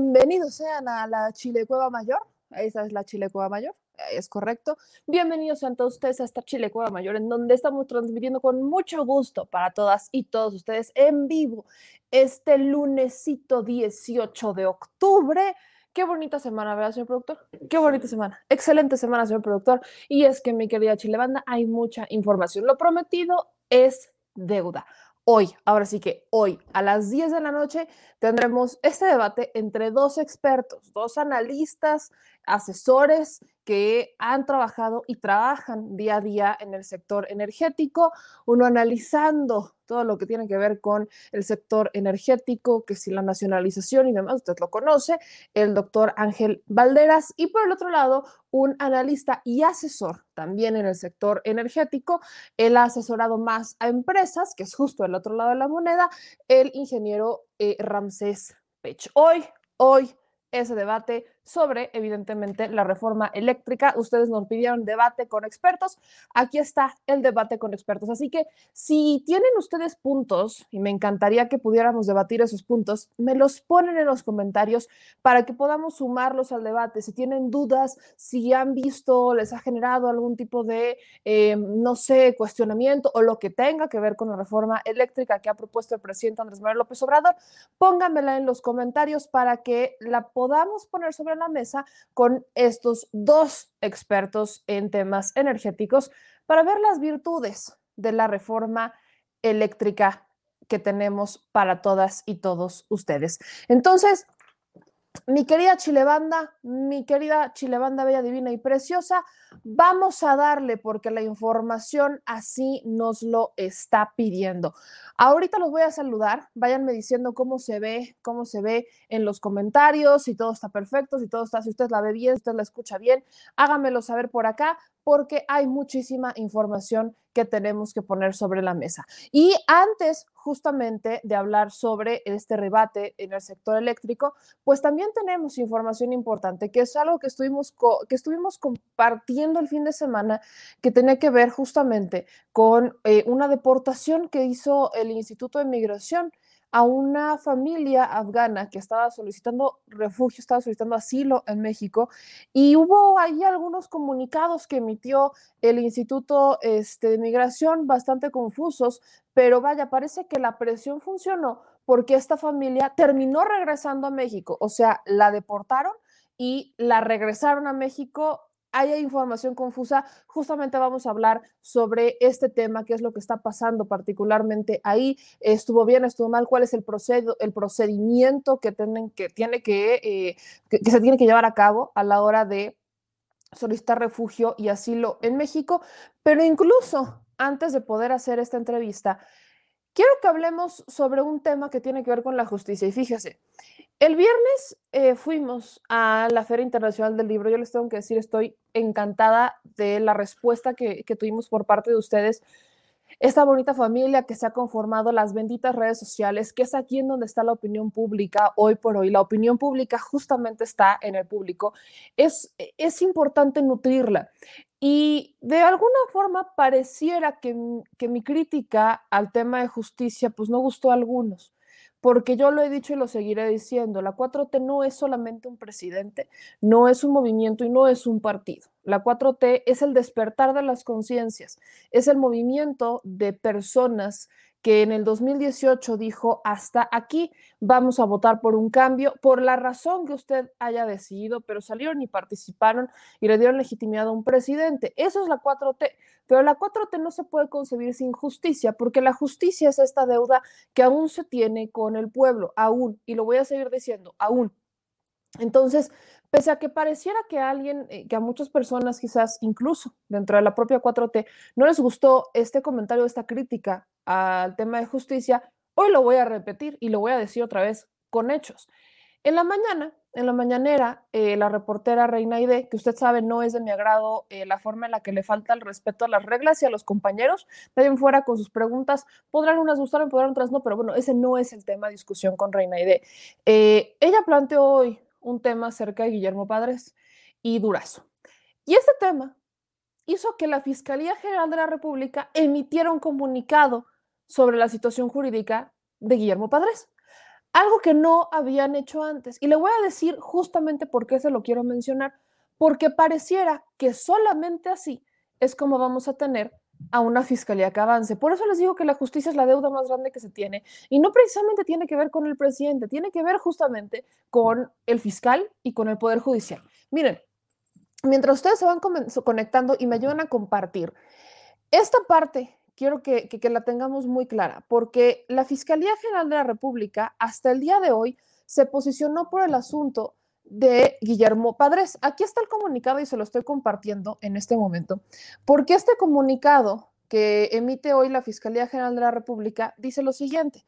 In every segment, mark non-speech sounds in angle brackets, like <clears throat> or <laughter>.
Bienvenidos sean a la Chile Cueva Mayor. Esa es la Chile Cueva Mayor, es correcto. Bienvenidos sean todos ustedes a esta Chile Cueva Mayor, en donde estamos transmitiendo con mucho gusto para todas y todos ustedes en vivo este lunesito 18 de octubre. Qué bonita semana, ¿verdad, señor productor? Qué bonita semana. Excelente semana, señor productor. Y es que, mi querida Chile Banda, hay mucha información. Lo prometido es deuda. Hoy, ahora sí que hoy a las 10 de la noche tendremos este debate entre dos expertos, dos analistas, asesores que han trabajado y trabajan día a día en el sector energético, uno analizando todo lo que tiene que ver con el sector energético, que si la nacionalización y demás, usted lo conoce, el doctor Ángel Valderas, y por el otro lado, un analista y asesor también en el sector energético. Él ha asesorado más a empresas, que es justo el otro lado de la moneda, el ingeniero eh, Ramsés Pech. Hoy, hoy, ese debate sobre, evidentemente, la reforma eléctrica. Ustedes nos pidieron debate con expertos. Aquí está el debate con expertos. Así que si tienen ustedes puntos, y me encantaría que pudiéramos debatir esos puntos, me los ponen en los comentarios para que podamos sumarlos al debate. Si tienen dudas, si han visto, les ha generado algún tipo de, eh, no sé, cuestionamiento o lo que tenga que ver con la reforma eléctrica que ha propuesto el presidente Andrés Manuel López Obrador, pónganmela en los comentarios para que la podamos poner sobre la mesa con estos dos expertos en temas energéticos para ver las virtudes de la reforma eléctrica que tenemos para todas y todos ustedes. Entonces, mi querida Chilebanda, mi querida Chilebanda bella, divina y preciosa, vamos a darle porque la información así nos lo está pidiendo. Ahorita los voy a saludar, váyanme diciendo cómo se ve, cómo se ve en los comentarios, si todo está perfecto, si todo está, si usted la ve bien, si usted la escucha bien, hágamelo saber por acá porque hay muchísima información que tenemos que poner sobre la mesa. Y antes justamente de hablar sobre este rebate en el sector eléctrico, pues también tenemos información importante, que es algo que estuvimos, que estuvimos compartiendo el fin de semana, que tenía que ver justamente con eh, una deportación que hizo el Instituto de Migración a una familia afgana que estaba solicitando refugio, estaba solicitando asilo en México y hubo ahí algunos comunicados que emitió el Instituto este, de Migración bastante confusos, pero vaya, parece que la presión funcionó porque esta familia terminó regresando a México, o sea, la deportaron y la regresaron a México hay información confusa, justamente vamos a hablar sobre este tema, qué es lo que está pasando particularmente ahí, estuvo bien, estuvo mal, cuál es el, el procedimiento que, tiene eh, que, que se tiene que llevar a cabo a la hora de solicitar refugio y asilo en México, pero incluso antes de poder hacer esta entrevista, quiero que hablemos sobre un tema que tiene que ver con la justicia. Y fíjese, el viernes eh, fuimos a la Feria Internacional del Libro. Yo les tengo que decir, estoy encantada de la respuesta que, tuvimos por parte de ustedes. Esta bonita familia que se ha conformado, las benditas redes sociales, que es aquí en donde está la opinión pública hoy por hoy. La opinión pública justamente está en el público. Es, es importante nutrirla. Y de alguna forma pareciera que, que mi crítica al tema de justicia pues no gustó a algunos porque yo lo he dicho y lo seguiré diciendo, la 4T no es solamente un presidente, no es un movimiento y no es un partido. La 4T es el despertar de las conciencias, es el movimiento de personas que en el 2018 dijo, hasta aquí vamos a votar por un cambio, por la razón que usted haya decidido, pero salieron y participaron y le dieron legitimidad a un presidente. Eso es la 4T, pero la 4T no se puede concebir sin justicia, porque la justicia es esta deuda que aún se tiene con el pueblo, aún, y lo voy a seguir diciendo, aún. Entonces, pese a que pareciera que a alguien, eh, que a muchas personas quizás incluso dentro de la propia 4T, no les gustó este comentario, esta crítica al tema de justicia, hoy lo voy a repetir y lo voy a decir otra vez con hechos. En la mañana, en la mañanera, eh, la reportera Reina Ide, que usted sabe no es de mi agrado eh, la forma en la que le falta el respeto a las reglas y a los compañeros, de fuera con sus preguntas, podrán unas gustarme, podrán otras no, pero bueno, ese no es el tema de discusión con Reina Ide. Eh, ella planteó hoy un tema acerca de Guillermo Padres y Durazo. Y este tema hizo que la Fiscalía General de la República emitiera un comunicado sobre la situación jurídica de Guillermo Padres. algo que no habían hecho antes. Y le voy a decir justamente por qué se lo quiero mencionar, porque pareciera que solamente así es como vamos a tener a una fiscalía que avance. Por eso les digo que la justicia es la deuda más grande que se tiene y no precisamente tiene que ver con el presidente, tiene que ver justamente con el fiscal y con el poder judicial. Miren, mientras ustedes se van conectando y me ayudan a compartir, esta parte quiero que, que, la tengamos muy clara, porque la Fiscalía General de la República hasta el día de hoy se posicionó por el asunto de Guillermo Padres. Aquí está el comunicado y se lo estoy compartiendo en este momento, porque este comunicado que emite hoy la Fiscalía General de la República dice lo siguiente.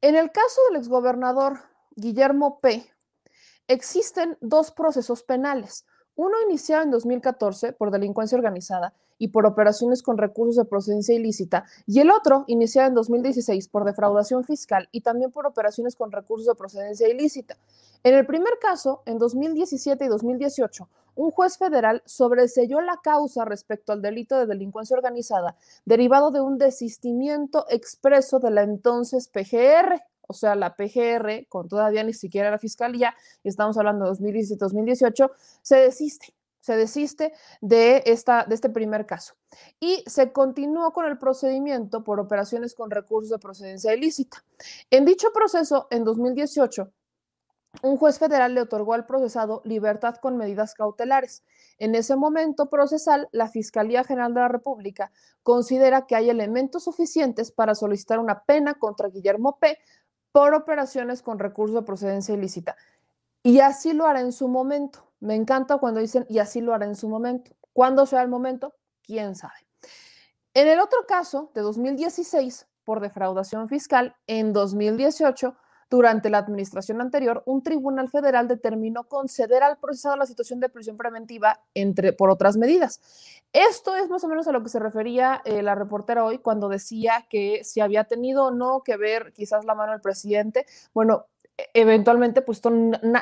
En el caso del exgobernador Guillermo P., existen dos procesos penales. Uno iniciado en 2014 por delincuencia organizada y por operaciones con recursos de procedencia ilícita, y el otro iniciado en 2016 por defraudación fiscal y también por operaciones con recursos de procedencia ilícita. En el primer caso, en 2017 y 2018, un juez federal sobreselló la causa respecto al delito de delincuencia organizada derivado de un desistimiento expreso de la entonces PGR, o sea, la PGR, con todavía ni siquiera la fiscalía, y estamos hablando de 2017-2018, se desiste se desiste de, esta, de este primer caso y se continuó con el procedimiento por operaciones con recursos de procedencia ilícita. En dicho proceso, en 2018, un juez federal le otorgó al procesado libertad con medidas cautelares. En ese momento procesal, la Fiscalía General de la República considera que hay elementos suficientes para solicitar una pena contra Guillermo P. por operaciones con recursos de procedencia ilícita. Y así lo hará en su momento. Me encanta cuando dicen, y así lo hará en su momento. ¿Cuándo será el momento? ¿Quién sabe? En el otro caso, de 2016, por defraudación fiscal, en 2018, durante la administración anterior, un tribunal federal determinó conceder al procesado la situación de prisión preventiva entre, por otras medidas. Esto es más o menos a lo que se refería eh, la reportera hoy cuando decía que si había tenido o no que ver quizás la mano del presidente. Bueno, eventualmente, pues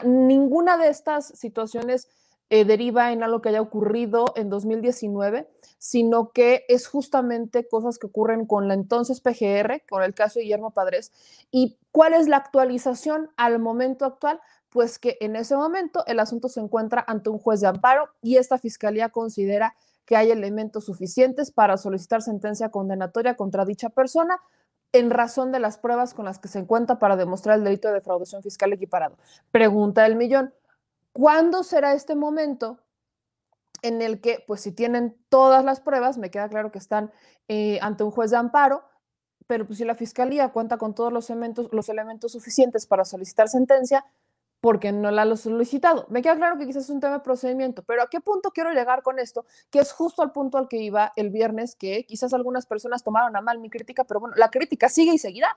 ninguna de estas situaciones eh, deriva en algo que haya ocurrido en 2019, sino que es justamente cosas que ocurren con la entonces PGR, con el caso de Guillermo Padres. ¿Y cuál es la actualización al momento actual? Pues que en ese momento el asunto se encuentra ante un juez de amparo y esta fiscalía considera que hay elementos suficientes para solicitar sentencia condenatoria contra dicha persona, en razón de las pruebas con las que se encuentra para demostrar el delito de defraudación fiscal equiparado. Pregunta del millón, ¿cuándo será este momento en el que, pues si tienen todas las pruebas, me queda claro que están eh, ante un juez de amparo, pero pues si la fiscalía cuenta con todos los elementos, los elementos suficientes para solicitar sentencia, porque no la ha solicitado. Me queda claro que quizás es un tema de procedimiento, pero ¿a qué punto quiero llegar con esto? Que es justo al punto al que iba el viernes, que quizás algunas personas tomaron a mal mi crítica, pero bueno, la crítica sigue y seguirá.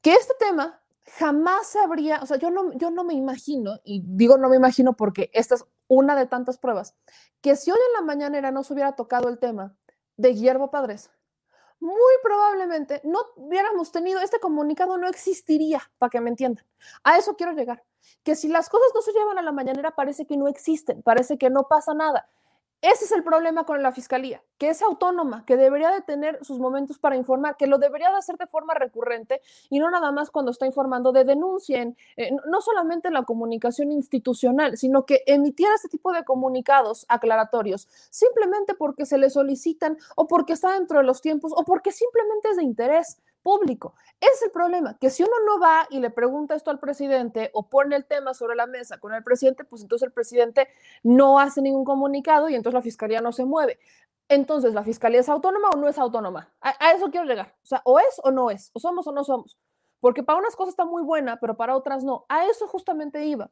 Que este tema jamás habría, o sea, yo no, yo no me imagino, y digo no me imagino porque esta es una de tantas pruebas, que si hoy en la mañanera no se hubiera tocado el tema de Guillermo Padres, muy probablemente no hubiéramos tenido este comunicado, no existiría, para que me entiendan. A eso quiero llegar. Que si las cosas no se llevan a la mañanera, parece que no existen, parece que no pasa nada. Ese es el problema con la fiscalía, que es autónoma, que debería de tener sus momentos para informar, que lo debería de hacer de forma recurrente y no nada más cuando está informando de denuncien, eh, no solamente en la comunicación institucional, sino que emitiera este tipo de comunicados aclaratorios, simplemente porque se le solicitan o porque está dentro de los tiempos o porque simplemente es de interés público. Es el problema, que si uno no va y le pregunta esto al presidente o pone el tema sobre la mesa con el presidente, pues entonces el presidente no hace ningún comunicado y entonces la fiscalía no se mueve. Entonces, ¿la fiscalía es autónoma o no es autónoma? A, eso quiero llegar. O sea, o es o no es, o somos o no somos. Porque para unas cosas está muy buena, pero para otras no. A eso justamente iba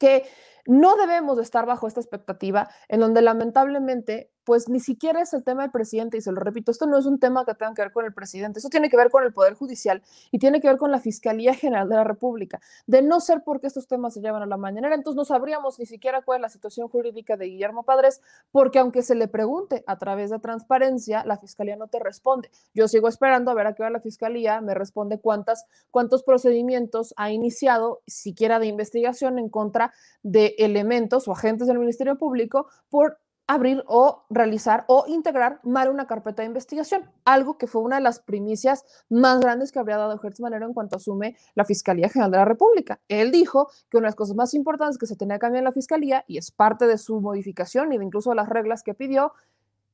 que no debemos de estar bajo esta expectativa en donde lamentablemente pues ni siquiera es el tema del presidente, y se lo repito, esto no es un tema que tenga que ver con el presidente, esto tiene que ver con el Poder Judicial y tiene que ver con la Fiscalía General de la República. De no ser porque estos temas se llevan a la mañanera, entonces no sabríamos ni siquiera cuál es la situación jurídica de Guillermo Padres, porque aunque se le pregunte a través de transparencia, la Fiscalía no te responde. Yo sigo esperando a ver a qué hora la Fiscalía me responde cuántas, cuántos procedimientos ha iniciado, siquiera de investigación, en contra de elementos o agentes del Ministerio Público por abrir o realizar o integrar mal una carpeta de investigación, algo que fue una de las primicias más grandes que habría dado Gertz Manero en cuanto asume la Fiscalía General de la República. Él dijo que una de las cosas más importantes que se tenía que cambiar en la Fiscalía, y es parte de su modificación y de incluso las reglas que pidió,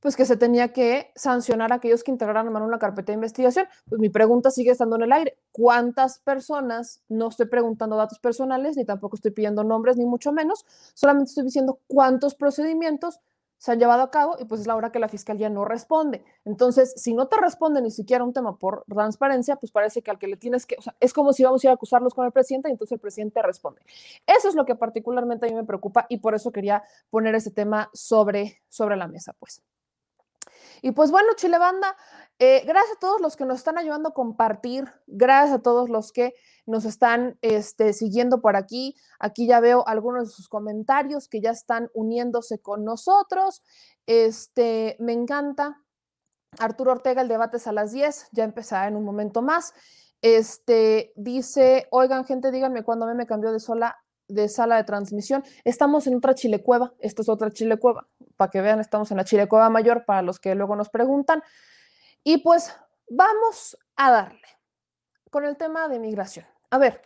pues que se tenía que sancionar a aquellos que integraran mal una carpeta de investigación. Pues mi pregunta sigue estando en el aire. ¿Cuántas personas? No estoy preguntando datos personales, ni tampoco estoy pidiendo nombres, ni mucho menos. Solamente estoy diciendo cuántos procedimientos se han llevado a cabo y pues es la hora que la fiscalía no responde. Entonces, si no te responde ni siquiera un tema por transparencia, pues parece que al que le tienes que, o sea, es como si vamos a ir a acusarlos con el presidente y entonces el presidente responde. Eso es lo que particularmente a mí me preocupa y por eso quería poner ese tema sobre, sobre la mesa, pues. Y pues bueno, Chile Banda, eh, gracias a todos los que nos están ayudando a compartir, gracias a todos los que nos están este, siguiendo por aquí. Aquí ya veo algunos de sus comentarios que ya están uniéndose con nosotros. Este, me encanta. Arturo Ortega, el debate es a las 10, ya empezará en un momento más. Este, dice, oigan, gente, díganme cuándo me cambió de sola de sala de transmisión. Estamos en otra chilecueva, esta es otra chilecueva, para que vean, estamos en la chilecueva mayor, para los que luego nos preguntan. Y pues vamos a darle con el tema de migración. A ver,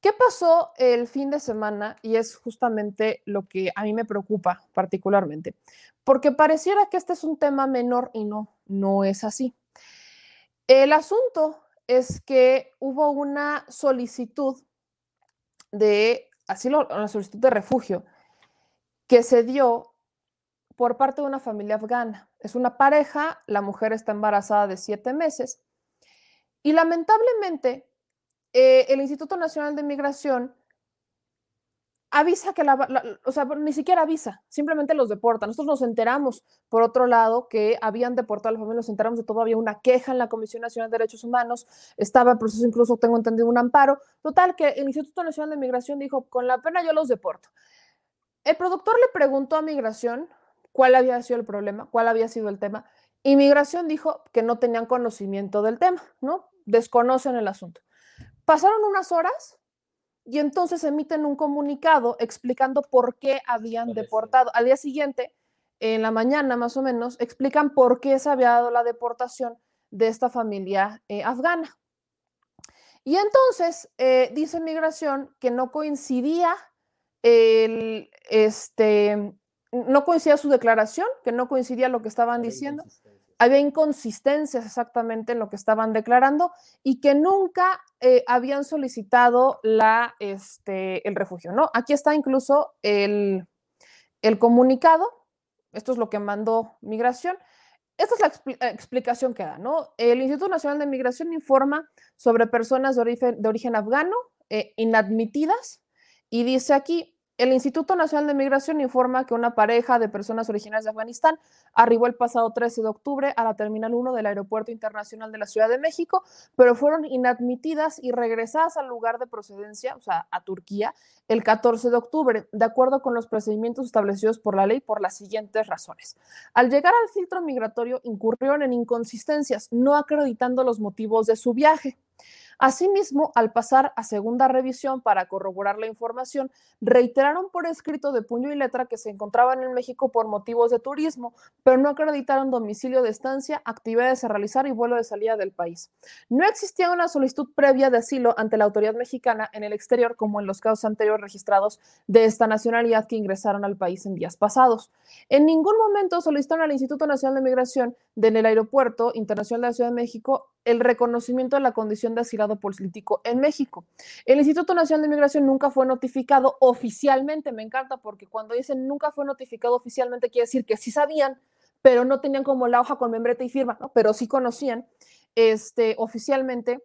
¿qué pasó el fin de semana? Y es justamente lo que a mí me preocupa particularmente, porque pareciera que este es un tema menor y no, no es así. El asunto es que hubo una solicitud de asilo, una solicitud de refugio que se dio por parte de una familia afgana. Es una pareja, la mujer está embarazada de siete meses y lamentablemente eh, el Instituto Nacional de Migración avisa que la, o sea, ni siquiera avisa, simplemente los deporta. Nosotros nos enteramos, por otro lado, que habían deportado a la familia, nos enteramos de todo, había una queja en la Comisión Nacional de Derechos Humanos, estaba en proceso incluso, tengo entendido, un amparo. Total, que el Instituto Nacional de Migración dijo, con la pena yo los deporto. El productor le preguntó a Migración cuál había sido el problema, cuál había sido el tema, y Migración dijo que no tenían conocimiento del tema, ¿no? Desconocen el asunto. Pasaron unas horas y entonces emiten un comunicado explicando por qué habían deportado. Al día siguiente, en la mañana más o menos, explican por qué se había dado la deportación de esta familia eh, afgana. Y entonces eh, dice Migración que no coincidía el, este, no coincidía su declaración, que no coincidía lo que estaban diciendo había inconsistencias exactamente en lo que estaban declarando y que nunca eh, habían solicitado la, este, el refugio, ¿no? Aquí está incluso el, el, comunicado, esto es lo que mandó Migración. Esta es la explicación que da, ¿no? El Instituto Nacional de Migración informa sobre personas de origen, de origen afgano eh, inadmitidas y dice aquí, el Instituto Nacional de Migración informa que una pareja de personas originarias de Afganistán arribó el pasado 13 de octubre a la Terminal 1 del Aeropuerto Internacional de la Ciudad de México, pero fueron inadmitidas y regresadas al lugar de procedencia, o sea, a Turquía, el 14 de octubre, de acuerdo con los procedimientos establecidos por la ley por las siguientes razones. Al llegar al filtro migratorio incurrieron en inconsistencias, no acreditando los motivos de su viaje. Asimismo, al pasar a segunda revisión para corroborar la información, reiteraron por escrito de puño y letra que se encontraban en México por motivos de turismo, pero no acreditaron domicilio de estancia, actividades a realizar y vuelo de salida del país. No existía una solicitud previa de asilo ante la autoridad mexicana en el exterior, como en los casos anteriores registrados de esta nacionalidad que ingresaron al país en días pasados. En ningún momento solicitaron al Instituto Nacional de Migración en el Aeropuerto Internacional de la Ciudad de México el reconocimiento de la condición de asilado político en México. El Instituto Nacional de Migración nunca fue notificado oficialmente, me encanta porque cuando dicen nunca fue notificado oficialmente quiere decir que sí sabían, pero no tenían como la hoja con membrete y firma, ¿no? pero sí conocían este, oficialmente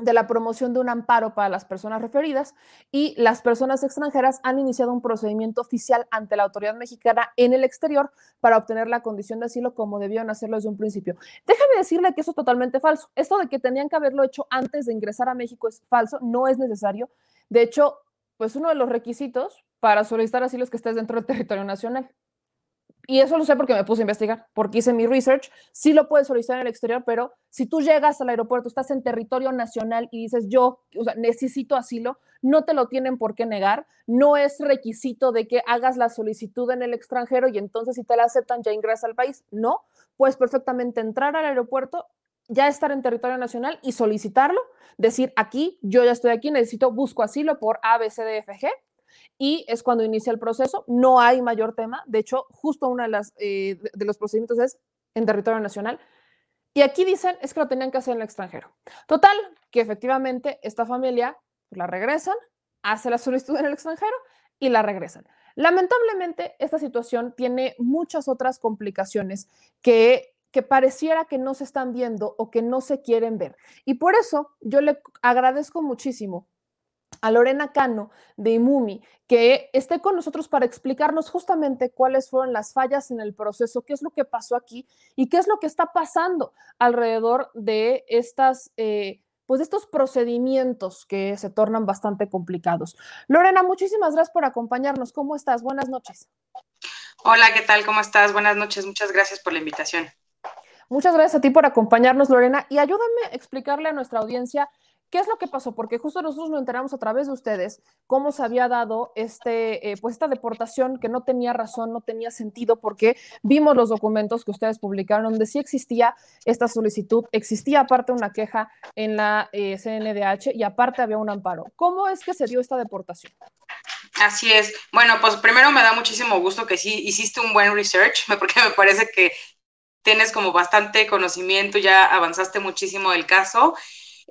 de la promoción de un amparo para las personas referidas y las personas extranjeras han iniciado un procedimiento oficial ante la autoridad mexicana en el exterior para obtener la condición de asilo como debieron hacerlo desde un principio. Déjame decirle que eso es totalmente falso. Esto de que tenían que haberlo hecho antes de ingresar a México es falso, no es necesario. De hecho, pues uno de los requisitos para solicitar asilo es que estés dentro del territorio nacional. Y eso lo sé porque me puse a investigar, porque hice mi research, sí lo puedes solicitar en el exterior, pero si tú llegas al aeropuerto, estás en territorio nacional y dices yo, necesito asilo, no te lo tienen por qué negar, no es requisito de que hagas la solicitud en el extranjero y entonces si te la aceptan ya ingresas al país, no, puedes perfectamente entrar al aeropuerto, ya estar en territorio nacional y solicitarlo, decir aquí, yo ya estoy aquí, necesito, busco asilo por ABCDFG y es cuando inicia el proceso. No hay mayor tema. De hecho, justo uno eh, de los procedimientos es en territorio nacional. Y aquí dicen es que lo tenían que hacer en el extranjero. Total, que efectivamente esta familia la regresan, hace la solicitud en el extranjero y la regresan. Lamentablemente, esta situación tiene muchas otras complicaciones que, que pareciera que no se están viendo o que no se quieren ver. Y por eso yo le agradezco muchísimo a Lorena Cano de Imumi que esté con nosotros para explicarnos justamente cuáles fueron las fallas en el proceso, qué es lo que pasó aquí y qué es lo que está pasando alrededor de estas, eh, pues estos procedimientos que se tornan bastante complicados. Lorena, muchísimas gracias por acompañarnos. ¿Cómo estás? Buenas noches. Hola, ¿qué tal? ¿Cómo estás? Buenas noches. Muchas gracias por la invitación. Muchas gracias a ti por acompañarnos, Lorena, y ayúdame a explicarle a nuestra audiencia ¿Qué es lo que pasó? Porque justo nosotros nos enteramos a través de ustedes cómo se había dado este, eh, pues esta deportación que no tenía razón, no tenía sentido, porque vimos los documentos que ustedes publicaron donde sí existía esta solicitud, existía aparte una queja en la eh, CNDH y aparte había un amparo. ¿Cómo es que se dio esta deportación? Así es. Bueno, pues primero me da muchísimo gusto que sí hiciste un buen research, <laughs> porque me parece que tienes como bastante conocimiento, ya avanzaste muchísimo del caso.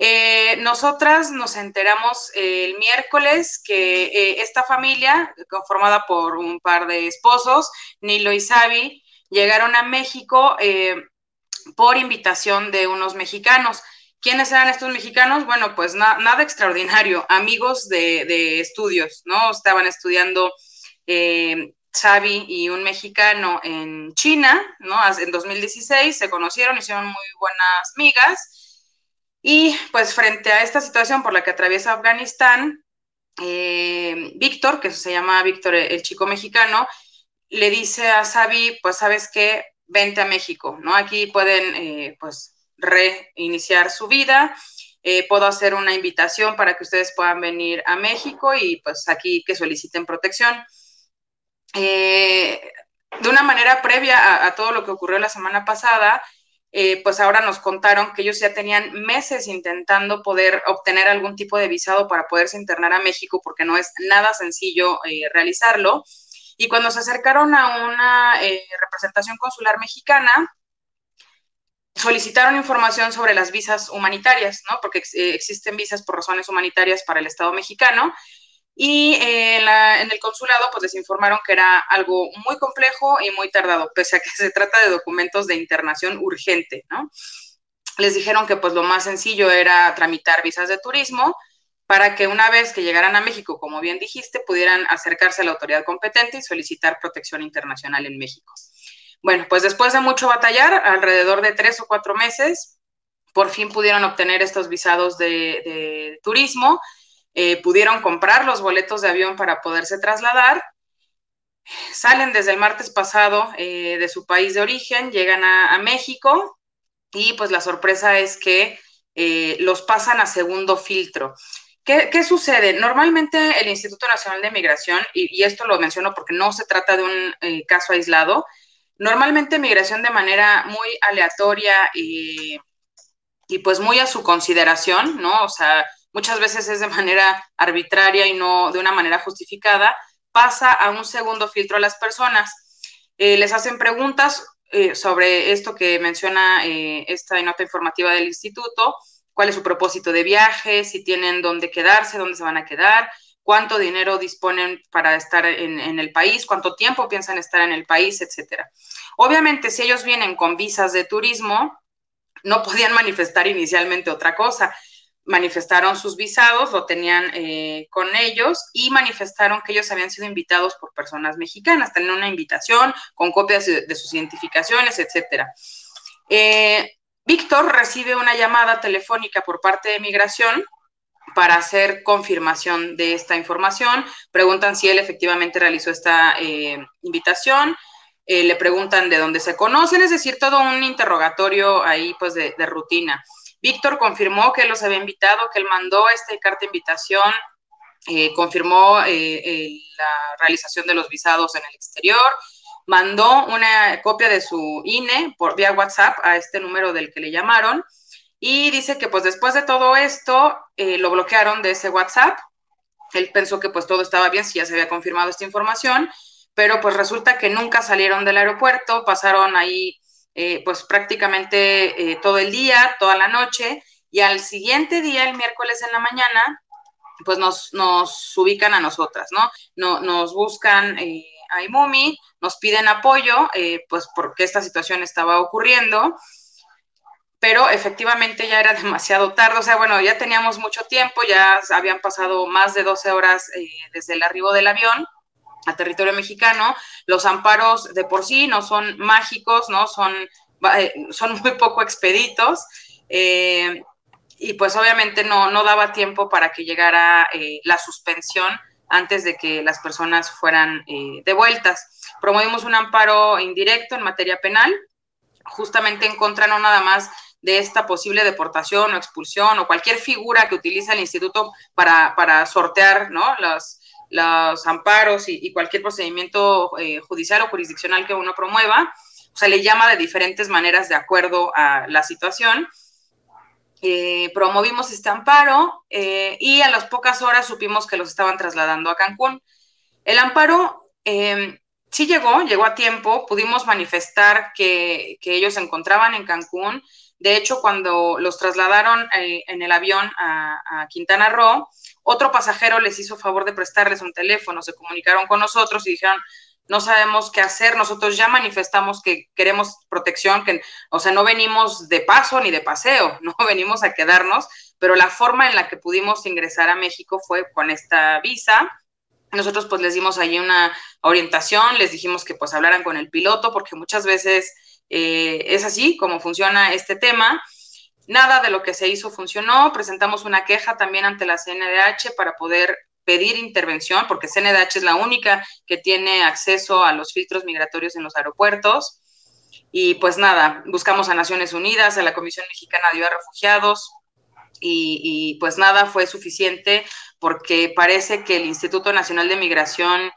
Eh, nosotras nos enteramos el miércoles que eh, esta familia, conformada por un par de esposos, Nilo y Sabi, llegaron a México eh, por invitación de unos mexicanos. ¿Quiénes eran estos mexicanos? Bueno, pues nada extraordinario, <laughs> amigos de, estudios, ¿no? Estaban estudiando eh, Xavi y un mexicano en China, ¿no? En 2016 se conocieron, hicieron muy buenas migas y pues frente a esta situación por la que atraviesa Afganistán, eh, Víctor, que se llama Víctor el chico mexicano, le dice a Sabi, pues sabes qué, vente a México, ¿no? Aquí pueden eh, pues reiniciar su vida, eh, puedo hacer una invitación para que ustedes puedan venir a México y pues aquí que soliciten protección. de una manera previa a, todo lo que ocurrió la semana pasada, eh, pues ahora nos contaron que ellos ya tenían meses intentando poder obtener algún tipo de visado para poderse internar a México, porque no es nada sencillo eh, realizarlo. Y cuando se acercaron a una eh, representación consular mexicana, solicitaron información sobre las visas humanitarias, ¿no? Porque existen visas por razones humanitarias para el Estado mexicano y eh, en, el consulado pues les informaron que era algo muy complejo y muy tardado, pese a que <laughs> se trata de documentos de internación urgente, ¿no? Les dijeron que pues lo más sencillo era tramitar visas de turismo para que una vez que llegaran a México, como bien dijiste, pudieran acercarse a la autoridad competente y solicitar protección internacional en México. Bueno, pues después de mucho batallar, alrededor de tres o cuatro meses, por fin pudieron obtener estos visados de, de turismo eh, pudieron comprar los boletos de avión para poderse trasladar. Salen desde el martes pasado eh, de su país de origen, llegan a, México y pues la sorpresa es que eh, los pasan a segundo filtro. ¿Qué, sucede? Normalmente el Instituto Nacional de Migración, y, esto lo menciono porque no se trata de un caso aislado, normalmente migración de manera muy aleatoria y, y pues muy a su consideración, ¿no? O sea, muchas veces es de manera arbitraria y no de una manera justificada, pasa a un segundo filtro a las personas. Eh, les hacen preguntas eh, sobre esto que menciona eh, esta nota informativa del instituto, cuál es su propósito de viaje, si tienen dónde quedarse, dónde se van a quedar, cuánto dinero disponen para estar en, en, el país, cuánto tiempo piensan estar en el país, etcétera. Obviamente, si ellos vienen con visas de turismo, no podían manifestar inicialmente otra cosa manifestaron sus visados, lo tenían eh, con ellos y manifestaron que ellos habían sido invitados por personas mexicanas, tenían una invitación con copias de, sus identificaciones, etcétera. Eh, Víctor recibe una llamada telefónica por parte de migración para hacer confirmación de esta información. Preguntan si él efectivamente realizó esta eh, invitación. le preguntan de dónde se conocen, es decir, todo un interrogatorio ahí pues de, rutina. Víctor confirmó que los había invitado, que él mandó esta carta de invitación, eh, confirmó eh, la realización de los visados en el exterior, mandó una copia de su INE por vía WhatsApp a este número del que le llamaron y dice que pues después de todo esto lo bloquearon de ese WhatsApp. Él pensó que pues todo estaba bien si ya se había confirmado esta información pero pues resulta que nunca salieron del aeropuerto, pasaron ahí eh, pues prácticamente eh, todo el día, toda la noche, y al siguiente día, el miércoles en la mañana, pues nos, nos ubican a nosotras, ¿no? no nos buscan eh, a Imumi, nos piden apoyo, pues porque esta situación estaba ocurriendo, pero efectivamente ya era <laughs> demasiado tarde, o sea, bueno, ya teníamos mucho tiempo, ya habían pasado más de 12 horas desde el arribo del avión, a territorio mexicano. Los amparos de por sí no son mágicos, ¿no? Son, eh, son <laughs> muy poco expeditos. Eh, y pues obviamente no, no daba tiempo para que llegara eh, la suspensión antes de que las personas fueran devueltas. Promovimos un amparo indirecto en materia penal, justamente en contra no nada más de esta posible deportación o expulsión o cualquier figura que utiliza el instituto para, para sortear ¿no? las, los amparos y, cualquier procedimiento eh, judicial o jurisdiccional que uno promueva, o sea, le llama de diferentes maneras de acuerdo a la situación. Eh, promovimos este amparo eh, y a las pocas horas supimos que los estaban trasladando a Cancún. El amparo sí llegó, llegó a tiempo, pudimos manifestar que, ellos se encontraban en Cancún. De hecho, cuando los trasladaron en el avión a Quintana Roo, otro pasajero les hizo favor de prestarles un teléfono, se comunicaron con nosotros y dijeron, no sabemos qué hacer, nosotros ya manifestamos que queremos protección, que, o sea, no venimos de paso ni de paseo, <laughs> no venimos a quedarnos, pero la forma en la que pudimos ingresar a México fue con esta visa. Nosotros pues les dimos allí una orientación, les dijimos que pues hablaran con el piloto, porque muchas veces eh, es así como funciona este tema. Nada de lo que se hizo funcionó. Presentamos una queja también ante la CNDH para poder pedir intervención, porque CNDH es la única que tiene acceso a los filtros migratorios en los aeropuertos. Y pues nada, buscamos a Naciones Unidas, a la Comisión Mexicana de Ayuda a Refugiados, y, y, pues nada fue suficiente porque parece que el Instituto Nacional de Migración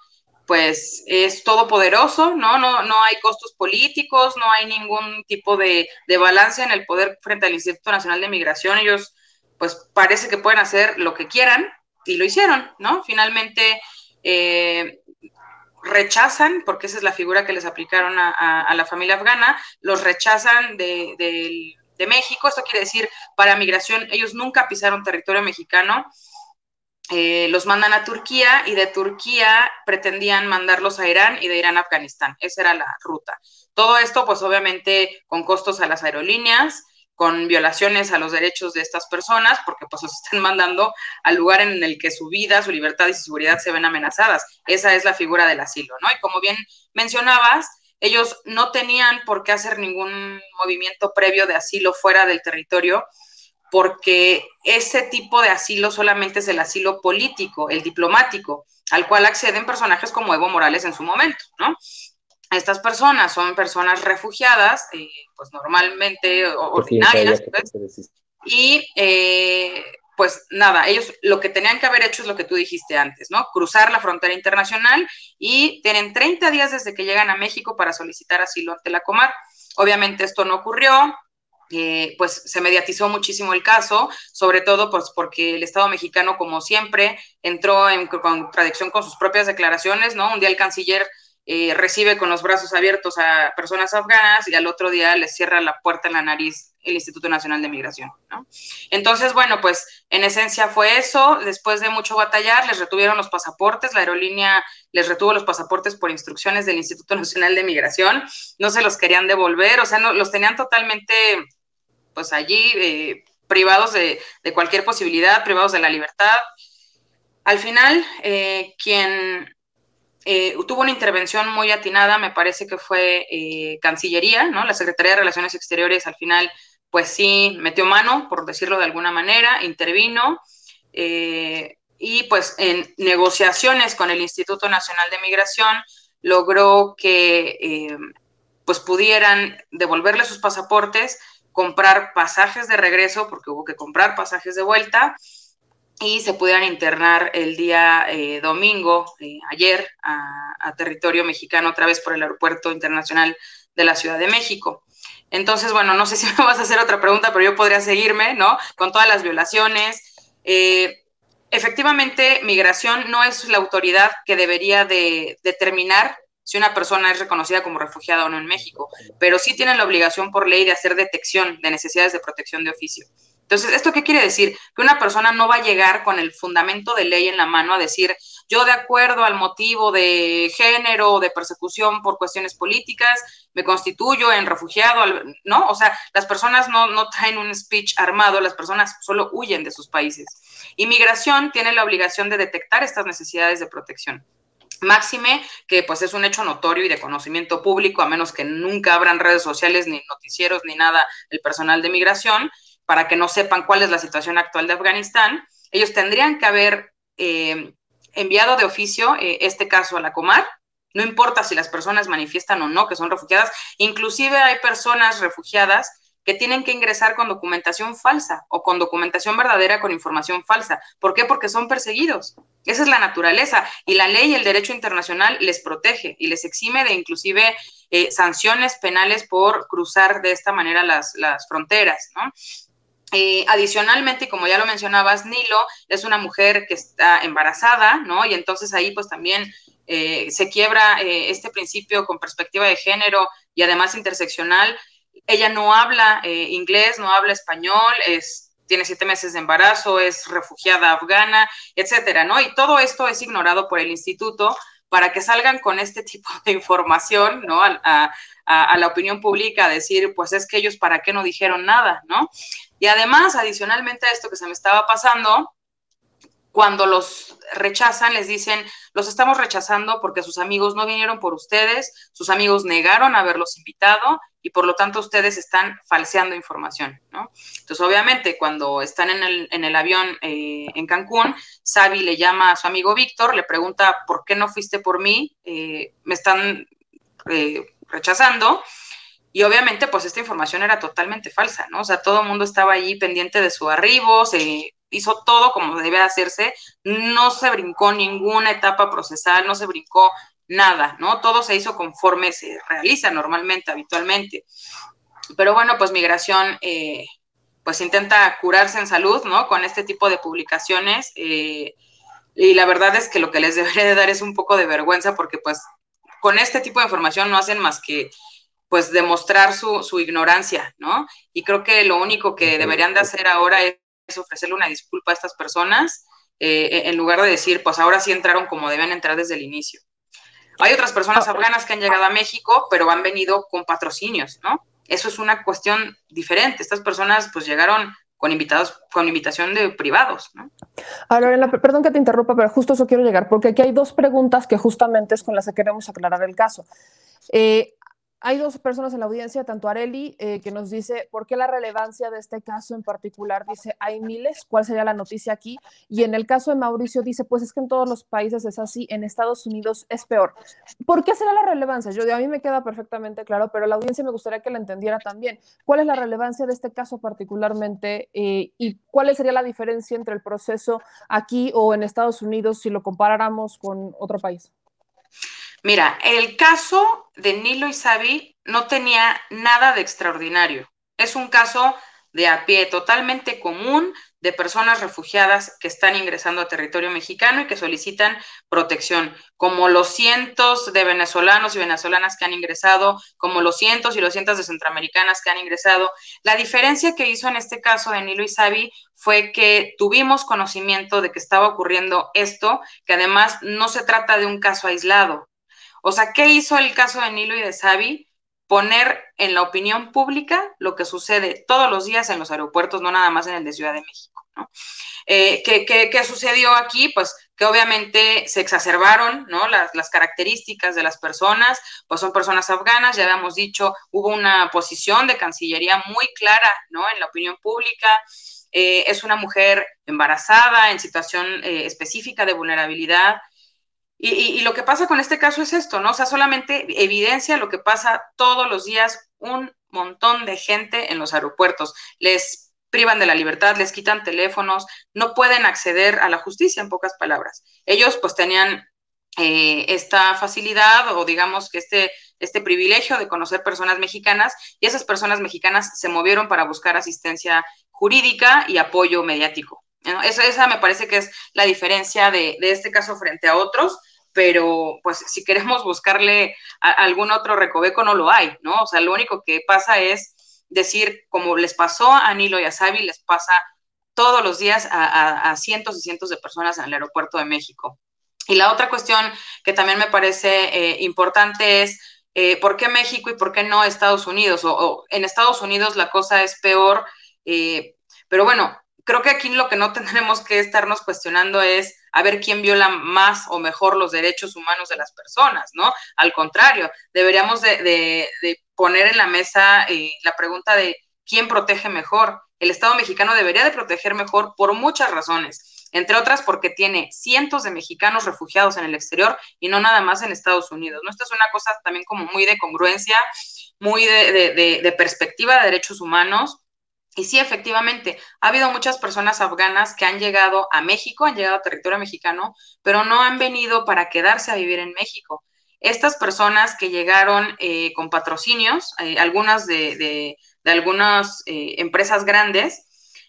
pues es todopoderoso, ¿no? ¿no? No hay costos políticos, no hay ningún tipo de, balance en el poder frente al Instituto Nacional de Migración. Ellos, pues parece que pueden hacer lo que quieran y lo hicieron, ¿no? Finalmente eh, rechazan, porque esa es la figura que les aplicaron a, la familia afgana, los rechazan de, de México. Esto quiere decir, para migración, ellos nunca pisaron territorio mexicano eh, los mandan a Turquía y de Turquía pretendían mandarlos a Irán y de Irán a Afganistán. Esa era la ruta. Todo esto, pues obviamente con costos a las aerolíneas, con violaciones a los derechos de estas personas, porque pues los <laughs> están mandando al lugar en el que su vida, su libertad y su seguridad se ven amenazadas. Esa es la figura del asilo, ¿no? Y como bien mencionabas, ellos no tenían por qué hacer ningún movimiento previo de asilo fuera del territorio porque ese tipo de asilo solamente es el asilo político, el diplomático, al cual acceden personajes como Evo Morales en su momento, ¿no? Estas personas son personas refugiadas, eh, pues normalmente ordinarias, pues, y eh, pues nada, ellos lo que tenían que haber hecho es lo que tú dijiste antes, ¿no? Cruzar la frontera internacional y tienen 30 días desde que llegan a México para solicitar asilo ante la Comar. Obviamente esto no ocurrió, pues se mediatizó muchísimo el caso, sobre todo pues porque el Estado mexicano, como siempre, entró en contradicción con sus propias declaraciones, ¿no? Un día el canciller eh, recibe con los brazos abiertos a personas afganas y al otro día les cierra la puerta en la nariz el Instituto Nacional de Migración, ¿no? Entonces, bueno, pues en esencia fue eso, después de mucho batallar, les retuvieron los pasaportes, la aerolínea les retuvo los pasaportes por instrucciones del Instituto Nacional de Migración, no se los querían devolver, o sea, no, los tenían totalmente pues allí eh, privados de, cualquier posibilidad, privados de la libertad. Al final, eh, quien eh, tuvo una intervención muy atinada, me parece que fue Cancillería, ¿no? La Secretaría de Relaciones Exteriores al final, pues sí, metió mano, por decirlo de alguna manera, intervino. y pues en negociaciones con el Instituto Nacional de Migración, logró que pues pudieran devolverle sus pasaportes, comprar pasajes de regreso, porque hubo que comprar pasajes de vuelta, y se pudieran internar el día eh, domingo, eh, ayer, a, territorio mexicano, otra vez por el Aeropuerto Internacional de la Ciudad de México. Entonces, bueno, no sé si <laughs> me vas a hacer otra pregunta, pero yo podría seguirme, ¿no? Con todas las violaciones. Eh, efectivamente, migración no es la autoridad que debería de determinar si una persona es reconocida como refugiada o no en México, pero sí tienen la obligación por ley de hacer detección de necesidades de protección de oficio. Entonces, ¿esto qué quiere decir? Que una persona no va a llegar con el fundamento de ley en la mano a decir, yo de acuerdo al motivo de género o de persecución por cuestiones políticas, me constituyo en refugiado, ¿no? O sea, las personas no, no traen un speech armado, las personas solo huyen de sus países. Inmigración tiene la obligación de detectar estas necesidades de protección. Máxime, que pues es un hecho notorio y de conocimiento público, a menos que nunca abran redes sociales, ni noticieros, ni nada el personal de migración, para que no sepan cuál es la situación actual de Afganistán, ellos tendrían que haber eh, enviado de oficio eh, este caso a la Comar. No importa si las personas manifiestan o no que son refugiadas, inclusive hay personas refugiadas que tienen que ingresar con documentación falsa o con documentación verdadera con información falsa. ¿Por qué? Porque son perseguidos. Esa es la naturaleza y la ley y el derecho internacional les protege y les exime de inclusive eh, sanciones penales por cruzar de esta manera las, las fronteras, ¿no? Eh, adicionalmente, como ya lo mencionabas, Nilo es una mujer que está embarazada, ¿no? Y entonces ahí pues también eh, se quiebra eh, este principio con perspectiva de género y además interseccional. Ella no habla inglés, no habla español, es, tiene siete meses de embarazo, es refugiada afgana, etcétera, ¿no? Y todo esto es ignorado por el instituto para que salgan con este tipo de información, ¿no? A, a, la opinión pública, a decir, pues es que ellos para qué no dijeron nada, ¿no? Y además, adicionalmente a esto que se me estaba pasando, cuando los rechazan, les dicen, los estamos rechazando porque sus amigos no vinieron por ustedes, sus amigos negaron haberlos invitado y por lo tanto ustedes están falseando información, ¿no? Entonces, obviamente, cuando están en el, en el avión eh, en Cancún, Sabi le llama a su amigo Víctor, le pregunta, ¿por qué no fuiste por mí? Eh, me están eh, rechazando. Y obviamente, pues esta información era totalmente falsa, ¿no? O sea, todo el mundo estaba allí pendiente de su arribo, se hizo todo como debe hacerse, no se brincó ninguna etapa procesal, no se brincó nada, ¿no? Todo se hizo conforme se realiza normalmente, habitualmente. Pero bueno, pues migración, eh, pues intenta curarse en salud, ¿no? Con este tipo de publicaciones. Eh, y la verdad es que lo que les <laughs> debería de dar es un poco de vergüenza porque pues con este tipo de información no hacen más que pues demostrar su, su ignorancia, ¿no? Y creo que lo único que deberían de hacer ahora es ofrecerle una disculpa a estas personas eh, en lugar de decir, pues ahora sí entraron como deben entrar desde el inicio. Hay otras personas afganas que han llegado a México, pero han venido con patrocinios, ¿no? Eso es una cuestión diferente. Estas personas pues llegaron con invitados, con invitación de privados, ¿no? Ahora, perdón que te interrumpa, pero justo eso quiero llegar, porque aquí hay dos preguntas que justamente es con las que queremos aclarar el caso. Eh, hay dos personas en la audiencia, tanto Areli, eh, que nos dice por qué la relevancia de este caso en particular, dice, hay miles, ¿cuál sería la noticia aquí? Y en el caso de Mauricio dice, pues es que en todos los países es así, en Estados Unidos es peor. ¿Por qué será la relevancia? Yo, a mí me queda perfectamente claro, pero la audiencia me gustaría que la entendiera también. ¿Cuál es la relevancia de este caso particularmente eh, y cuál sería la diferencia entre el proceso aquí o en Estados Unidos si lo comparáramos con otro país? Mira, el caso de Nilo y Sabi no tenía nada de extraordinario. Es un caso de a pie, totalmente común, de personas refugiadas que están ingresando a territorio mexicano y que solicitan protección, como los cientos de venezolanos y venezolanas que han ingresado, como los cientos y los cientos de centroamericanas que han ingresado. La diferencia que hizo en este caso de Nilo y Sabi fue que tuvimos conocimiento de que estaba ocurriendo esto, que además no se trata de un caso aislado, o sea, ¿qué hizo el caso de Nilo y de Sabi? Poner en la opinión pública lo que sucede todos los días en los aeropuertos, no nada más en el de Ciudad de México. ¿no? Eh, ¿qué, sucedió aquí? Pues que obviamente se exacerbaron ¿no? las, las, características de las personas, pues son personas afganas, ya habíamos dicho, hubo una posición de Cancillería muy clara ¿no? en la opinión pública. Eh, es una mujer embarazada en situación eh, específica de vulnerabilidad, Y, lo que pasa con este caso es esto, ¿no? O sea, solamente evidencia lo que pasa todos los días un montón de gente en los aeropuertos. Les privan de la libertad, les quitan teléfonos, no pueden acceder a la justicia, en pocas palabras. Ellos pues tenían eh, esta facilidad o digamos que este, este privilegio de conocer personas mexicanas y esas personas mexicanas se movieron para buscar asistencia jurídica y apoyo mediático. Esa, me parece que es la diferencia de, este caso frente a otros, pero pues si queremos buscarle algún otro recoveco no lo hay, ¿no? O sea, lo único que pasa es decir, como les pasó a Nilo y a Sabi, les pasa todos los días a, cientos y cientos de personas en el aeropuerto de México. Y la otra cuestión que también me parece eh, importante es eh, por qué México y por qué no Estados Unidos. O, en Estados Unidos la cosa es peor, eh, pero bueno, creo que aquí lo que no <laughs> tendremos que estarnos cuestionando es a ver quién viola más o mejor los derechos humanos de las personas, ¿no? Al contrario, deberíamos de, poner en la mesa eh, la pregunta de quién protege mejor. El Estado mexicano debería de proteger mejor por muchas razones, entre otras porque tiene cientos de mexicanos refugiados en el exterior y no nada más en Estados Unidos. ¿no? Esto es una cosa también como muy de congruencia, muy de perspectiva de derechos humanos y sí, efectivamente, ha habido muchas personas afganas que han llegado a México, han llegado a territorio mexicano, pero no han venido para quedarse a vivir en México. Estas personas que llegaron eh, con patrocinios, eh, algunas de, algunas eh, empresas grandes,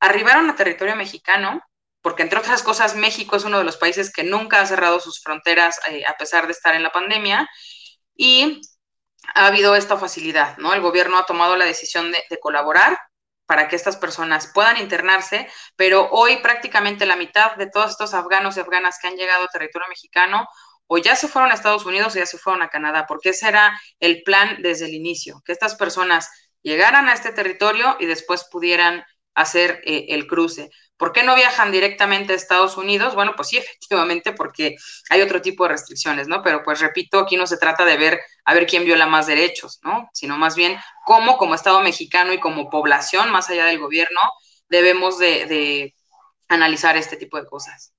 arribaron a territorio mexicano, porque entre otras cosas México es uno de los países que nunca ha cerrado sus fronteras a pesar de estar en la pandemia, y ha habido esta facilidad, ¿no? El gobierno ha tomado la decisión de colaborar para que estas personas puedan internarse, pero hoy prácticamente la mitad de todos estos afganos y afganas que han llegado a territorio mexicano o ya se fueron a Estados Unidos o ya se fueron a Canadá, porque ese era el plan desde el inicio, que estas personas llegaran a este territorio y después pudieran hacer eh, el cruce. ¿Por qué no viajan directamente a Estados Unidos? Bueno, pues sí, <laughs> efectivamente, porque hay otro tipo de restricciones, ¿no? Pero pues repito, aquí no se trata de ver a ver quién viola más derechos, ¿no? Sino más bien cómo como Estado mexicano y como población, más allá del gobierno, debemos de, de analizar este tipo de cosas.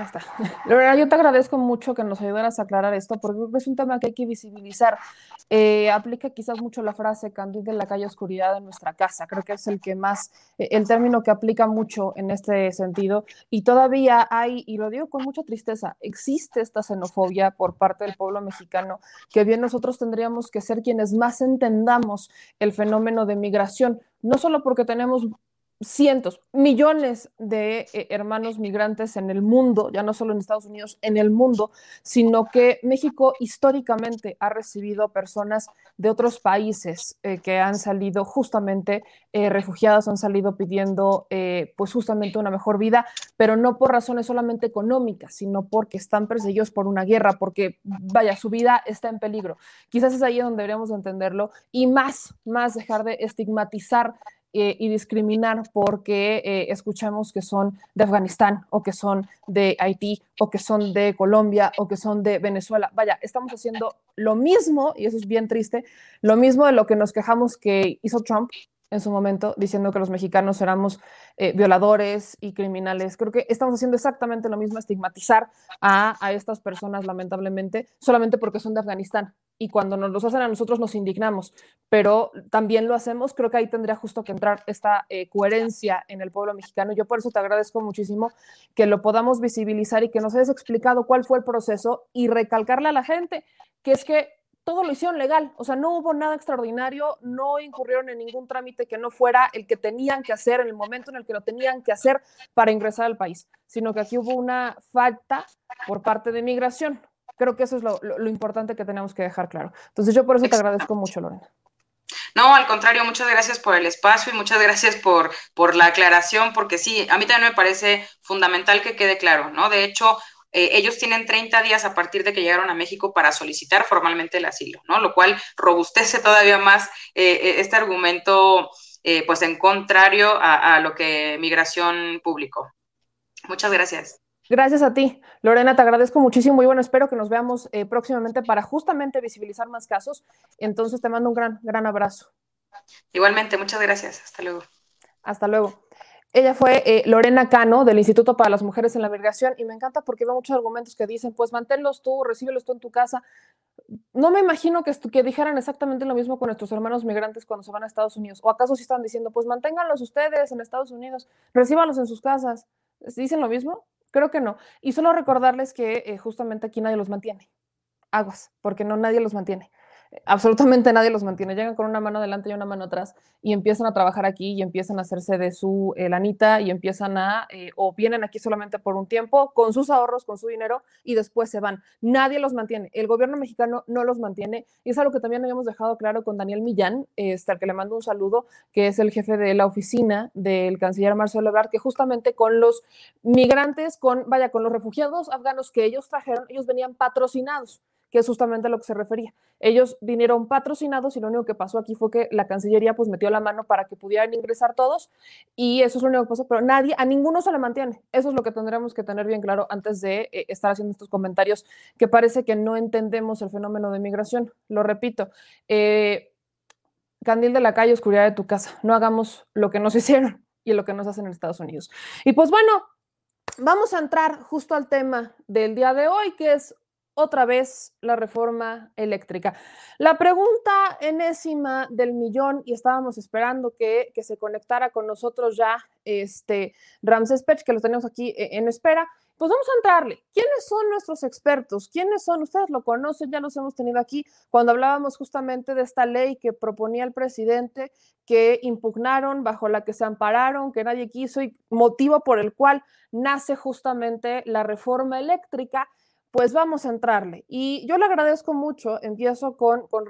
Ahí está. <laughs> Lorena, yo te agradezco mucho que nos ayudaras a aclarar esto, porque es un tema que hay que visibilizar. Eh, aplica quizás mucho la frase candil de la calle oscuridad de nuestra casa. Creo que es el que más, eh, el término que aplica mucho en este sentido. Y todavía hay, y lo digo con mucha tristeza, existe esta xenofobia por parte del pueblo mexicano, que bien nosotros tendríamos que ser quienes más entendamos el fenómeno de migración, no solo porque tenemos cientos, millones de eh, hermanos migrantes en el mundo, ya no solo en Estados Unidos, en el mundo, sino que México históricamente ha recibido personas de otros países eh, que han salido justamente eh, refugiadas, han salido pidiendo pues justamente una mejor vida, pero no por razones solamente económicas, sino porque están perseguidos por una guerra, porque vaya, su vida está en peligro. Quizás es ahí donde deberíamos entenderlo y más, más dejar de estigmatizar eh, y discriminar porque eh, escuchamos que son de Afganistán o que son de Haití o que son de Colombia o que son de Venezuela. Vaya, estamos haciendo lo mismo, y eso es bien triste, lo mismo de lo que nos quejamos que hizo Trump en su momento diciendo que los mexicanos éramos eh, violadores y criminales. Creo que estamos haciendo exactamente lo mismo, estigmatizar a, a, estas personas, lamentablemente, solamente porque son de Afganistán. Y cuando nos los hacen a nosotros nos indignamos, pero también lo hacemos. Creo que ahí tendría justo que entrar esta eh, coherencia en el pueblo mexicano. Yo por eso te agradezco muchísimo que lo podamos visibilizar y que nos hayas explicado cuál fue el proceso y recalcarle a la gente que es que todo lo hicieron legal, o sea, no hubo nada extraordinario, no incurrieron en ningún trámite que no fuera el que tenían que hacer en el momento en el que lo tenían que hacer para ingresar al país, sino que aquí hubo una falta por parte de migración. Creo que eso es lo, importante que tenemos que dejar claro. Entonces yo por eso te agradezco mucho, Lorena. No, al contrario, muchas gracias por el espacio y muchas gracias por, por la aclaración, porque sí, a mí también me parece fundamental que quede claro, ¿no? De hecho, eh, ellos tienen 30 días a partir de que llegaron a México para solicitar formalmente el asilo, ¿no? Lo cual robustece todavía más eh, eh, este argumento, pues en contrario a, a, lo que migración publicó. Muchas gracias. Gracias a ti, Lorena, te agradezco muchísimo y bueno, espero que nos veamos próximamente para justamente visibilizar más casos. Entonces te mando un gran, gran abrazo. Igualmente, muchas gracias. Hasta luego. Hasta luego. Ella fue eh, Lorena Cano del Instituto para las Mujeres en la Migración y me encanta porque veo muchos argumentos que dicen, pues manténlos tú, recíbelos tú en tu casa. No me imagino que, que dijeran exactamente lo mismo con nuestros hermanos migrantes cuando se van a Estados Unidos. ¿O acaso sí están diciendo, pues manténganlos ustedes en Estados Unidos, recíbanlos en sus casas? ¿Dicen lo mismo? Creo que no. Y solo recordarles que eh, justamente aquí nadie los mantiene. Aguas, porque no nadie los mantiene absolutamente nadie los mantiene. Llegan con una mano adelante y una mano atrás y empiezan a trabajar aquí y empiezan a hacerse de su eh, lanita y empiezan a, eh, o vienen aquí solamente por un tiempo con sus ahorros, con su dinero y después se van. Nadie los mantiene. El gobierno mexicano no los mantiene y es algo que también habíamos dejado claro con Daniel Millán, este, al que le mando un saludo, que es el jefe de la oficina del canciller Marcelo Ebrard, que justamente con los migrantes, con, vaya, con los refugiados afganos que ellos trajeron, ellos venían patrocinados que es justamente a lo que se refería. Ellos vinieron patrocinados y lo único que pasó aquí fue que la Cancillería pues metió la mano para que pudieran ingresar todos y eso es lo único que pasó, pero nadie, a ninguno se le mantiene. Eso es lo que tendremos que tener bien claro antes de eh, estar haciendo estos comentarios que parece que no entendemos el fenómeno de migración. Lo repito, eh, candil de la calle, oscuridad de tu casa. No hagamos lo que nos <laughs> hicieron y lo que nos hacen en Estados Unidos. Y pues bueno, vamos a entrar justo al tema del día de hoy, que es otra vez la reforma eléctrica. La pregunta enésima del millón, y estábamos esperando que, se conectara con nosotros ya este Ramses Pech, que lo tenemos aquí eh, en espera. Pues vamos a entrarle. ¿Quiénes son nuestros expertos? ¿Quiénes son? Ustedes lo conocen, ya los hemos tenido aquí cuando hablábamos justamente de esta ley que proponía el presidente, que impugnaron, bajo la que se ampararon, que nadie quiso y motivo por el cual nace justamente la reforma eléctrica pues vamos a entrarle. Y yo le agradezco mucho, empiezo con, con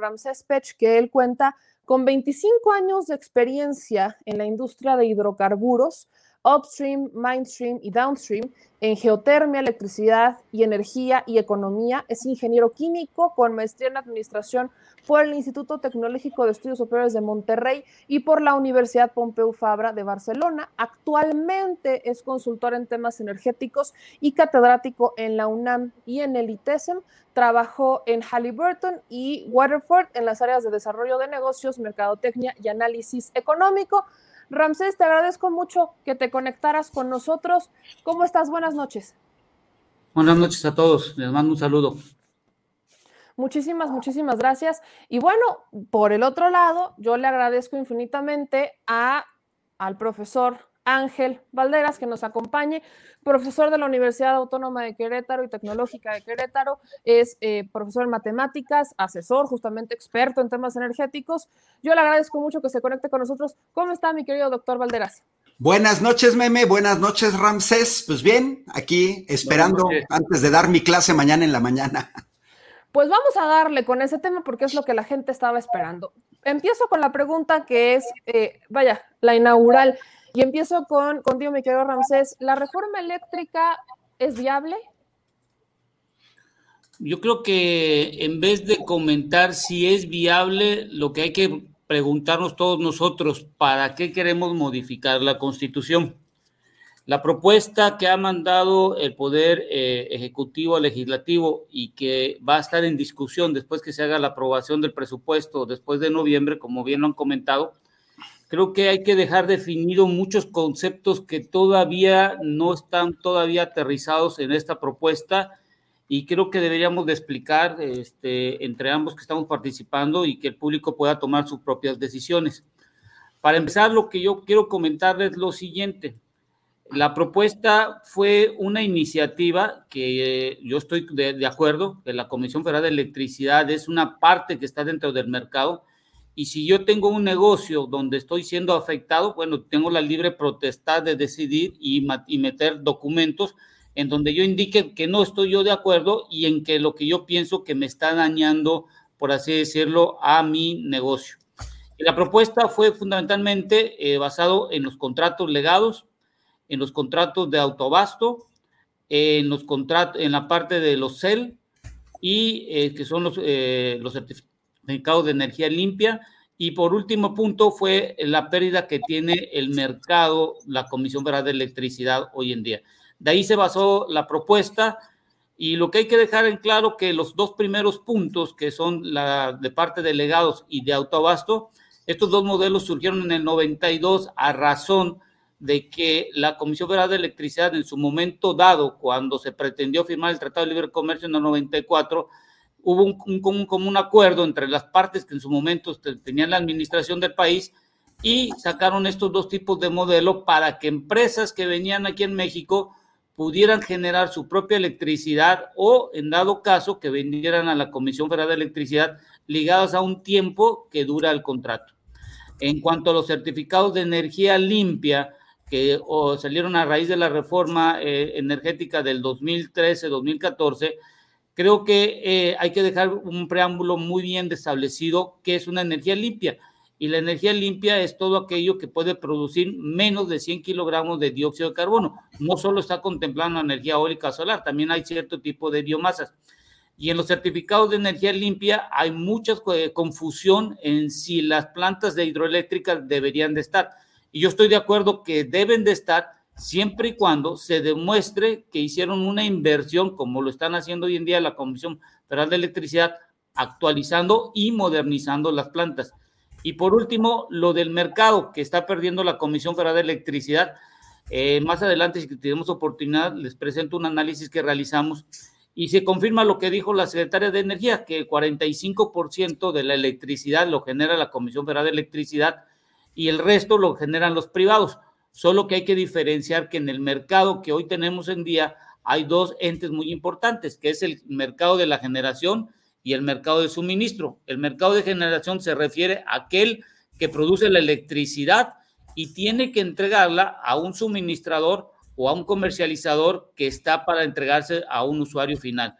Pech, que él cuenta con 25 años de experiencia en la industria de hidrocarburos, upstream, mainstream y downstream, en geotermia, electricidad y energía y economía. Es ingeniero químico con maestría en administración por el Instituto Tecnológico de Estudios Superiores de Monterrey y por la Universidad Pompeu Fabra de Barcelona. Actualmente es consultor en temas energéticos y catedrático en la UNAM y en el ITESM. Trabajó en Halliburton y Waterford en las áreas de desarrollo de negocios, mercadotecnia y análisis económico. Ramsés, te agradezco mucho que te conectaras con nosotros. ¿Cómo estás? Buenas noches. Buenas noches a todos. Les mando un saludo. Muchísimas, muchísimas gracias. Y bueno, por el otro lado, yo le agradezco infinitamente a, al profesor Ángel Valderas, que nos acompañe, profesor de la Universidad Autónoma de Querétaro y Tecnológica de Querétaro, es eh, profesor en matemáticas, asesor, justamente experto en temas energéticos. Yo le agradezco mucho que se conecte con nosotros. ¿Cómo está mi querido doctor Valderas? Buenas noches, Meme. Buenas noches, Ramsés. Pues bien, aquí esperando antes de dar mi clase mañana en la mañana. Pues vamos a darle con ese tema porque es lo que la gente estaba esperando. Empiezo con la pregunta que es, eh, vaya, la inaugural. Y empiezo con, contigo, mi querido Ramsés. ¿La reforma eléctrica es viable? Yo creo que en vez de comentar si es viable, lo que hay que preguntarnos todos nosotros, ¿para qué queremos modificar la constitución? La propuesta que ha mandado el Poder eh, Ejecutivo al Legislativo y que va a estar en discusión después que se haga la aprobación del presupuesto después de noviembre, como bien lo han comentado, creo que hay que dejar definido muchos conceptos que todavía no están todavía aterrizados en esta propuesta y creo que deberíamos de explicar este, entre ambos que estamos participando y que el público pueda tomar sus propias decisiones. Para empezar, lo que yo quiero comentarles es lo siguiente. La propuesta fue una iniciativa que eh, yo estoy de, de acuerdo, que la Comisión Federal de Electricidad es una parte que está dentro del mercado, y si yo tengo un negocio donde estoy siendo afectado, bueno, tengo la libre protestad de decidir y, meter documentos en donde yo indique que no estoy yo de acuerdo y en que lo que yo pienso que me está dañando, por así decirlo, a mi negocio. Y la propuesta fue fundamentalmente eh, basado en los contratos legados, en los contratos de autobasto, en los contratos, en la parte de los CEL y eh, que son los, eh, los certificados mercado de energía limpia. Y por último punto fue la pérdida que tiene el mercado, la Comisión Federal de Electricidad hoy en día. De ahí se basó la propuesta y lo que hay que dejar en claro que los dos primeros puntos, que son la de parte de legados y de autoabasto, estos dos modelos surgieron en el 92 a razón de que la Comisión Federal de Electricidad en su momento dado, cuando se pretendió firmar el Tratado de Libre Comercio en el 94, hubo un, un, acuerdo entre las partes que en su momento tenían la administración del país y sacaron estos dos tipos de modelo para que empresas que venían aquí en México pudieran generar su propia electricidad o, en dado caso, que vendieran a la Comisión Federal de Electricidad ligadas a un tiempo que dura el contrato. En cuanto a los certificados de energía limpia, que salieron a raíz de la reforma eh, energética del 2013-2014, creo que eh, hay que dejar un preámbulo muy bien establecido que es una energía limpia y la energía limpia es todo aquello que puede producir menos de 100 kilogramos de dióxido de carbono. No solo está contemplando energía eólica solar, también hay cierto tipo de biomasas. Y en los certificados de energía limpia hay mucha eh, confusión en si las plantas de hidroeléctricas deberían de estar. Y yo estoy de acuerdo que deben de estar siempre y cuando se demuestre que hicieron una inversión, como lo están haciendo hoy en día la Comisión Federal de Electricidad, actualizando y modernizando las plantas. Y por último, lo del mercado que está perdiendo la Comisión Federal de Electricidad. Eh, más adelante, si tenemos oportunidad, les presento un análisis que realizamos y se confirma lo que dijo la secretaria de Energía, que el 45% de la electricidad lo genera la Comisión Federal de Electricidad y el resto lo generan los privados. Solo que hay que diferenciar que en el mercado que hoy tenemos en día hay dos entes muy importantes, que es el mercado de la generación y el mercado de suministro. El mercado de generación se refiere a aquel que produce la electricidad y tiene que entregarla a un suministrador o a un comercializador que está para entregarse a un usuario final.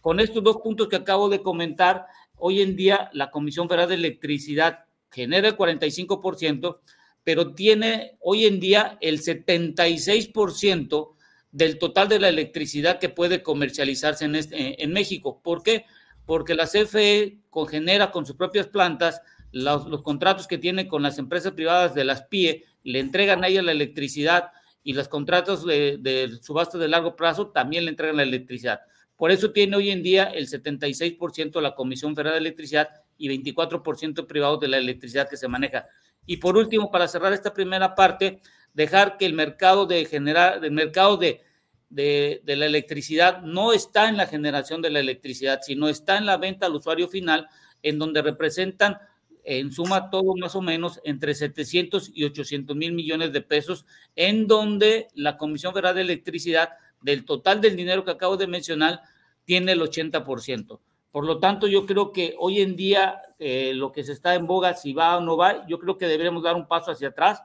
Con estos dos puntos que acabo de comentar, hoy en día la Comisión Federal de Electricidad genera el 45%, pero tiene hoy en día el 76% del total de la electricidad que puede comercializarse en, este, en México. ¿Por qué? porque la CFE genera con sus propias plantas los, contratos que tiene con las empresas privadas de las PIE, le entregan a ella la electricidad y los contratos de, de subasta de largo plazo también le entregan la electricidad. Por eso tiene hoy en día el 76% la Comisión Federal de Electricidad y 24% privado de la electricidad que se maneja. Y por último, para cerrar esta primera parte, dejar que el mercado de generar, el mercado de de, la electricidad no está en la generación de la electricidad, sino está en la venta al usuario final, en donde representan en suma todo más o menos entre 700 y 800 mil millones de pesos, en donde la Comisión Federal de Electricidad, del total del dinero que acabo de mencionar, tiene el 80%. Por lo tanto, yo creo que hoy en día eh, lo que se está en boga, si va o no va, yo creo que deberíamos dar un paso hacia atrás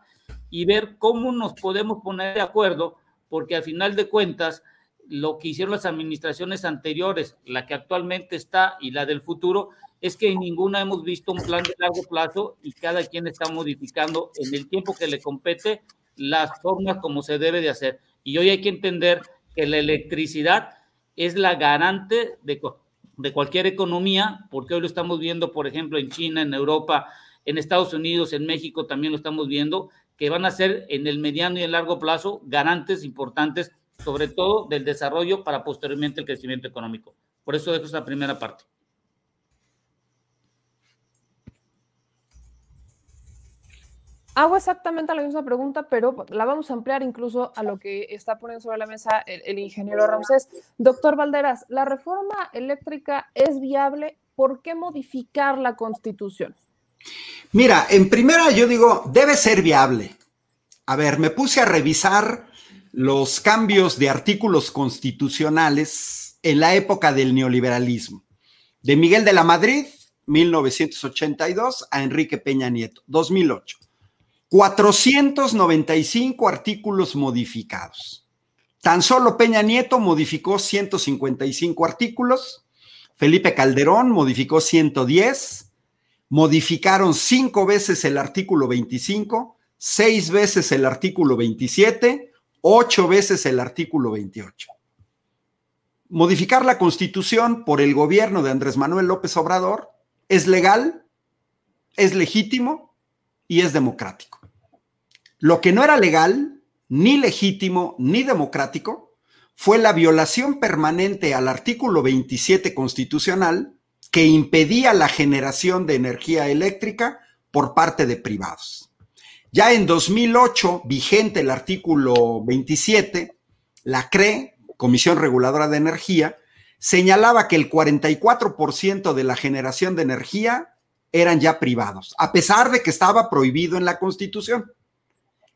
y ver cómo nos podemos poner de acuerdo porque al final de cuentas, lo que hicieron las administraciones anteriores, la que actualmente está y la del futuro, es que en ninguna hemos visto un plan de largo plazo y cada quien está modificando en el tiempo que le compete las formas como se debe de hacer. Y hoy hay que entender que la electricidad es la garante de, de cualquier economía, porque hoy lo estamos viendo, por ejemplo, en China, en Europa, en Estados Unidos, en México también lo estamos viendo, que van a ser en el mediano y el largo plazo garantes importantes, sobre todo del desarrollo para posteriormente el crecimiento económico. Por eso dejo esta primera parte. Hago exactamente la misma pregunta, pero la vamos a ampliar incluso a lo que está poniendo sobre la mesa el, el, ingeniero Ramsés. Doctor Valderas, ¿la reforma eléctrica es viable? ¿Por qué modificar la constitución? Mira, en primera yo digo, debe ser viable. A ver, me puse a revisar los cambios de artículos constitucionales en la época del neoliberalismo. De Miguel de la Madrid, 1982, a Enrique Peña Nieto, 2008. 495 artículos modificados. Tan solo Peña Nieto modificó 155 artículos, Felipe Calderón modificó 110, modificaron cinco veces el artículo 25, seis veces el artículo 27, ocho veces el artículo 28. Modificar la constitución por el gobierno de Andrés Manuel López Obrador es legal, es legítimo y es democrático. Lo que no era legal, ni legítimo, ni democrático, fue la violación permanente al artículo 27 constitucional que impedía la generación de energía eléctrica por parte de privados. Ya en 2008, vigente el artículo 27, la CRE, Comisión Reguladora de Energía, señalaba que el 44% de la generación de energía eran ya privados, a pesar de que estaba prohibido en la Constitución.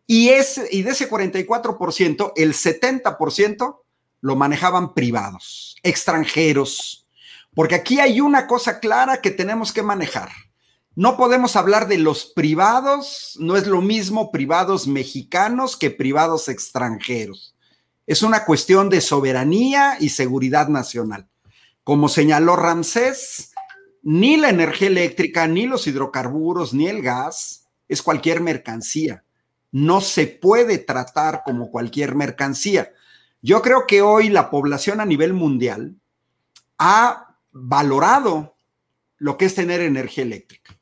Y, y de ese 44%, el 70% lo manejaban privados, extranjeros, porque aquí hay una cosa clara que tenemos que manejar. No podemos hablar de los privados, no es lo mismo privados mexicanos que privados extranjeros. Es una cuestión de soberanía y seguridad nacional. Como señaló Ramsés, ni la energía eléctrica, ni los hidrocarburos, ni el gas es cualquier mercancía. No se puede tratar como cualquier mercancía. Yo creo que hoy la población a nivel mundial ha valorado lo que es tener energía eléctrica.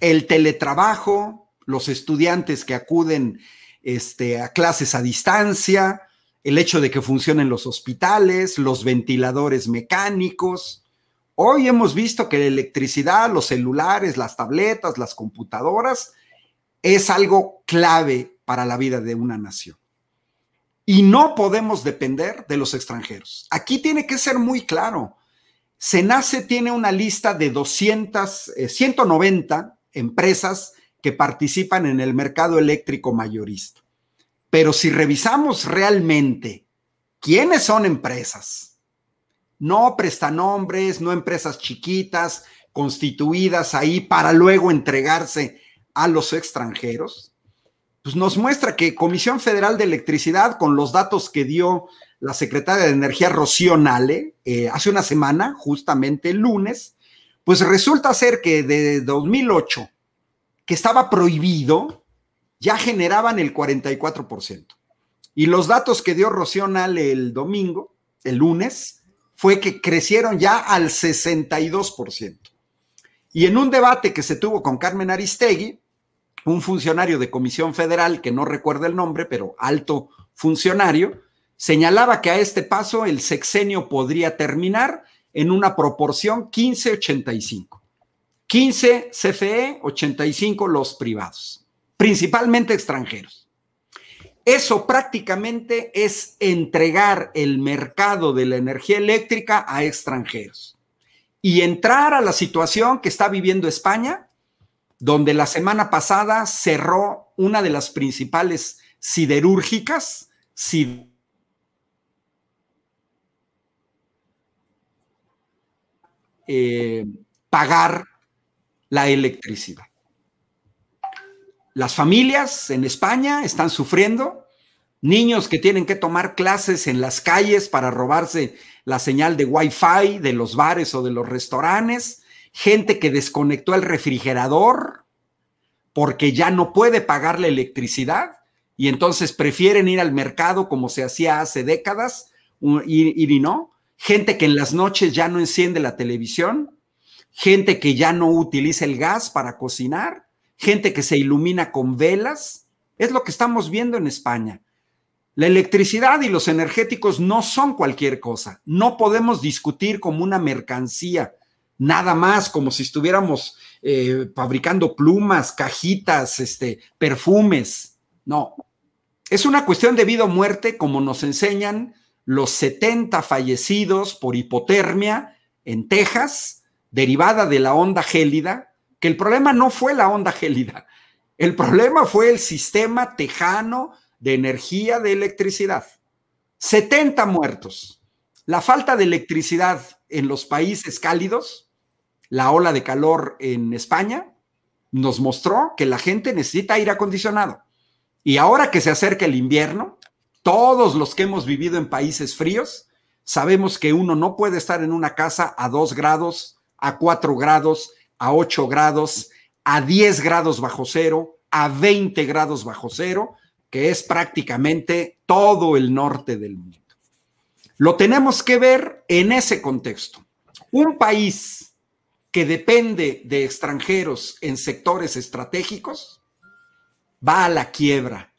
El teletrabajo, los estudiantes que acuden este, a clases a distancia, el hecho de que funcionen los hospitales, los ventiladores mecánicos. Hoy hemos visto que la electricidad, los celulares, las tabletas, las computadoras, es algo clave para la vida de una nación y no podemos depender de los extranjeros. Aquí tiene que ser muy claro. Senace tiene una lista de 200, 190 eh, empresas que participan en el mercado eléctrico mayorista. Pero si revisamos realmente quiénes son empresas, no prestanombres, no empresas chiquitas, constituidas ahí para luego entregarse a los extranjeros, pues nos muestra que Comisión Federal de Electricidad, con los datos que dio la secretaria de Energía Rocío Nale eh, hace una semana, justamente el lunes, pues resulta ser que de 2008, que estaba prohibido, ya generaban el 44%. Y los datos que dio Rocío Nale el domingo, el lunes, fue que crecieron ya al 62%. Y en un debate que se tuvo con Carmen Aristegui, un funcionario de Comisión Federal, que no recuerda el nombre, pero alto funcionario, señalaba que a este paso el sexenio podría terminar en una proporción 15-85. 15 CFE, 85 los privados, principalmente extranjeros. Eso prácticamente es entregar el mercado de la energía eléctrica a extranjeros y entrar a la situación que está viviendo España, donde la semana pasada cerró una de las principales siderúrgicas, eh, pagar la electricidad. Las familias en España están sufriendo, niños que tienen que tomar clases en las calles para robarse la señal de Wi-Fi de los bares o de los restaurantes, gente que desconectó el refrigerador porque ya no puede pagar la electricidad y entonces prefieren ir al mercado como se hacía hace décadas, ir, y no. Gente que en las noches ya no enciende la televisión, gente que ya no utiliza el gas para cocinar, gente que se ilumina con velas. Es lo que estamos viendo en España. La electricidad y los energéticos no son cualquier cosa. No podemos discutir como una mercancía nada más, como si estuviéramos eh, fabricando plumas, cajitas, este, perfumes. No, es una cuestión de vida o muerte, como nos enseñan los 70 fallecidos por hipotermia en Texas, derivada de la onda gélida, que el problema no fue la onda gélida, el problema fue el sistema tejano de energía de electricidad. 70 muertos. La falta de electricidad en los países cálidos la ola de calor en España nos mostró que la gente necesita aire acondicionado. Y ahora que se acerca el invierno, todos los que hemos vivido en países fríos, sabemos que uno no puede estar en una casa a 2 grados, a 4 grados, a 8 grados, a 10 grados bajo cero, a 20 grados bajo cero, que es prácticamente todo el norte del mundo. Lo tenemos que ver en ese contexto. Un país que depende de extranjeros en sectores estratégicos, va a la quiebra.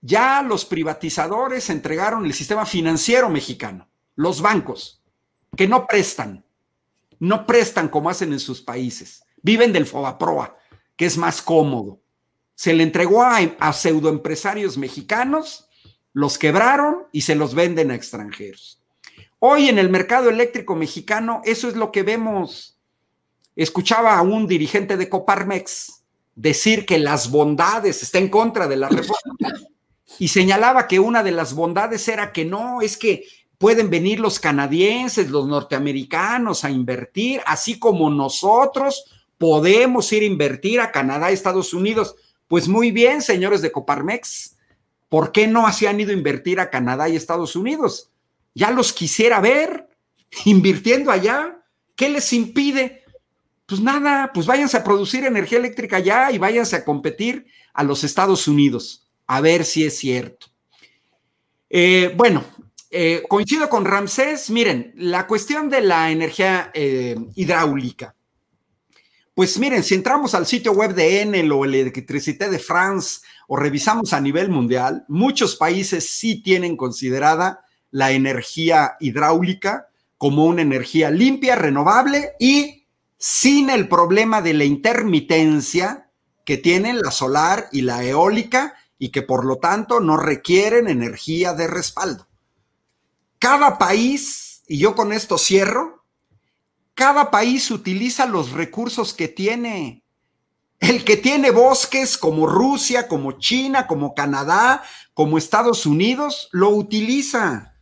Ya los privatizadores entregaron el sistema financiero mexicano, los bancos, que no prestan, no prestan como hacen en sus países, viven del FOBAPROA, que es más cómodo. Se le entregó a, a pseudoempresarios mexicanos, los quebraron y se los venden a extranjeros. Hoy en el mercado eléctrico mexicano, eso es lo que vemos. Escuchaba a un dirigente de Coparmex decir que las bondades está en contra de la reforma y señalaba que una de las bondades era que no, es que pueden venir los canadienses, los norteamericanos a invertir, así como nosotros podemos ir a invertir a Canadá y Estados Unidos. Pues muy bien, señores de Coparmex, ¿por qué no se han ido a invertir a Canadá y Estados Unidos? Ya los quisiera ver invirtiendo allá. ¿Qué les impide? Pues nada, pues váyanse a producir energía eléctrica allá y váyanse a competir a los Estados Unidos, a ver si es cierto. Eh, bueno, eh, coincido con Ramsés. Miren, la cuestión de la energía eh, hidráulica. Pues miren, si entramos al sitio web de Enel o Electricité de France o revisamos a nivel mundial, muchos países sí tienen considerada la energía hidráulica como una energía limpia, renovable y sin el problema de la intermitencia que tienen la solar y la eólica y que por lo tanto no requieren energía de respaldo. Cada país, y yo con esto cierro, cada país utiliza los recursos que tiene. El que tiene bosques como Rusia, como China, como Canadá, como Estados Unidos, lo utiliza.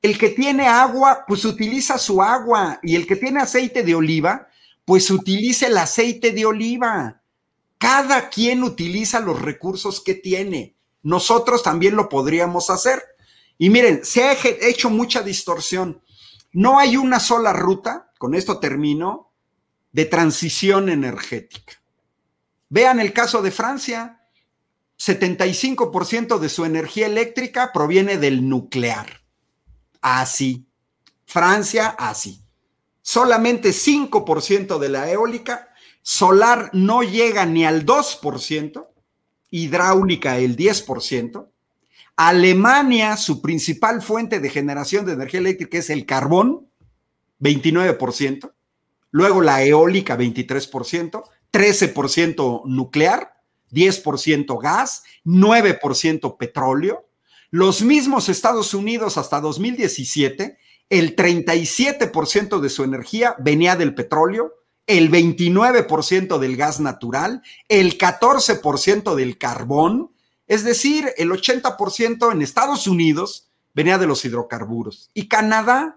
El que tiene agua, pues utiliza su agua. Y el que tiene aceite de oliva, pues utiliza el aceite de oliva. Cada quien utiliza los recursos que tiene. Nosotros también lo podríamos hacer. Y miren, se ha hecho mucha distorsión. No hay una sola ruta, con esto termino, de transición energética. Vean el caso de Francia. 75% de su energía eléctrica proviene del nuclear. Así. Francia, así. Solamente 5% de la eólica. Solar no llega ni al 2%. Hidráulica el 10%. Alemania, su principal fuente de generación de energía eléctrica es el carbón, 29%. Luego la eólica, 23%. 13% nuclear, 10% gas, 9% petróleo. Los mismos Estados Unidos hasta 2017, el 37% de su energía venía del petróleo, el 29% del gas natural, el 14% del carbón, es decir, el 80% en Estados Unidos venía de los hidrocarburos. Y Canadá,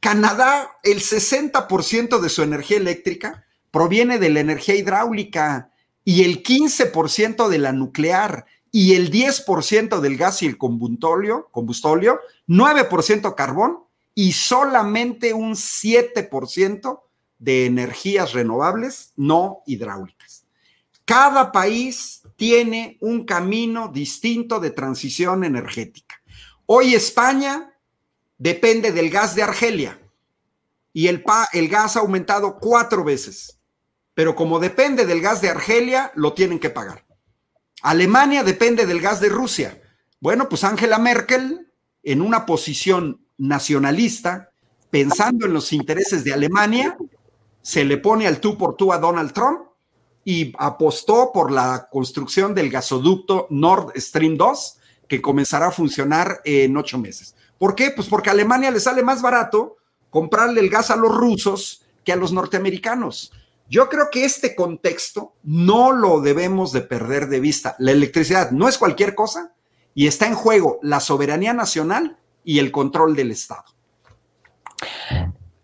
Canadá, el 60% de su energía eléctrica proviene de la energía hidráulica y el 15% de la nuclear y el 10% del gas y el combustóleo, combustóleo 9% carbón y solamente un 7% de energías renovables no hidráulicas. Cada país tiene un camino distinto de transición energética. Hoy España depende del gas de Argelia y el, gas ha aumentado cuatro veces, pero como depende del gas de Argelia, lo tienen que pagar. Alemania depende del gas de Rusia. Bueno, pues Angela Merkel, en una posición nacionalista, pensando en los intereses de Alemania, se le pone al tú por tú a Donald Trump y apostó por la construcción del gasoducto Nord Stream 2, que comenzará a funcionar en ocho meses. ¿Por qué? Pues porque a Alemania le sale más barato comprarle el gas a los rusos que a los norteamericanos. Yo creo que este contexto no lo debemos de perder de vista. La electricidad no es cualquier cosa y está en juego la soberanía nacional y el control del Estado.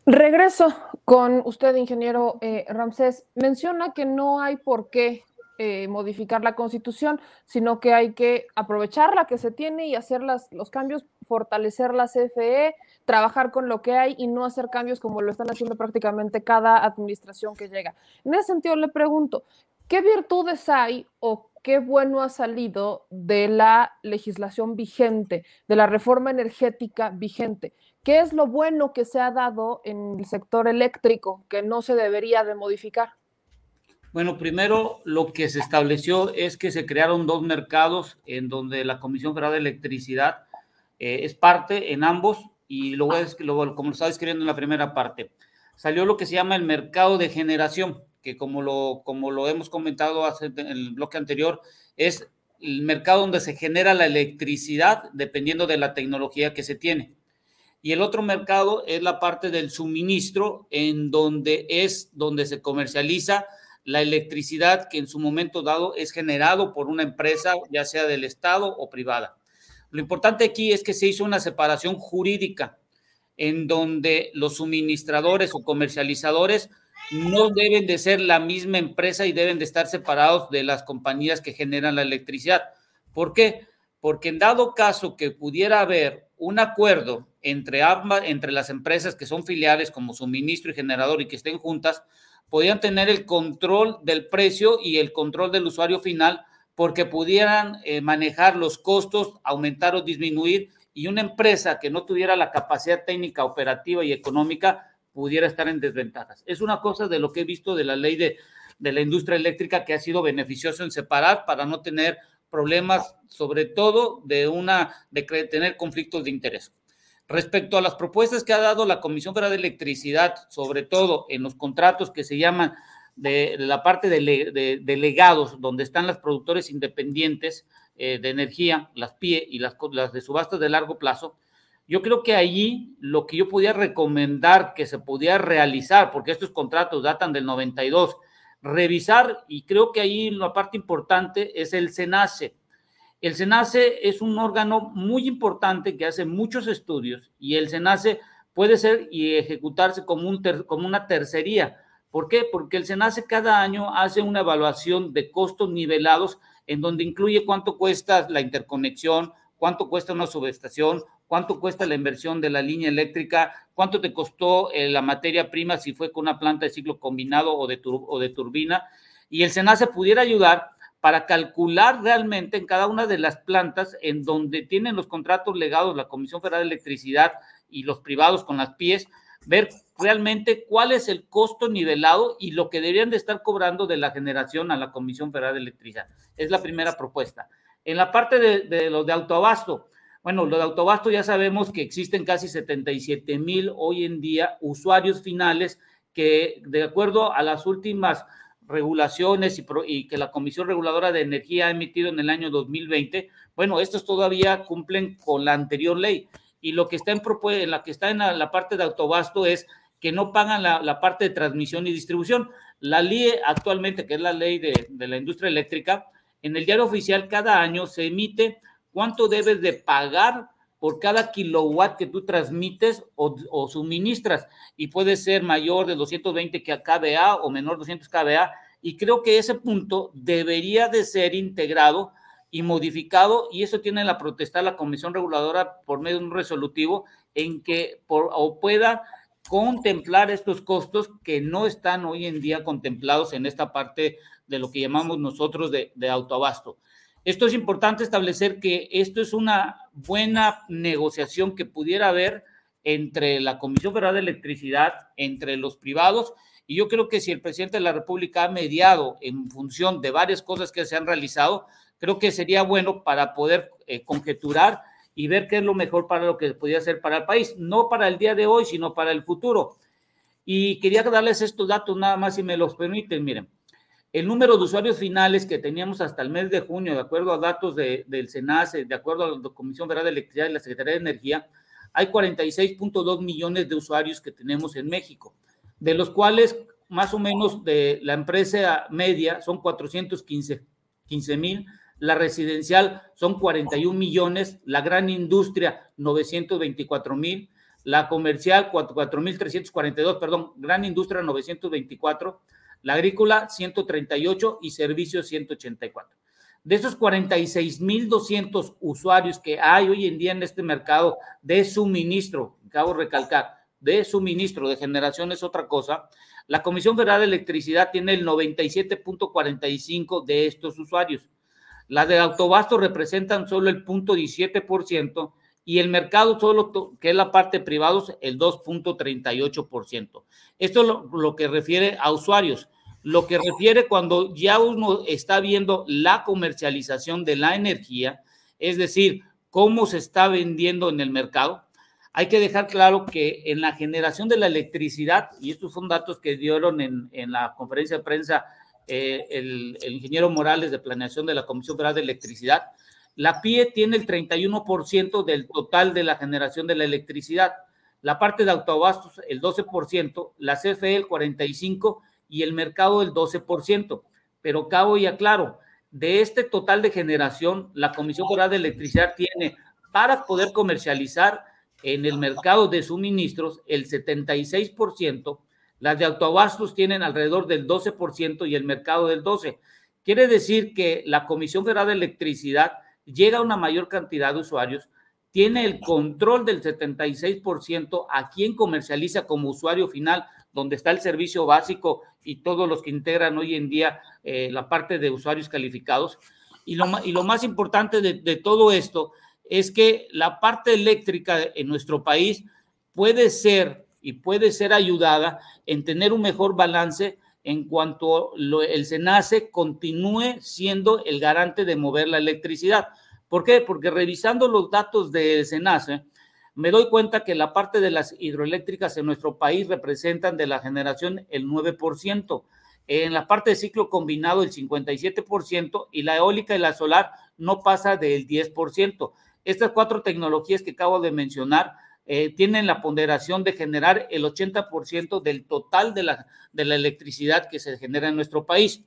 Regreso con usted, ingeniero eh, Ramsés. Menciona que no hay por qué eh, modificar la constitución, sino que hay que aprovechar la que se tiene y hacer los cambios, fortalecer la CFE, trabajar con lo que hay y no hacer cambios como lo están haciendo prácticamente cada administración que llega. En ese sentido le pregunto, ¿qué virtudes hay o qué bueno ha salido de la legislación vigente, de la reforma energética vigente? ¿Qué es lo bueno que se ha dado en el sector eléctrico que no se debería de modificar? Bueno, primero lo que se estableció es que se crearon dos mercados en donde la Comisión Federal de Electricidad eh, es parte en ambos y lo, es, lo como lo estaba escribiendo en la primera parte. Salió lo que se llama el mercado de generación. que como lo, como lo hemos comentado en el bloque anterior, es el mercado donde se genera la electricidad dependiendo de la tecnología que se tiene. Y el otro mercado es la parte del suministro, en donde es donde se comercializa la electricidad que en su momento dado es generado por una empresa, ya sea del Estado o privada. Lo importante aquí es que se hizo una separación jurídica en donde los suministradores o comercializadores no deben de ser la misma empresa y deben de estar separados de las compañías que generan la electricidad. ¿Por qué? Porque en dado caso que pudiera haber un acuerdo entre, entre las empresas que son filiales como suministro y generador y que estén juntas, podían tener el control del precio y el control del usuario final porque pudieran eh, manejar los costos, aumentar o disminuir y una empresa que no tuviera la capacidad técnica, operativa y económica pudiera estar en desventajas. Es una cosa de lo que he visto de la ley de, de la industria eléctrica que ha sido beneficioso en separar para no tener problemas, sobre todo de una de tener conflictos de interés. Respecto a las propuestas que ha dado la Comisión Federal de Electricidad, sobre todo en los contratos que se llaman de, la parte de, legados, donde están los productores independientes eh, de energía, las PIE y las, las de subastas de largo plazo, yo creo que allí lo que yo podía recomendar que se pudiera realizar, porque estos contratos datan del 92, revisar, y creo que ahí la parte importante es el SENACE. El SENACE es un órgano muy importante que hace muchos estudios y el SENACE puede ser y ejecutarse como, un como una tercería. ¿Por qué? Porque el SENACE cada año hace una evaluación de costos nivelados en donde incluye cuánto cuesta la interconexión, cuánto cuesta una subestación, cuánto cuesta la inversión de la línea eléctrica, cuánto te costó eh, la materia prima si fue con una planta de ciclo combinado o de, o de turbina, y el SENACE pudiera ayudar para calcular realmente en cada una de las plantas en donde tienen los contratos legados la Comisión Federal de Electricidad y los privados con las pies, ver realmente cuál es el costo nivelado y lo que deberían de estar cobrando de la generación a la Comisión Federal de Electricidad. Es la primera propuesta. En la parte de, de los de autoabasto, bueno, lo de autobasto ya sabemos que existen casi 77 mil hoy en día usuarios finales que de acuerdo a las últimas regulaciones y, que la Comisión Reguladora de Energía ha emitido en el año 2020, bueno, estos todavía cumplen con la anterior ley. Y lo que está en, la que está en la, parte de autobasto es que no pagan la, parte de transmisión y distribución. La ley actualmente, que es la ley de la industria eléctrica, en el diario oficial cada año se emite cuánto debes de pagar por cada kilowatt que tú transmites o, suministras y puede ser mayor de 220 kVA o menor de 200 kVA y creo que ese punto debería de ser integrado y modificado y eso tiene la protesta la Comisión Reguladora por medio de un resolutivo en que o pueda contemplar estos costos que no están hoy en día contemplados en esta parte de lo que llamamos nosotros de autoabasto. Esto es importante establecer que esto es una buena negociación que pudiera haber entre la Comisión Federal de Electricidad, entre los privados, y yo creo que si el presidente de la República ha mediado en función de varias cosas que se han realizado, creo que sería bueno para poder eh, conjeturar y ver qué es lo mejor para lo que podría ser para el país, no para el día de hoy, sino para el futuro. Y quería darles estos datos nada más, si me los permiten, miren. El número de usuarios finales que teníamos hasta el mes de junio, de acuerdo a datos de, del SENACE, de acuerdo a la Comisión Federal de Electricidad y la Secretaría de Energía, hay 46.2 millones de usuarios que tenemos en México, de los cuales más o menos de la empresa media son 415 mil, la residencial son 41 millones, la gran industria 924 mil, la comercial 4.342, perdón, gran industria 924 la agrícola 138 y servicios 184. De esos 46.200 usuarios que hay hoy en día en este mercado de suministro, acabo de recalcar, de suministro, de generación es otra cosa, la Comisión Federal de Electricidad tiene el 97.45 de estos usuarios. La de autobasto representan solo el 0.17% y el mercado solo, que es la parte privados, el 2.38%. Esto es lo, lo, que refiere a usuarios. Lo que refiere cuando ya uno está viendo la comercialización de la energía, es decir, cómo se está vendiendo en el mercado. hay que dejar claro que en la generación de la electricidad, y estos son datos que dieron en, la conferencia de prensa eh, el, el, ingeniero Morales de Planeación de la Comisión Federal de Electricidad, la PIE tiene el 31% del total de la generación de la electricidad, la parte de autoabastos el 12%, la CFE el 45% y el mercado el 12%. Pero cabo y aclaro, de este total de generación, la Comisión Federal de Electricidad tiene para poder comercializar en el mercado de suministros el 76%, las de autoabastos tienen alrededor del 12% y el mercado del 12%. Quiere decir que la Comisión Federal de Electricidad llega a una mayor cantidad de usuarios, tiene el control del 76% a quien comercializa como usuario final, donde está el servicio básico y todos los que integran hoy en día eh, la parte de usuarios calificados. Y lo, y lo más importante de, todo esto es que la parte eléctrica en nuestro país puede ser y puede ser ayudada en tener un mejor balance en cuanto el SENACE continúe siendo el garante de mover la electricidad. ¿Por qué? Porque revisando los datos del SENACE, me doy cuenta que la parte de las hidroeléctricas en nuestro país representan de la generación el 9%, en la parte de ciclo combinado el 57% y la eólica y la solar no pasa del 10%. Estas cuatro tecnologías que acabo de mencionar eh, tienen la ponderación de generar el 80% del total de la, de la electricidad que se genera en nuestro país.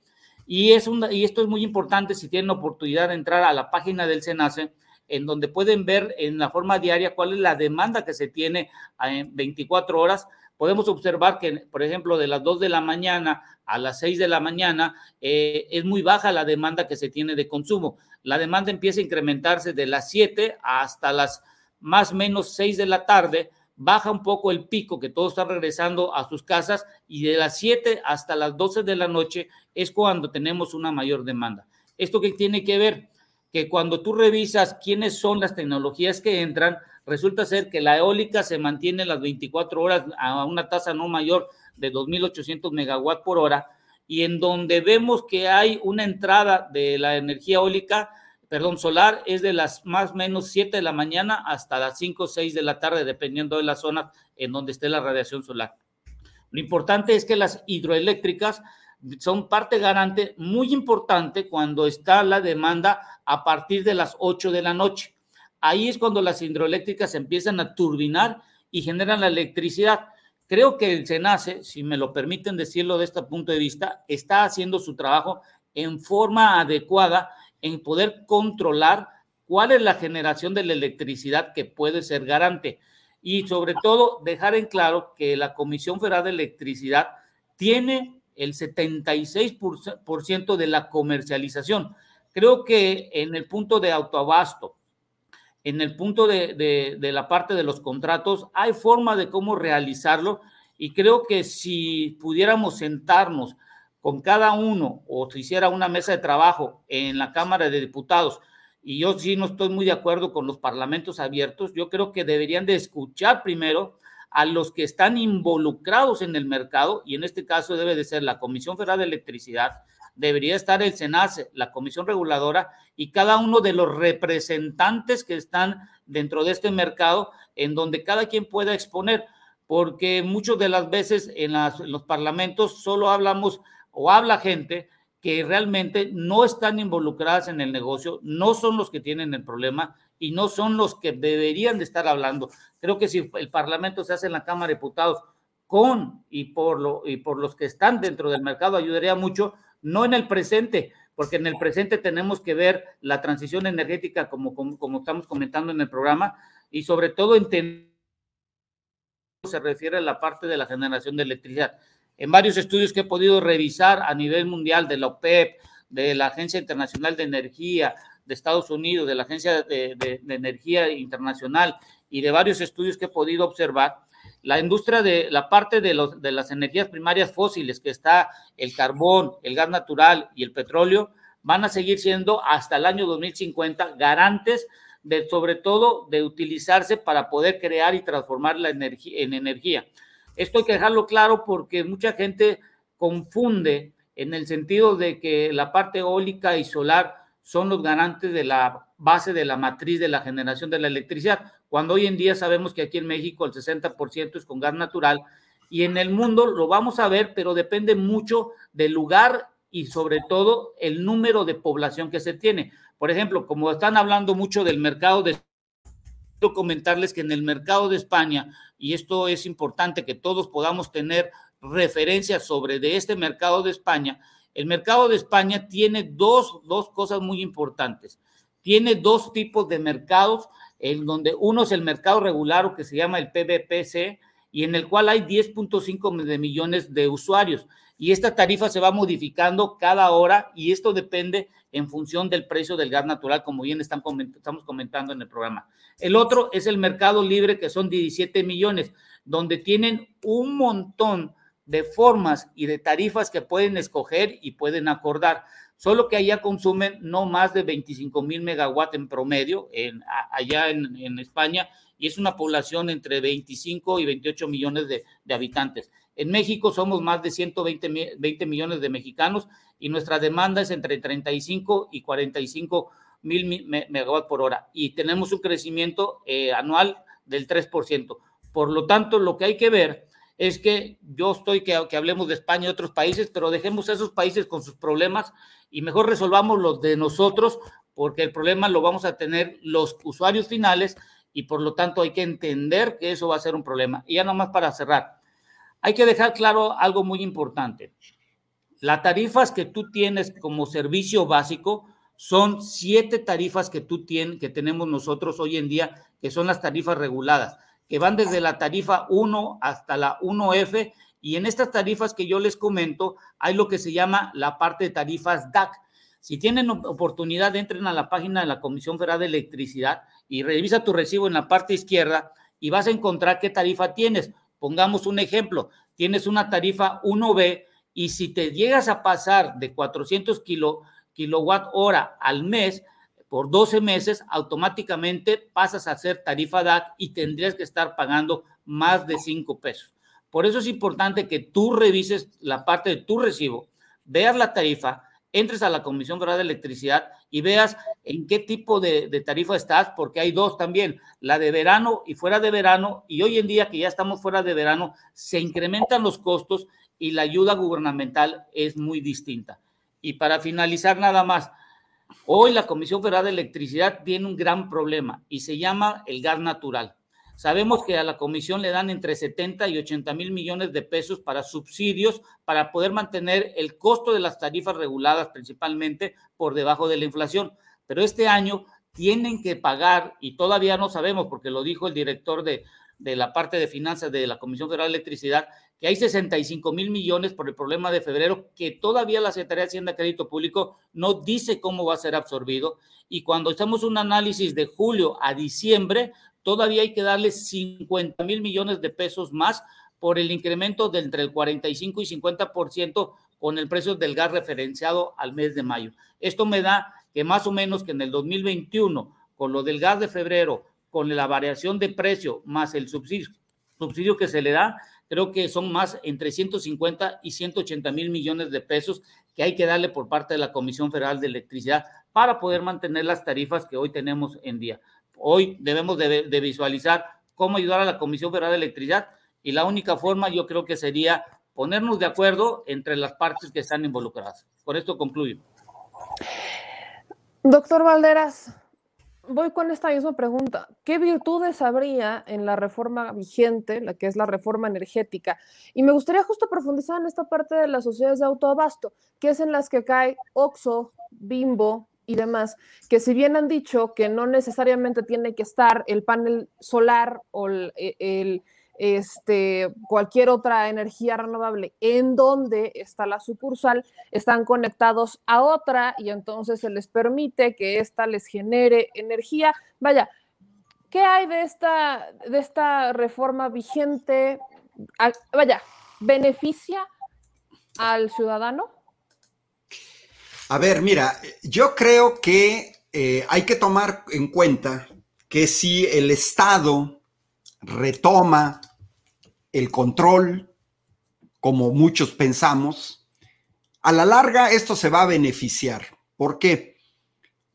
Y, es un, y esto es muy importante si tienen oportunidad de entrar a la página del SENACE, en donde pueden ver en la forma diaria cuál es la demanda que se tiene en 24 horas. Podemos observar que, por ejemplo, de las 2 de la mañana a las 6 de la mañana eh, es muy baja la demanda que se tiene de consumo. La demanda empieza a incrementarse de las 7 hasta las más o menos 6 de la tarde, baja un poco el pico, que todos están regresando a sus casas, y de las 7 hasta las 12 de la noche es cuando tenemos una mayor demanda. ¿Esto qué tiene que ver? Que cuando tú revisas quiénes son las tecnologías que entran, resulta ser que la eólica se mantiene las 24 horas a una tasa no mayor de 2.800 megawatt por hora, y en donde vemos que hay una entrada de la energía eólica, perdón, solar, es de las más o menos 7 de la mañana hasta las 5 o 6 de la tarde, dependiendo de la zona en donde esté la radiación solar. Lo importante es que las hidroeléctricas son parte garante muy importante cuando está la demanda a partir de las 8 de la noche. Ahí es cuando las hidroeléctricas empiezan a turbinar y generan la electricidad. Creo que el SENACE, si me lo permiten decirlo de este punto de vista, está haciendo su trabajo en forma adecuada en poder controlar cuál es la generación de la electricidad que puede ser garante y sobre todo dejar en claro que la Comisión Federal de Electricidad tiene el 76% de la comercialización. Creo que en el punto de autoabasto, en el punto de, de, la parte de los contratos, hay forma de cómo realizarlo y creo que si pudiéramos sentarnos con cada uno o se hiciera una mesa de trabajo en la Cámara de Diputados, y yo sí no estoy muy de acuerdo con los parlamentos abiertos, yo creo que deberían de escuchar primero a los que están involucrados en el mercado, y en este caso debe de ser la Comisión Federal de Electricidad, debería estar el SENACE, la Comisión Reguladora y cada uno de los representantes que están dentro de este mercado, en donde cada quien pueda exponer, porque muchas de las veces en, en los parlamentos solo hablamos o habla gente que realmente no están involucradas en el negocio, no son los que tienen el problema y no son los que deberían de estar hablando. Creo que si el Parlamento se hace en la Cámara de Diputados con y por, lo, y por los que están dentro del mercado ayudaría mucho, no en el presente, porque en el presente tenemos que ver la transición energética como, como, estamos comentando en el programa y sobre todo entender se refiere a la parte de la generación de electricidad. En varios estudios que he podido revisar a nivel mundial de la OPEP, de la Agencia Internacional de Energía, de Estados Unidos, de la Agencia de, Energía Internacional y de varios estudios que he podido observar, la industria de la parte de, de las energías primarias fósiles, que está el carbón, el gas natural y el petróleo, van a seguir siendo hasta el año 2050 garantes de, sobre todo, de utilizarse para poder crear y transformar la energía en energía. Esto hay que dejarlo claro porque mucha gente confunde en el sentido de que la parte eólica y solar son los garantes de la base de la matriz de la generación de la electricidad, cuando hoy en día sabemos que aquí en México el 60% es con gas natural y en el mundo lo vamos a ver, pero depende mucho del lugar y sobre todo el número de población que se tiene. Por ejemplo, como están hablando mucho del mercado de quiero comentarles que en el mercado de España, y esto es importante que todos podamos tener referencias sobre de este mercado de España, el mercado de España tiene dos, dos cosas muy importantes. Tiene dos tipos de mercados, en donde uno es el mercado regular o que se llama el PBPC, y en el cual hay 10.5 millones de usuarios. Y esta tarifa se va modificando cada hora y esto depende en función del precio del gas natural, como bien están estamos comentando en el programa. El otro es el mercado libre, que son 17 millones, donde tienen un montón de formas y de tarifas que pueden escoger y pueden acordar. Solo que allá consumen no más de 25 mil megawatts en promedio, en, allá en, España, y es una población entre 25 y 28 millones de, habitantes. En México somos más de 120 20 millones de mexicanos y nuestra demanda es entre 35 y 45 mil megawatts por hora y tenemos un crecimiento eh, anual del 3%. Por lo tanto, lo que hay que ver es que yo estoy que, que hablemos de España y otros países, pero dejemos a esos países con sus problemas y mejor resolvamos los de nosotros, porque el problema lo vamos a tener los usuarios finales y por lo tanto hay que entender que eso va a ser un problema. Y ya nomás para cerrar, hay que dejar claro algo muy importante. Las tarifas que tú tienes como servicio básico son siete tarifas que tú que tenemos nosotros hoy en día, que son las tarifas reguladas, que van desde la tarifa 1 hasta la 1F. Y en estas tarifas que yo les comento, hay lo que se llama la parte de tarifas DAC. Si tienen oportunidad, entren a la página de la Comisión Federal de Electricidad y revisa tu recibo en la parte izquierda y vas a encontrar qué tarifa tienes. Pongamos un ejemplo, tienes una tarifa 1B y si te llegas a pasar de 400 kilo, kilowatt hora al mes, por 12 meses, automáticamente pasas a ser tarifa DAC y tendrías que estar pagando más de 5 pesos. Por eso es importante que tú revises la parte de tu recibo, veas la tarifa, entres a la Comisión Federal de Electricidad y veas en qué tipo de, tarifa estás, porque hay dos también, la de verano y fuera de verano, y hoy en día que ya estamos fuera de verano, se incrementan los costos y la ayuda gubernamental es muy distinta. Y para finalizar nada más, hoy la Comisión Federal de Electricidad tiene un gran problema y se llama el gas natural. Sabemos que a la comisión le dan entre 70 y 80 mil millones de pesos para subsidios para poder mantener el costo de las tarifas reguladas principalmente por debajo de la inflación. Pero este año tienen que pagar, y todavía no sabemos, porque lo dijo el director de, de la parte de finanzas de la Comisión Federal de Electricidad, que hay 65 mil millones por el problema de febrero, que todavía la Secretaría de Hacienda Crédito Público no dice cómo va a ser absorbido. Y cuando hacemos un análisis de julio a diciembre, todavía hay que darle 50 mil millones de pesos más por el incremento de entre el 45 y 50% con el precio del gas referenciado al mes de mayo. Esto me da que más o menos que en el 2021, con lo del gas de febrero, con la variación de precio más el subsidio, subsidio que se le da, creo que son más entre 150 y 180 mil millones de pesos que hay que darle por parte de la Comisión Federal de Electricidad para poder mantener las tarifas que hoy tenemos en día. Hoy debemos de, visualizar cómo ayudar a la Comisión Federal de Electricidad y la única forma yo creo que sería ponernos de acuerdo entre las partes que están involucradas. Por esto concluyo. Doctor Valderas, voy con esta misma pregunta. ¿Qué virtudes habría en la reforma vigente, la que es la reforma energética? Y me gustaría justo profundizar en esta parte de las sociedades de autoabasto, que es en las que cae OXO, Bimbo, y demás, que si bien han dicho que no necesariamente tiene que estar el panel solar o e, el, este, cualquier otra energía renovable en donde está la sucursal, están conectados a otra y entonces se les permite que ésta les genere energía. Vaya, ¿qué hay de esta, de esta reforma vigente? Ah, vaya, ¿beneficia al ciudadano? A ver, mira, yo creo que eh, hay que tomar en cuenta que si el Estado retoma el control, como muchos pensamos, a la larga esto se va a beneficiar. ¿Por qué?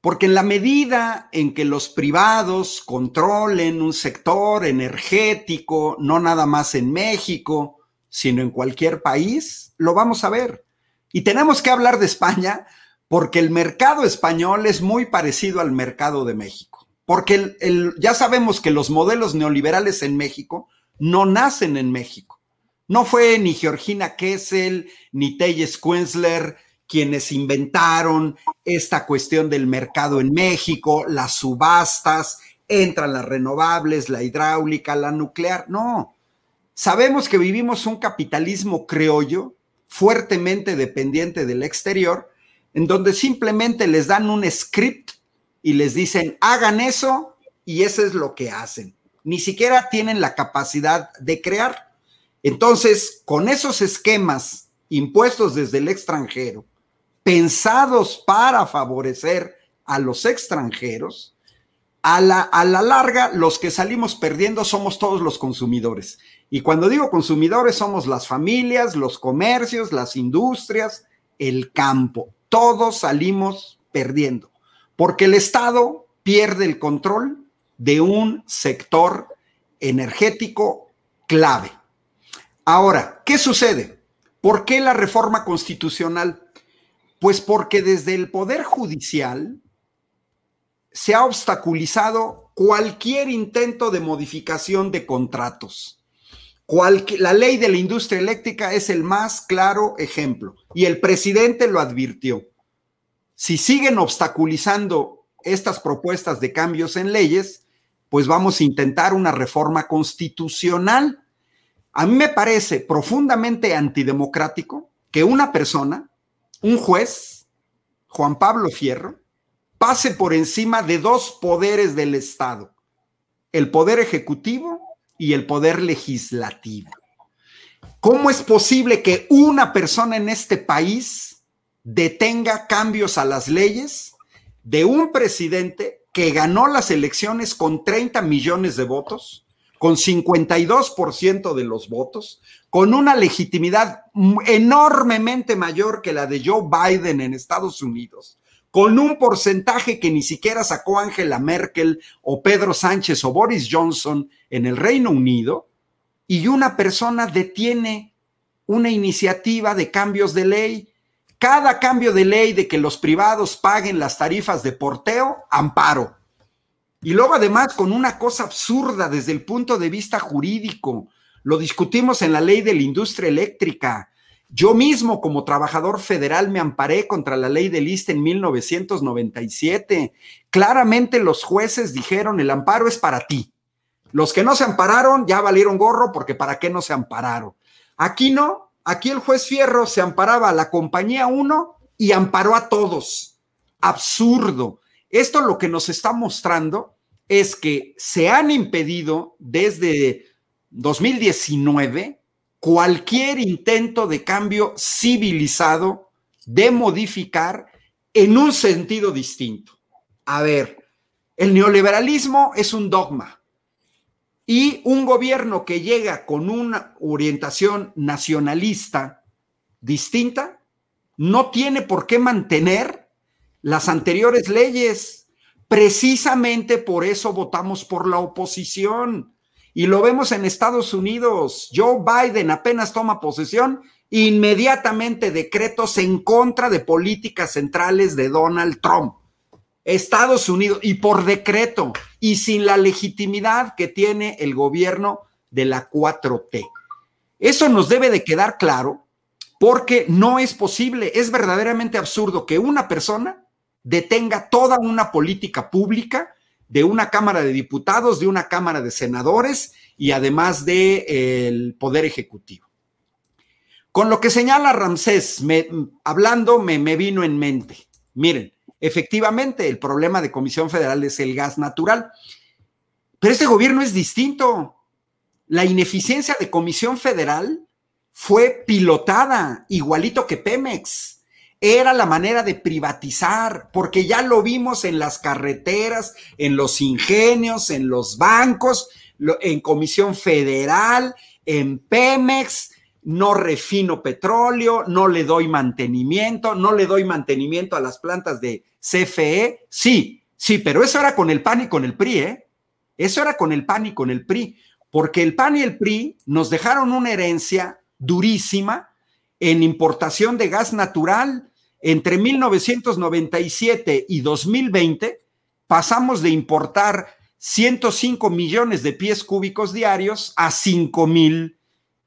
Porque en la medida en que los privados controlen un sector energético, no nada más en México, sino en cualquier país, lo vamos a ver. Y tenemos que hablar de España porque el mercado español es muy parecido al mercado de México. Porque ya sabemos que los modelos neoliberales en México no nacen en México. No fue ni Georgina Kessel ni Telles Quensler quienes inventaron esta cuestión del mercado en México, las subastas, entran las renovables, la hidráulica, la nuclear. No, sabemos que vivimos un capitalismo criollo fuertemente dependiente del exterior, en donde simplemente les dan un script y les dicen, hagan eso y eso es lo que hacen. Ni siquiera tienen la capacidad de crear. Entonces, con esos esquemas impuestos desde el extranjero, pensados para favorecer a los extranjeros, a la, a la, larga los que salimos perdiendo somos todos los consumidores. Y cuando digo consumidores somos las familias, los comercios, las industrias, el campo. Todos salimos perdiendo, porque el Estado pierde el control de un sector energético clave. Ahora, ¿qué sucede? ¿Por qué la reforma constitucional? Pues porque desde el Poder Judicial se ha obstaculizado cualquier intento de modificación de contratos. la ley de la industria eléctrica es el más claro ejemplo y el presidente lo advirtió. Si siguen obstaculizando estas propuestas de cambios en leyes, pues vamos a intentar una reforma constitucional. A mí me parece profundamente antidemocrático que una persona un juez, Juan Pablo Fierro, pase por encima de dos poderes del Estado, el poder ejecutivo y el poder legislativo. ¿Cómo es posible que una persona en este país detenga cambios a las leyes de un presidente que ganó las elecciones con 30 millones de votos, con 52% de los votos, con una legitimidad enormemente mayor que la de Joe Biden en Estados Unidos, con un porcentaje que ni siquiera sacó Angela Merkel o Pedro Sánchez o Boris Johnson en el Reino Unido, y una persona detiene una iniciativa de cambios de ley. Cada cambio de ley de que los privados paguen las tarifas de porteo, amparo. Y luego además con una cosa absurda desde el punto de vista jurídico, lo discutimos en la ley de la industria eléctrica. Yo mismo como trabajador federal me amparé contra la ley de lista en 1997. Claramente los jueces dijeron el amparo es para ti. Los que no se ampararon ya valieron gorro porque para qué no se ampararon. Aquí no, aquí el juez Fierro se amparaba a la compañía 1 y amparó a todos. Absurdo. Esto lo que nos está mostrando es que se han impedido desde 2019 cualquier intento de cambio civilizado, de modificar en un sentido distinto. A ver, el neoliberalismo es un dogma y un gobierno que llega con una orientación nacionalista distinta no tiene por qué mantener las anteriores leyes. Precisamente por eso votamos por la oposición. Y lo vemos en Estados Unidos. Joe Biden apenas toma posesión, inmediatamente decretos en contra de políticas centrales de Donald Trump. Estados Unidos, y por decreto, y sin la legitimidad que tiene el gobierno de la 4T. Eso nos debe de quedar claro porque no es posible, es verdaderamente absurdo que una persona detenga toda una política pública de una Cámara de Diputados, de una Cámara de Senadores y además del el Poder Ejecutivo. Con lo que señala Ramsés, hablando, me vino en mente. Miren, efectivamente, el problema de Comisión Federal es el gas natural, pero este gobierno es distinto. La ineficiencia de Comisión Federal fue pilotada igualito que Pemex era la manera de privatizar, porque ya lo vimos en las carreteras, en los ingenios, en los bancos, en Comisión Federal, en Pemex. No refino petróleo, no le doy mantenimiento, no le doy mantenimiento a las plantas de CFE. Sí, sí, pero eso era con el PAN y con el PRI, ¿eh? Eso era con el PAN y con el PRI, porque el PAN y el PRI nos dejaron una herencia durísima en importación de gas natural. Entre 1997 y 2020 pasamos de importar 105 millones de pies cúbicos diarios a 5 mil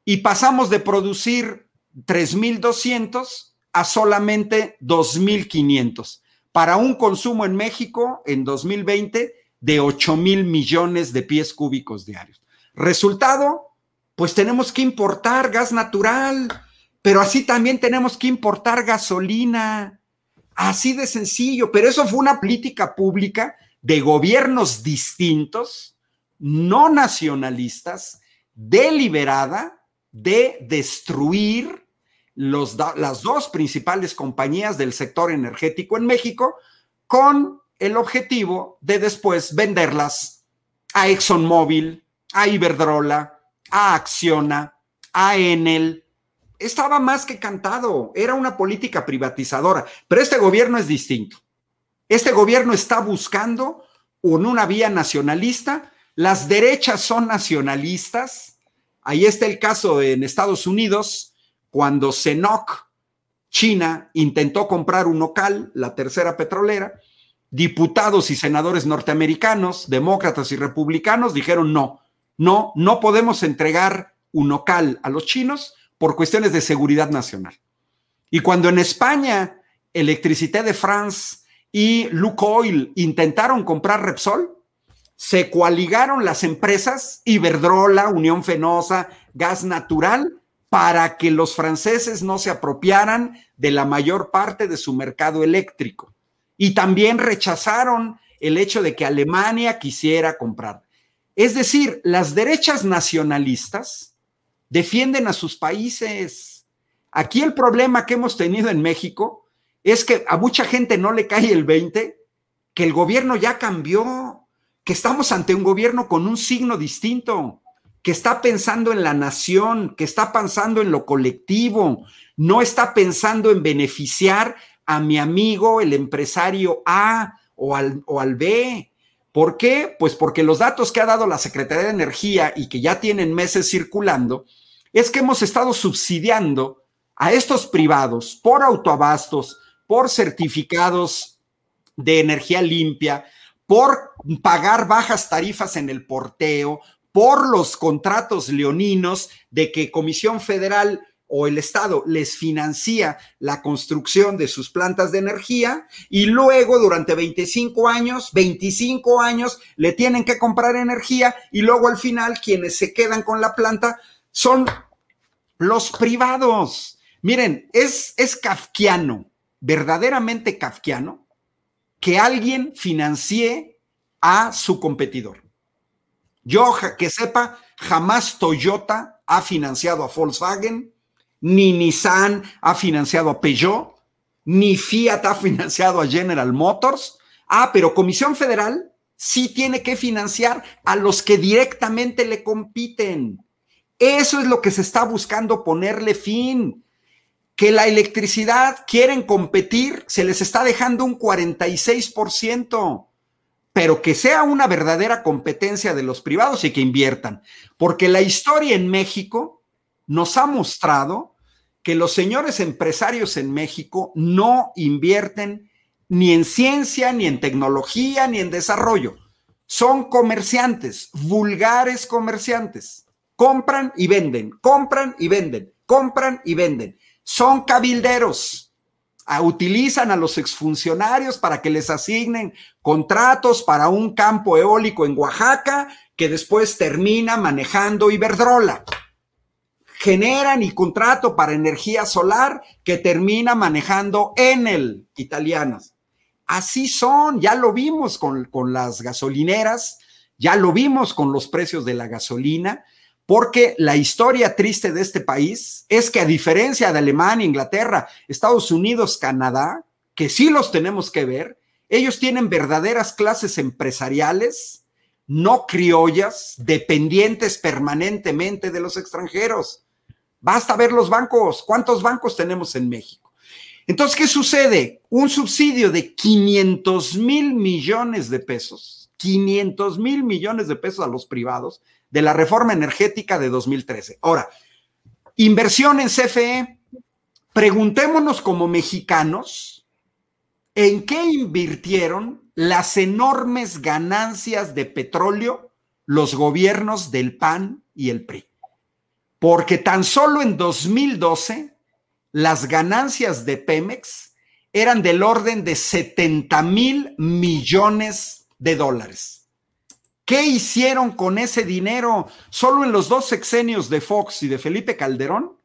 y pasamos de producir 3.200 a solamente 2.500 para un consumo en México en 2020 de 8 mil millones de pies cúbicos diarios. Resultado, pues tenemos que importar gas natural, pero así también tenemos que importar gasolina. Así de sencillo, pero eso fue una política pública de gobiernos distintos, no nacionalistas, deliberada, de destruir los, las dos principales compañías del sector energético en México con el objetivo de después venderlas a ExxonMobil, a Iberdrola, a Acciona, a Enel. Estaba más que cantado, era una política privatizadora, pero este gobierno es distinto. Este gobierno está buscando en una vía nacionalista, las derechas son nacionalistas, ahí está el caso en Estados Unidos, cuando CENOC, China, intentó comprar un local, la tercera petrolera, diputados y senadores norteamericanos, demócratas y republicanos, dijeron no, no, no podemos entregar un local a los chinos por cuestiones de seguridad nacional. Y cuando en España Electricité de France y Lukoil intentaron comprar Repsol, se coaligaron las empresas Iberdrola, Unión Fenosa, Gas Natural, para que los franceses no se apropiaran de la mayor parte de su mercado eléctrico y también rechazaron el hecho de que Alemania quisiera comprar. Es decir, las derechas nacionalistas defienden a sus países. Aquí el problema que hemos tenido en México es que a mucha gente no le cae el 20, que el gobierno ya cambió, que estamos ante un gobierno con un signo distinto, que está pensando en la nación, que está pensando en lo colectivo, no está pensando en beneficiar a mi amigo, el empresario A o al, o al B. ¿Por qué? Pues porque los datos que ha dado la Secretaría de Energía y que ya tienen meses circulando, es que hemos estado subsidiando a estos privados por autoabastos, por certificados de energía limpia, por pagar bajas tarifas en el porteo, por los contratos leoninos de que Comisión Federal o el Estado les financia la construcción de sus plantas de energía y luego durante 25 años, 25 años, le tienen que comprar energía y luego al final quienes se quedan con la planta son los privados. Miren, es, es kafkiano, verdaderamente kafkiano, que alguien financie a su competidor. Yo que sepa, jamás Toyota ha financiado a Volkswagen, ni Nissan ha financiado a Peugeot, ni Fiat ha financiado a General Motors. Ah, pero Comisión Federal sí tiene que financiar a los que directamente le compiten. Eso es lo que se está buscando ponerle fin. Que la electricidad quieren competir, se les está dejando un 46%, pero que sea una verdadera competencia de los privados y que inviertan. Porque la historia en México nos ha mostrado que los señores empresarios en México no invierten ni en ciencia, ni en tecnología, ni en desarrollo. Son comerciantes, vulgares comerciantes. Compran y venden, compran y venden, compran y venden. Son cabilderos. Utilizan a los exfuncionarios para que les asignen contratos para un campo eólico en Oaxaca que después termina manejando Iberdrola generan y contrato para energía solar que termina manejando Enel, italianas. Así son, ya lo vimos con, con las gasolineras, ya lo vimos con los precios de la gasolina, porque la historia triste de este país es que a diferencia de Alemania, Inglaterra, Estados Unidos, Canadá, que sí los tenemos que ver, ellos tienen verdaderas clases empresariales, no criollas, dependientes permanentemente de los extranjeros. Basta ver los bancos. ¿Cuántos bancos tenemos en México? Entonces, ¿qué sucede? Un subsidio de 500 mil millones de pesos, 500 mil millones de pesos a los privados de la reforma energética de 2013. Ahora, inversión en CFE. Preguntémonos como mexicanos, ¿en qué invirtieron las enormes ganancias de petróleo los gobiernos del PAN y el PRI? Porque tan solo en 2012 las ganancias de Pemex eran del orden de 70 mil millones de dólares. ¿Qué hicieron con ese dinero? Solo en los dos sexenios de Fox y de Felipe Calderón,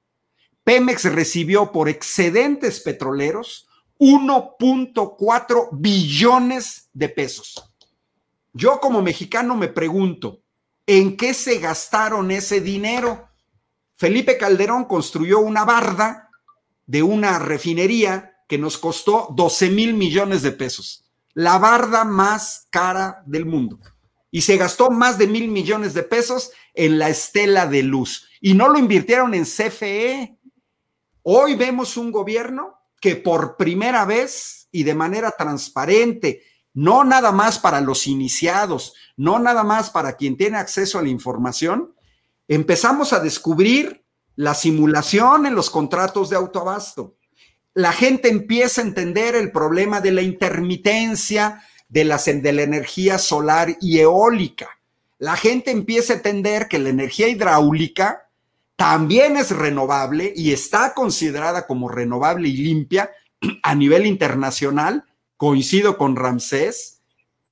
Pemex recibió por excedentes petroleros 1.4 billones de pesos. Yo como mexicano me pregunto, ¿en qué se gastaron ese dinero? Felipe Calderón construyó una barda de una refinería que nos costó 12 mil millones de pesos, la barda más cara del mundo. Y se gastó más de mil millones de pesos en la estela de luz. Y no lo invirtieron en CFE. Hoy vemos un gobierno que por primera vez y de manera transparente, no nada más para los iniciados, no nada más para quien tiene acceso a la información, empezamos a descubrir la simulación en los contratos de autoabasto. La gente empieza a entender el problema de la intermitencia de la, de la energía solar y eólica. La gente empieza a entender que la energía hidráulica también es renovable y está considerada como renovable y limpia a nivel internacional. Coincido con Ramsés.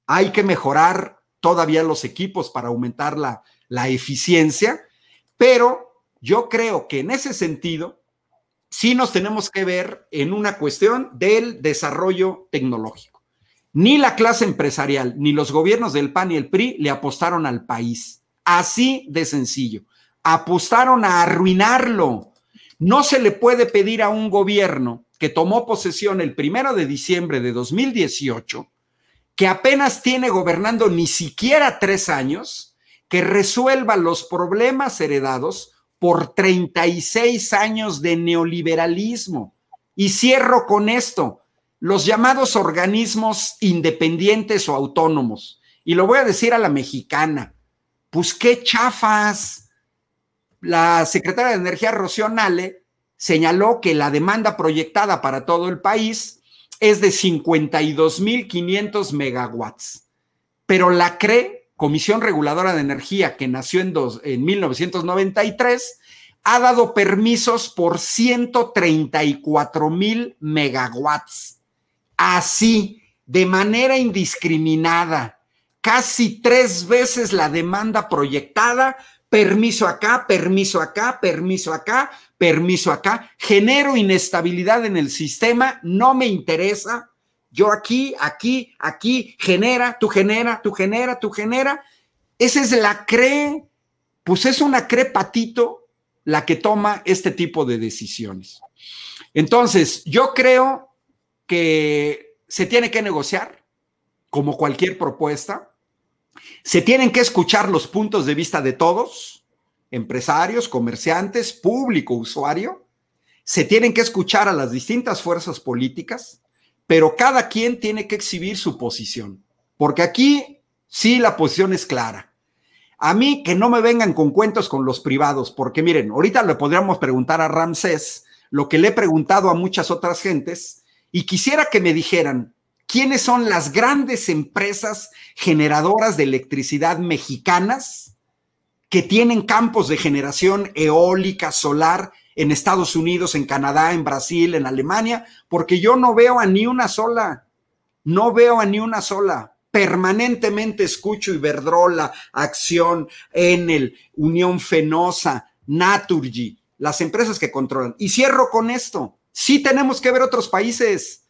Hay que mejorar todavía los equipos para aumentar la, la eficiencia, pero yo creo que en ese sentido sí nos tenemos que ver en una cuestión del desarrollo tecnológico. Ni la clase empresarial, ni los gobiernos del PAN y el PRI le apostaron al país. Así de sencillo. Apostaron a arruinarlo. No se le puede pedir a un gobierno que tomó posesión el primero de diciembre de 2018, que apenas tiene gobernando ni siquiera tres años, que resuelva los problemas heredados por 36 años de neoliberalismo. Y cierro con esto, los llamados organismos independientes o autónomos. Y lo voy a decir a la mexicana, pues qué chafas. La secretaria de Energía, Rocío Nale, señaló que la demanda proyectada para todo el país es de 52.500 megawatts, pero la cree Comisión Reguladora de Energía, que nació en, en 1993, ha dado permisos por 134 mil megawatts. Así, de manera indiscriminada, casi tres veces la demanda proyectada, permiso acá, permiso acá, permiso acá, permiso acá, genero inestabilidad en el sistema, no me interesa, yo aquí, aquí, aquí, genera, tú genera, tú genera, tú genera. Esa es la CRE, pues es una CRE patito la que toma este tipo de decisiones. Entonces, yo creo que se tiene que negociar, como cualquier propuesta. Se tienen que escuchar los puntos de vista de todos, empresarios, comerciantes, público, usuario. Se tienen que escuchar a las distintas fuerzas políticas pero cada quien tiene que exhibir su posición, porque aquí sí la posición es clara. A mí que no me vengan con cuentos con los privados, porque miren, ahorita le podríamos preguntar a Ramsés lo que le he preguntado a muchas otras gentes y quisiera que me dijeran quiénes son las grandes empresas generadoras de electricidad mexicanas que tienen campos de generación eólica, solar en Estados Unidos, en Canadá, en Brasil, en Alemania, porque yo no veo a ni una sola, no veo a ni una sola. Permanentemente escucho Iberdrola, Acción, Enel, Unión Fenosa, Naturgy, las empresas que controlan. Y cierro con esto. Sí tenemos que ver otros países,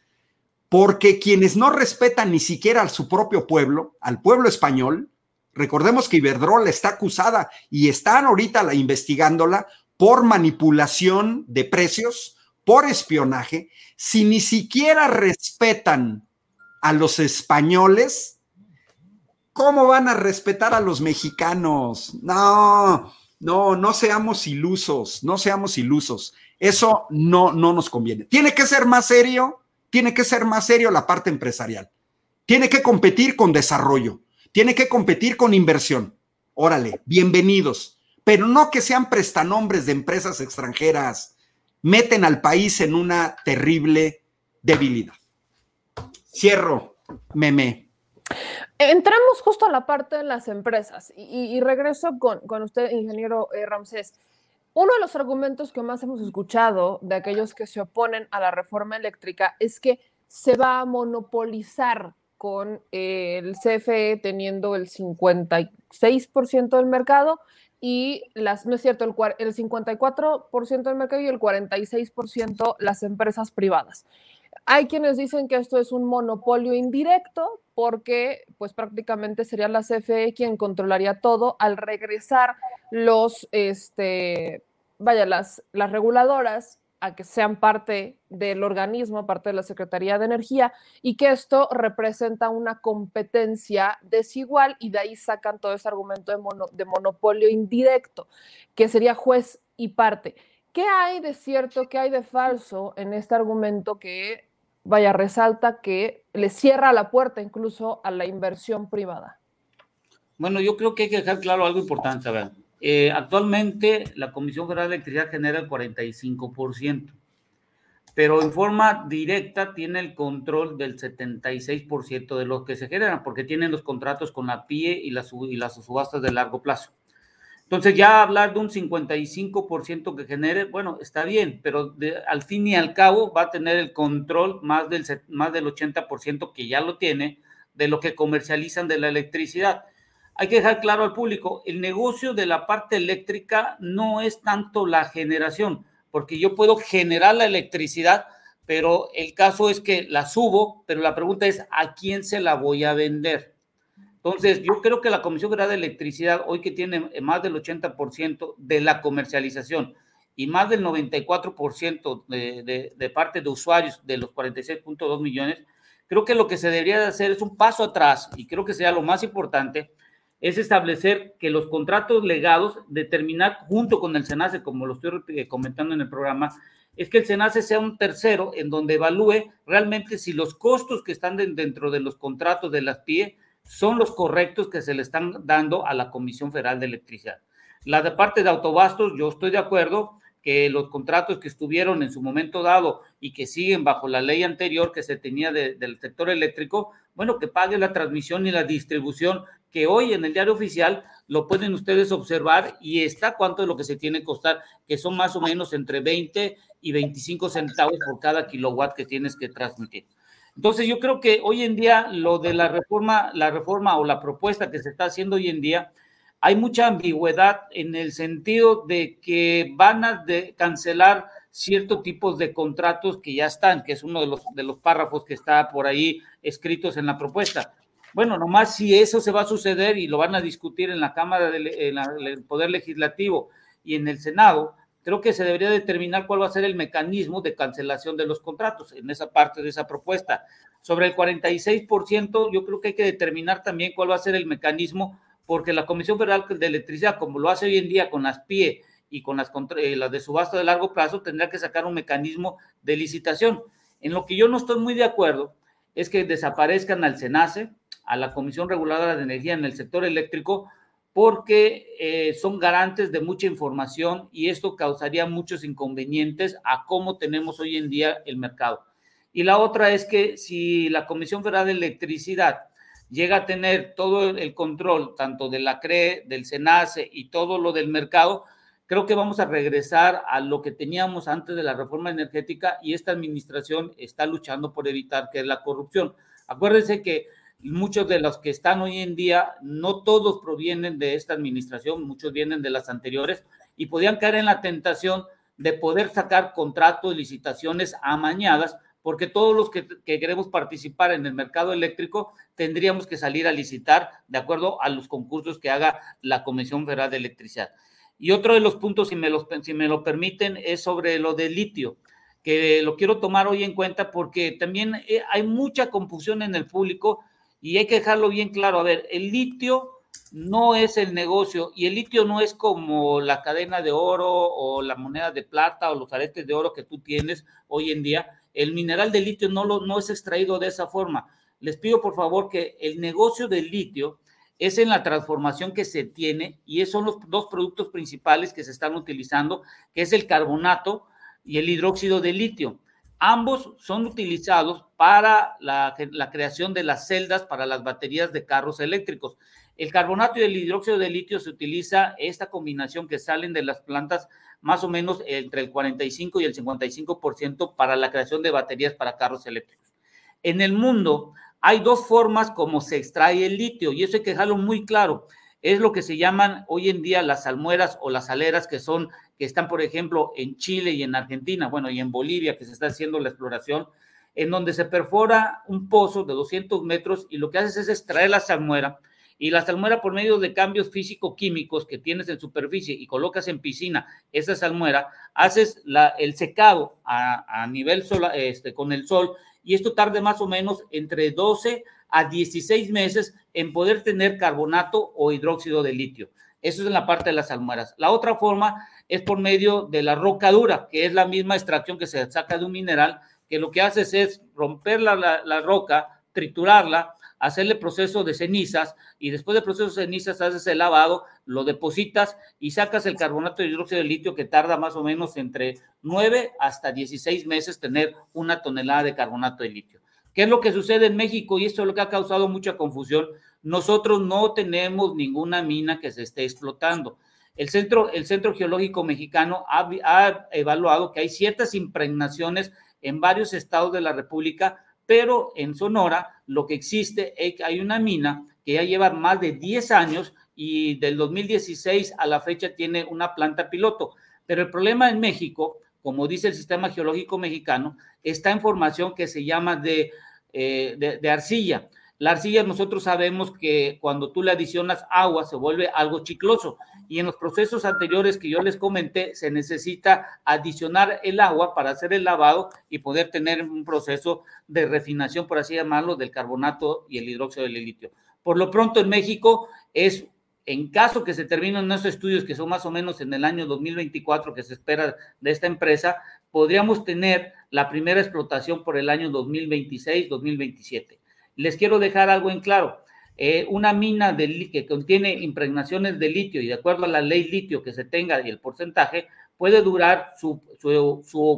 porque quienes no respetan ni siquiera a su propio pueblo, al pueblo español, recordemos que Iberdrola está acusada y están ahorita investigándola por manipulación de precios, por espionaje, si ni siquiera respetan a los españoles, ¿cómo van a respetar a los mexicanos? No, No, no seamos ilusos, no seamos ilusos. Eso no, no nos conviene. Tiene que ser más serio, tiene que ser más serio la parte empresarial. Tiene que competir con desarrollo, tiene que competir con inversión. Órale, bienvenidos. Pero no que sean prestanombres de empresas extranjeras. Meten al país en una terrible debilidad. Cierro, meme. Entramos justo a la parte de las empresas y, regreso con, usted, ingeniero eh, Ramsés. Uno de los argumentos que más hemos escuchado de aquellos que se oponen a la reforma eléctrica es que se va a monopolizar con eh, el CFE teniendo el 56% del mercado y las, no es cierto, el, el 54% del mercado y el 46% las empresas privadas. Hay quienes dicen que esto es un monopolio indirecto porque pues prácticamente sería la CFE quien controlaría todo al regresar los, este, vaya, las, las reguladoras a que sean parte del organismo, parte de la Secretaría de Energía, y que esto representa una competencia desigual y de ahí sacan todo ese argumento de, de monopolio indirecto, que sería juez y parte. ¿Qué hay de cierto, qué hay de falso en este argumento que vaya, resalta que le cierra la puerta incluso a la inversión privada. Bueno, yo creo que hay que dejar claro algo importante. A eh, actualmente la Comisión Federal de Electricidad genera el 45%, pero en forma directa tiene el control del 76% de los que se generan, porque tienen los contratos con la PIE y las, y las subastas de largo plazo. Entonces ya hablar de un 55% que genere, bueno, está bien, pero al fin y al cabo va a tener el control más del, más del 80% que ya lo tiene de lo que comercializan de la electricidad. Hay que dejar claro al público, el negocio de la parte eléctrica no es tanto la generación, porque yo puedo generar la electricidad, pero el caso es que la subo, pero la pregunta es, ¿a quién se la voy a vender? Entonces, yo creo que la Comisión Federal de Electricidad, hoy que tiene más del 80% de la comercialización y más del 94% de, de, de, parte de usuarios de los 46.2 millones, creo que lo que se debería de hacer es un paso atrás y creo que sea lo más importante, es establecer que los contratos legados, determinar junto con el SENACE, como lo estoy eh, comentando en el programa, es que el SENACE sea un tercero en donde evalúe realmente si los costos que están dentro de los contratos de las PIE son los correctos que se le están dando a la Comisión Federal de Electricidad. La de parte de autobastos, yo estoy de acuerdo que los contratos que estuvieron en su momento dado y que siguen bajo la ley anterior que se tenía del sector eléctrico, bueno, que pague la transmisión y la distribución, que hoy en el diario oficial lo pueden ustedes observar y está cuánto es lo que se tiene que costar, que son más o menos entre 20 y 25 centavos por cada kilowatt que tienes que transmitir. Entonces yo creo que hoy en día lo de la reforma, la reforma o la propuesta que se está haciendo hoy en día, hay mucha ambigüedad en el sentido de que van a cancelar ciertos tipos de contratos que ya están, que es uno de los, de los párrafos que está por ahí escritos en la propuesta. Bueno, nomás si eso se va a suceder y lo van a discutir en la Cámara del Poder Legislativo y en el Senado, creo que se debería determinar cuál va a ser el mecanismo de cancelación de los contratos en esa parte de esa propuesta. Sobre el 46%, yo creo que hay que determinar también cuál va a ser el mecanismo, porque la Comisión Federal de Electricidad, como lo hace hoy en día con las PIE y con las, eh, las de subasta de largo plazo, tendrá que sacar un mecanismo de licitación. En lo que yo no estoy muy de acuerdo es que desaparezcan al SENACE, a la Comisión Reguladora de Energía en el sector eléctrico, porque eh, son garantes de mucha información y esto causaría muchos inconvenientes a cómo tenemos hoy en día el mercado. Y la otra es que si la Comisión Federal de Electricidad llega a tener todo el control, tanto de la CRE, del SENACE y todo lo del mercado, creo que vamos a regresar a lo que teníamos antes de la reforma energética y esta administración está luchando por evitar que la corrupción. Acuérdense que muchos de los que están hoy en día, no todos provienen de esta administración, muchos vienen de las anteriores y podían caer en la tentación de poder sacar contratos, licitaciones amañadas, porque todos los que, queremos participar en el mercado eléctrico tendríamos que salir a licitar de acuerdo a los concursos que haga la Comisión Federal de Electricidad. Y otro de los puntos, si me, si me lo permiten, es sobre lo del litio, que lo quiero tomar hoy en cuenta porque también eh, hay mucha confusión en el público y hay que dejarlo bien claro. A ver, el litio no es el negocio y el litio no es como la cadena de oro o la moneda de plata o los aretes de oro que tú tienes hoy en día. El mineral de litio no, lo, no es extraído de esa forma. Les pido por favor que el negocio del litio es en la transformación que se tiene y esos son los dos productos principales que se están utilizando, que es el carbonato y el hidróxido de litio. Ambos son utilizados para la, creación de las celdas para las baterías de carros eléctricos. El carbonato y el hidróxido de litio se utiliza esta combinación que salen de las plantas más o menos entre el 45 y el 55% para la creación de baterías para carros eléctricos. En el mundo hay dos formas como se extrae el litio y eso hay que dejarlo muy claro. Es lo que se llaman hoy en día las almueras o las aleras que son que están, por ejemplo, en Chile y en Argentina, bueno, y en Bolivia, que se está haciendo la exploración, en donde se perfora un pozo de 200 metros y lo que haces es extraer la salmuera y la salmuera por medio de cambios físico-químicos que tienes en superficie y colocas en piscina esa salmuera, haces la, el secado a, nivel sol, este, con el sol y esto tarde más o menos entre 12 a 16 meses en poder tener carbonato o hidróxido de litio. Eso es en la parte de las salmueras. La otra forma es por medio de la roca dura, que es la misma extracción que se saca de un mineral, que lo que haces es romper la, la, la roca, triturarla, hacerle proceso de cenizas y después del proceso de cenizas haces el lavado, lo depositas y sacas el carbonato de hidróxido de litio que tarda más o menos entre 9 hasta 16 meses tener una tonelada de carbonato de litio. ¿Qué es lo que sucede en México? Y esto es lo que ha causado mucha confusión. Nosotros no tenemos ninguna mina que se esté explotando. El Centro, el Centro Geológico Mexicano ha, ha evaluado que hay ciertas impregnaciones en varios estados de la República pero en Sonora lo que existe es que hay una mina que ya lleva más de 10 años y del 2016 a la fecha tiene una planta piloto. Pero el problema en México, como dice el Sistema Geológico Mexicano, está en formación que se llama de, eh, de, de arcilla. La arcilla nosotros sabemos que cuando tú le adicionas agua se vuelve algo chicloso y en los procesos anteriores que yo les comenté se necesita adicionar el agua para hacer el lavado y poder tener un proceso de refinación, por así llamarlo, del carbonato y el hidróxido de litio. Por lo pronto en México es en caso que se terminen esos estudios, que son más o menos en el año 2024 que se espera de esta empresa, podríamos tener la primera explotación por el año 2026-2027 les quiero dejar algo en claro. Eh, una mina de, que contiene impregnaciones de litio y de acuerdo a la ley litio que se tenga y el porcentaje, puede durar su,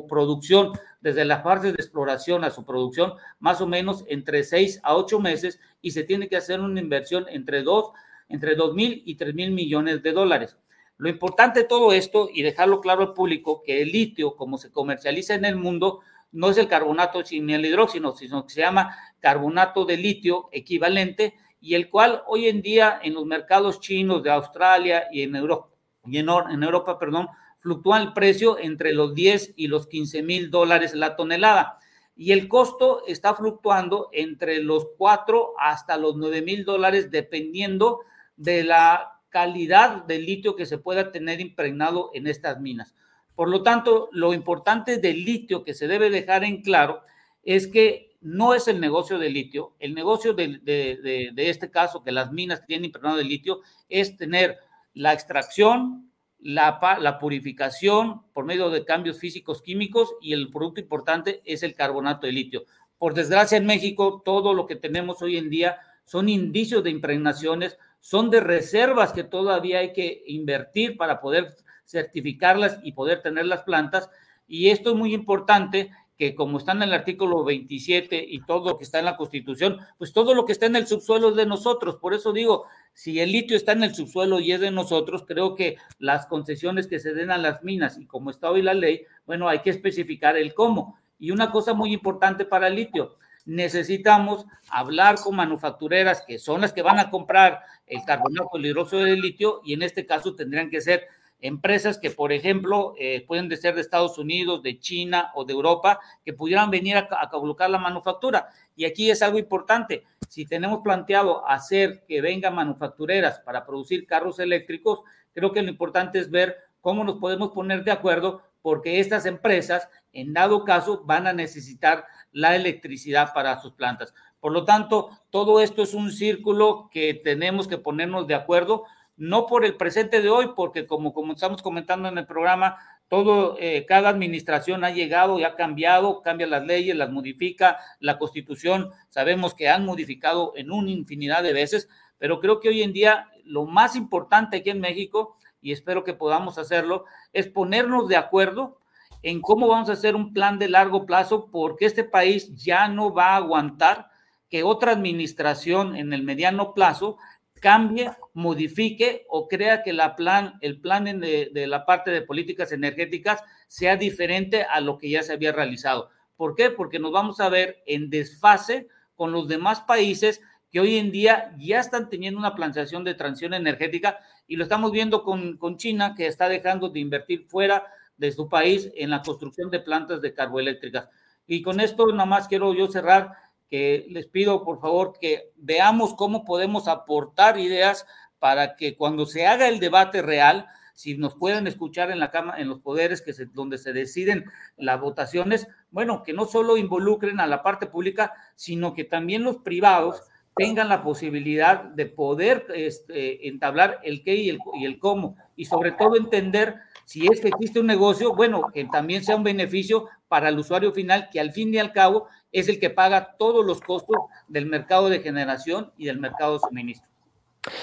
producción desde las fases de exploración a su producción más o menos entre 6 a 8 meses y se tiene que hacer una inversión entre 2 entre 2 mil y 3 mil millones de dólares. Lo importante de todo esto y dejarlo claro al público que el litio, como se comercializa en el mundo, no es el carbonato ni el hidróxido, sino que se llama carbonato de litio equivalente y el cual hoy en día en los mercados chinos de Australia y en Europa, en Europa, perdón, fluctúa el precio entre los 10 y los 15 mil dólares la tonelada. Y el costo está fluctuando entre los 4 hasta los 9 mil dólares dependiendo de la calidad del litio que se pueda tener impregnado en estas minas. Por lo tanto, lo importante del litio que se debe dejar en claro es que no es el negocio del litio. El negocio de, este caso, que las minas tienen impregnado de litio, es tener la extracción, la, la, purificación por medio de cambios físicos químicos y el producto importante es el carbonato de litio. Por desgracia en México, todo lo que tenemos hoy en día son indicios de impregnaciones, son de reservas que todavía hay que invertir para poder certificarlas y poder tener las plantas. Y esto es muy importante que como está en el artículo 27 y todo lo que está en la Constitución, pues todo lo que está en el subsuelo es de nosotros. Por eso digo, si el litio está en el subsuelo y es de nosotros, creo que las concesiones que se den a las minas y como está hoy la ley, bueno, hay que especificar el cómo. Y una cosa muy importante para el litio, necesitamos hablar con manufactureras que son las que van a comprar el carbonato, el de litio y en este caso tendrían que ser empresas que, por ejemplo, eh, pueden de ser de Estados Unidos, de China o de Europa, que pudieran venir a, a, colocar la manufactura. Y aquí es algo importante. Si tenemos planteado hacer que vengan manufactureras para producir carros eléctricos, creo que lo importante es ver cómo nos podemos poner de acuerdo porque estas empresas, en dado caso, van a necesitar la electricidad para sus plantas. Por lo tanto, todo esto es un círculo que tenemos que ponernos de acuerdo, no por el presente de hoy, porque como, como estamos comentando en el programa, todo, eh, cada administración ha llegado y ha cambiado, cambia las leyes, las modifica, la constitución, sabemos que han modificado en una infinidad de veces, pero creo que hoy en día lo más importante aquí en México, y espero que podamos hacerlo, es ponernos de acuerdo en cómo vamos a hacer un plan de largo plazo, porque este país ya no va a aguantar que otra administración en el mediano plazo cambie, modifique o crea que la plan, el plan de, la parte de políticas energéticas sea diferente a lo que ya se había realizado. ¿Por qué? Porque nos vamos a ver en desfase con los demás países que hoy en día ya están teniendo una planteación de transición energética y lo estamos viendo con China, que está dejando de invertir fuera de su país en la construcción de plantas de carboeléctricas. Y con esto nada más quiero yo cerrar que les pido por favor que veamos cómo podemos aportar ideas para que cuando se haga el debate real, si nos pueden escuchar en la Cámara, en los poderes que se, donde se deciden las votaciones, bueno, que no solo involucren a la parte pública, sino que también los privados tengan la posibilidad de poder este, entablar el qué y el, y el cómo, y sobre todo entender si es que existe un negocio, bueno, que también sea un beneficio para el usuario final, que al fin y al cabo es el que paga todos los costos del mercado de generación y del mercado de suministro.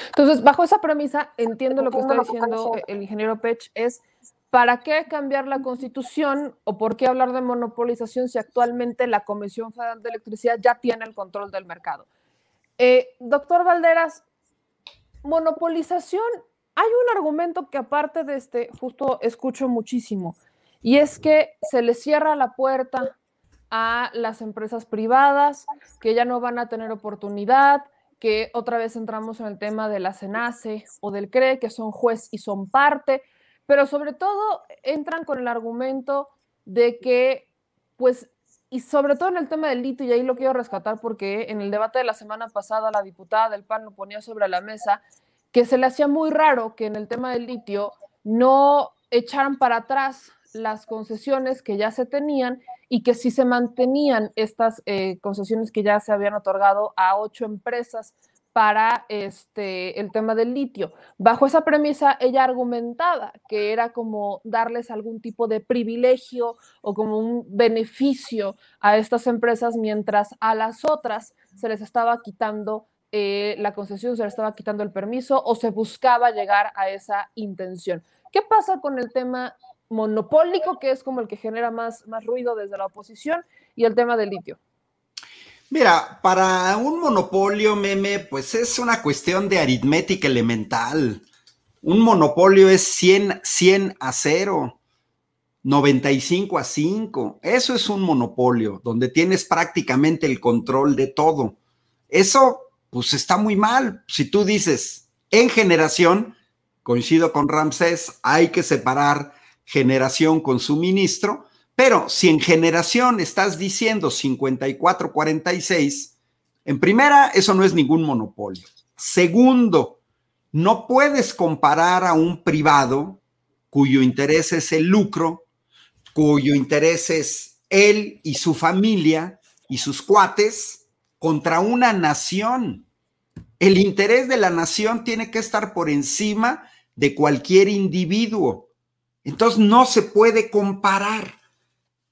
Entonces, bajo esa premisa, entiendo lo que está diciendo el ingeniero Pech, es ¿para qué cambiar la constitución o por qué hablar de monopolización si actualmente la Comisión Federal de Electricidad ya tiene el control del mercado? Eh, doctor Valderas, monopolización, hay un argumento que aparte de este, justo escucho muchísimo, y es que se le cierra la puerta a las empresas privadas, que ya no van a tener oportunidad, que otra vez entramos en el tema de la CENACE o del CRE, que son juez y son parte, pero sobre todo entran con el argumento de que, pues, y sobre todo en el tema del litio, y ahí lo quiero rescatar porque en el debate de la semana pasada la diputada del PAN lo ponía sobre la mesa, que se le hacía muy raro que en el tema del litio no echaran para atrás las concesiones que ya se tenían y que si se mantenían estas eh, concesiones que ya se habían otorgado a ocho empresas para este, el tema del litio. Bajo esa premisa, ella argumentaba que era como darles algún tipo de privilegio o como un beneficio a estas empresas, mientras a las otras se les estaba quitando eh, la concesión, se les estaba quitando el permiso o se buscaba llegar a esa intención. ¿Qué pasa con el tema monopólico, que es como el que genera más, más ruido desde la oposición, y el tema del litio. Mira, para un monopolio, meme, pues es una cuestión de aritmética elemental. Un monopolio es 100, 100 a 0, 95 a 5. Eso es un monopolio, donde tienes prácticamente el control de todo. Eso, pues está muy mal. Si tú dices, en generación, coincido con Ramsés, hay que separar generación con suministro, pero si en generación estás diciendo 54-46, en primera, eso no es ningún monopolio. Segundo, no puedes comparar a un privado cuyo interés es el lucro, cuyo interés es él y su familia y sus cuates contra una nación. El interés de la nación tiene que estar por encima de cualquier individuo. Entonces no se puede comparar,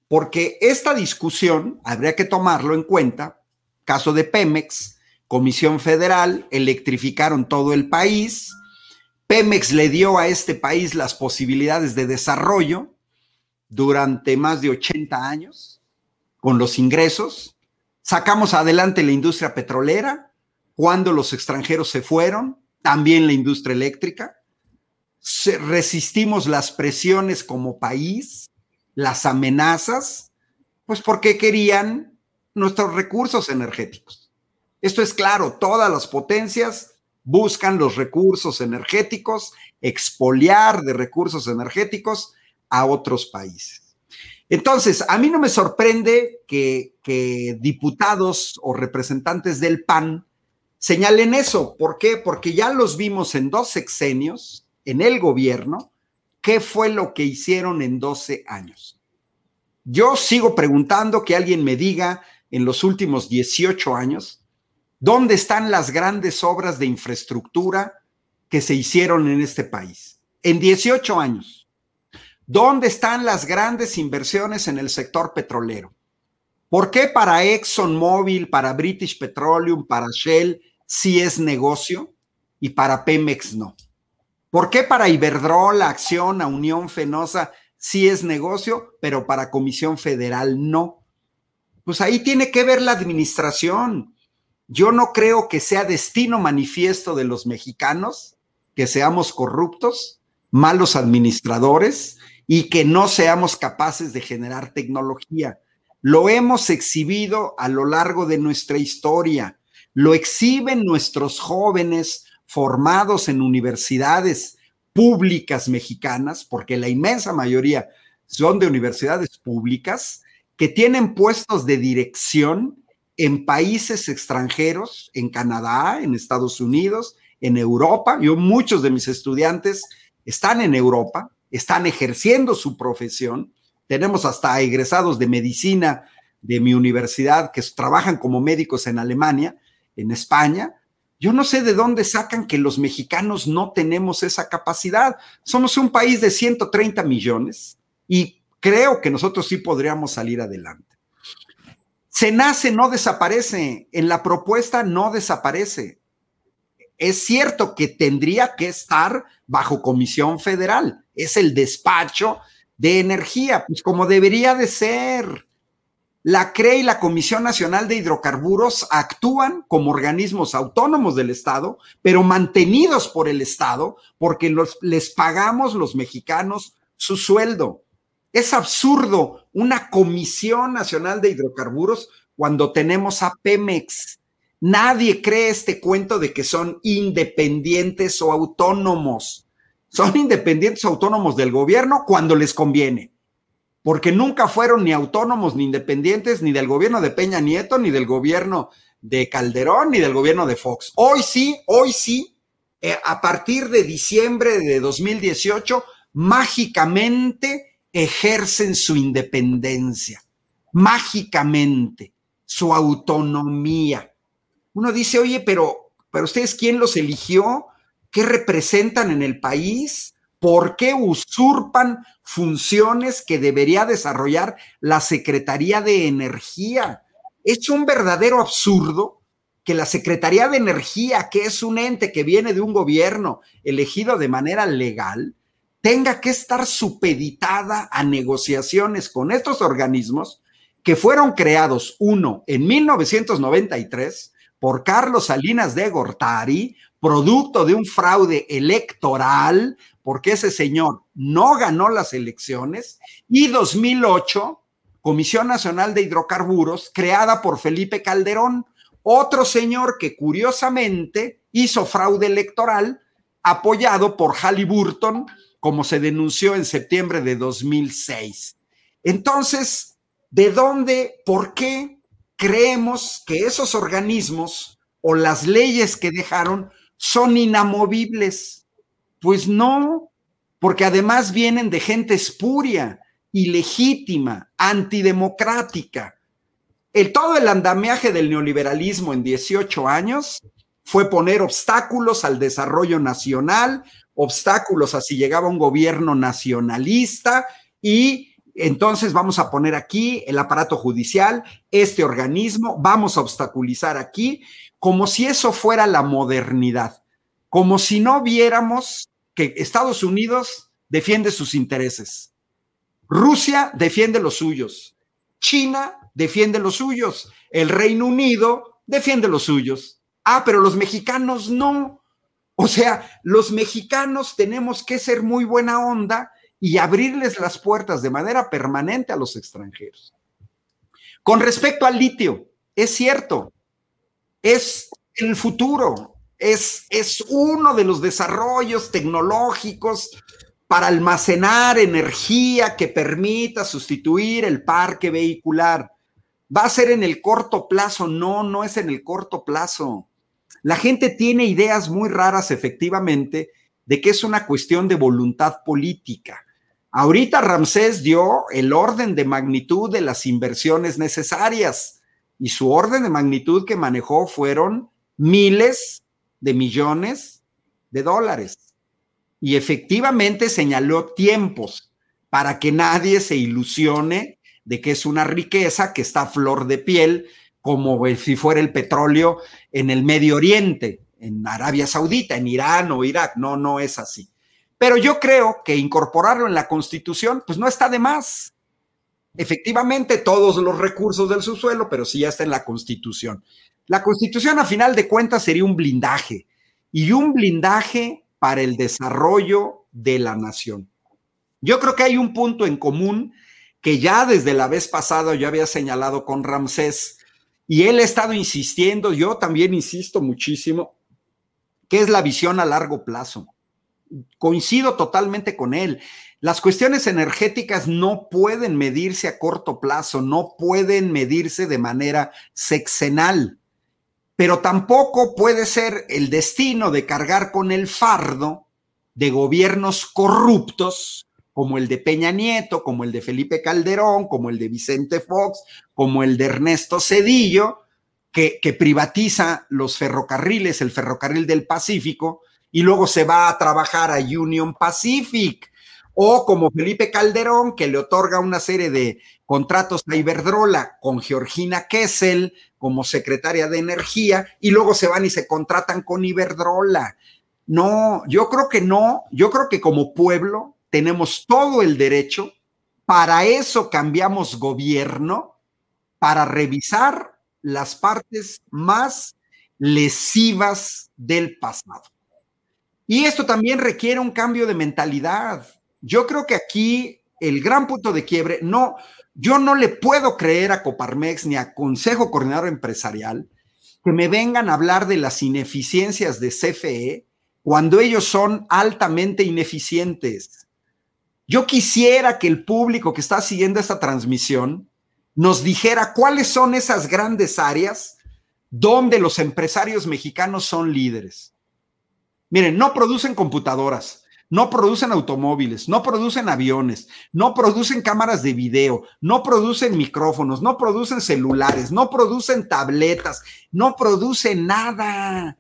porque esta discusión habría que tomarlo en cuenta. Caso de Pemex, Comisión Federal, electrificaron todo el país. Pemex le dio a este país las posibilidades de desarrollo durante más de 80 años con los ingresos. Sacamos adelante la industria petrolera cuando los extranjeros se fueron, también la industria eléctrica resistimos las presiones como país, las amenazas, pues porque querían nuestros recursos energéticos. Esto es claro, todas las potencias buscan los recursos energéticos, expoliar de recursos energéticos a otros países. Entonces, a mí no me sorprende que, diputados o representantes del PAN señalen eso. ¿Por qué? Porque ya los vimos en dos sexenios en el gobierno ¿qué fue lo que hicieron en 12 años? Yo sigo preguntando que alguien me diga en los últimos 18 años, ¿dónde están las grandes obras de infraestructura que se hicieron en este país? En 18 años. ¿Dónde están las grandes inversiones en el sector petrolero? ¿Por qué para ExxonMobil, para British Petroleum, para Shell sí es negocio y para Pemex no? ¿Por qué para Iberdrola, Acción, a Unión Fenosa sí es negocio, pero para Comisión Federal no? Pues ahí tiene que ver la administración. Yo no creo que sea destino manifiesto de los mexicanos que seamos corruptos, malos administradores y que no seamos capaces de generar tecnología. Lo hemos exhibido a lo largo de nuestra historia. Lo exhiben nuestros jóvenes formados en universidades públicas mexicanas, porque la inmensa mayoría son de universidades públicas, que tienen puestos de dirección en países extranjeros, en Canadá, en Estados Unidos, en Europa. Yo, muchos de mis estudiantes están en Europa, están ejerciendo su profesión. Tenemos hasta egresados de medicina de mi universidad que trabajan como médicos en Alemania, en España, yo no sé de dónde sacan que los mexicanos no tenemos esa capacidad. Somos un país de 130 millones y creo que nosotros sí podríamos salir adelante. Se nace, no desaparece. En la propuesta no desaparece. Es cierto que tendría que estar bajo comisión federal. Es el despacho de energía, pues como debería de ser. La CRE y la Comisión Nacional de Hidrocarburos actúan como organismos autónomos del Estado, pero mantenidos por el Estado, porque les pagamos los mexicanos su sueldo. Es absurdo una Comisión Nacional de Hidrocarburos cuando tenemos a Pemex. Nadie cree este cuento de que son independientes o autónomos. Son independientes autónomos del gobierno cuando les conviene porque nunca fueron ni autónomos ni independientes ni del gobierno de Peña Nieto, ni del gobierno de Calderón, ni del gobierno de Fox. Hoy sí, hoy sí, eh, a partir de diciembre de 2018, mágicamente ejercen su independencia, mágicamente, su autonomía. Uno dice, oye, pero, pero ustedes, ¿quién los eligió? ¿Qué representan en el país? ¿Por qué usurpan funciones que debería desarrollar la Secretaría de Energía? Es un verdadero absurdo que la Secretaría de Energía, que es un ente que viene de un gobierno elegido de manera legal, tenga que estar supeditada a negociaciones con estos organismos que fueron creados, uno, en 1993 por Carlos Salinas de Gortari, producto de un fraude electoral porque ese señor no ganó las elecciones, y 2008, Comisión Nacional de Hidrocarburos, creada por Felipe Calderón, otro señor que curiosamente hizo fraude electoral, apoyado por Halliburton, como se denunció en septiembre de 2006. Entonces, ¿de dónde, por qué creemos que esos organismos o las leyes que dejaron son inamovibles? Pues no, porque además vienen de gente espuria, ilegítima, antidemocrática. El, todo el andamiaje del neoliberalismo en 18 años fue poner obstáculos al desarrollo nacional, obstáculos a si llegaba un gobierno nacionalista y entonces vamos a poner aquí el aparato judicial, este organismo, vamos a obstaculizar aquí, como si eso fuera la modernidad, como si no viéramos que Estados Unidos defiende sus intereses, Rusia defiende los suyos, China defiende los suyos, el Reino Unido defiende los suyos. Ah, pero los mexicanos no. O sea, los mexicanos tenemos que ser muy buena onda y abrirles las puertas de manera permanente a los extranjeros. Con respecto al litio, es cierto, es el futuro, es, uno de los desarrollos tecnológicos para almacenar energía que permita sustituir el parque vehicular. ¿Va a ser en el corto plazo? No, no es en el corto plazo. La gente tiene ideas muy raras, efectivamente, de que es una cuestión de voluntad política. Ahorita Ramsés dio el orden de magnitud de las inversiones necesarias y su orden de magnitud que manejó fueron miles de millones de dólares. Y efectivamente señaló tiempos para que nadie se ilusione de que es una riqueza que está a flor de piel, como si fuera el petróleo en el Medio Oriente, en Arabia Saudita, en Irán o Irak. No, no es así. Pero yo creo que incorporarlo en la Constitución, pues no está de más. Efectivamente, todos los recursos del subsuelo, pero sí ya está en la Constitución. La Constitución, a final de cuentas, sería un blindaje y un blindaje para el desarrollo de la nación. Yo creo que hay un punto en común que ya desde la vez pasada yo había señalado con Ramsés y él ha estado insistiendo, yo también insisto muchísimo, que es la visión a largo plazo coincido totalmente con él. Las cuestiones energéticas no pueden medirse a corto plazo, no pueden medirse de manera sexenal, pero tampoco puede ser el destino de cargar con el fardo de gobiernos corruptos como el de Peña Nieto, como el de Felipe Calderón, como el de Vicente Fox, como el de Ernesto Cedillo, que, que privatiza los ferrocarriles, el ferrocarril del Pacífico, y luego se va a trabajar a Union Pacific. O como Felipe Calderón, que le otorga una serie de contratos a Iberdrola con Georgina Kessel como secretaria de Energía, y luego se van y se contratan con Iberdrola. No, yo creo que no, yo creo que como pueblo tenemos todo el derecho, para eso cambiamos gobierno, para revisar las partes más lesivas del pasado. Y esto también requiere un cambio de mentalidad. Yo creo que aquí el gran punto de quiebre, no, yo no le puedo creer a Coparmex ni a Consejo Coordinador Empresarial que me vengan a hablar de las ineficiencias de CFE cuando ellos son altamente ineficientes. Yo quisiera que el público que está siguiendo esta transmisión nos dijera cuáles son esas grandes áreas donde los empresarios mexicanos son líderes. Miren, no producen computadoras, no producen automóviles, no producen aviones, no producen cámaras de video, no producen micrófonos, no producen celulares, no producen tabletas, no producen nada.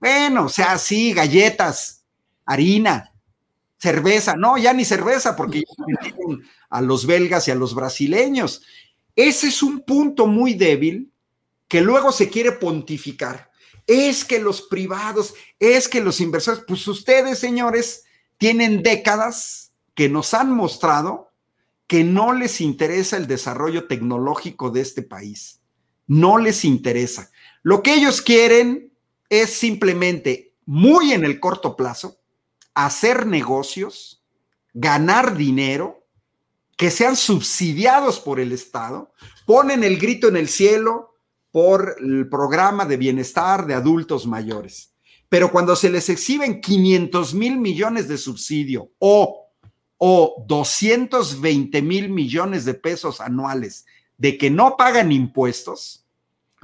Bueno, o sea, sí, galletas, harina, cerveza, no, ya ni cerveza, porque a los belgas y a los brasileños. Ese es un punto muy débil que luego se quiere pontificar es que los privados, es que los inversores, pues ustedes, señores, tienen décadas que nos han mostrado que no les interesa el desarrollo tecnológico de este país. No les interesa. Lo que ellos quieren es simplemente, muy en el corto plazo, hacer negocios, ganar dinero, que sean subsidiados por el Estado, ponen el grito en el cielo, por el programa de bienestar de adultos mayores. Pero cuando se les exhiben 500 mil millones de subsidio o, o 220 mil millones de pesos anuales de que no pagan impuestos,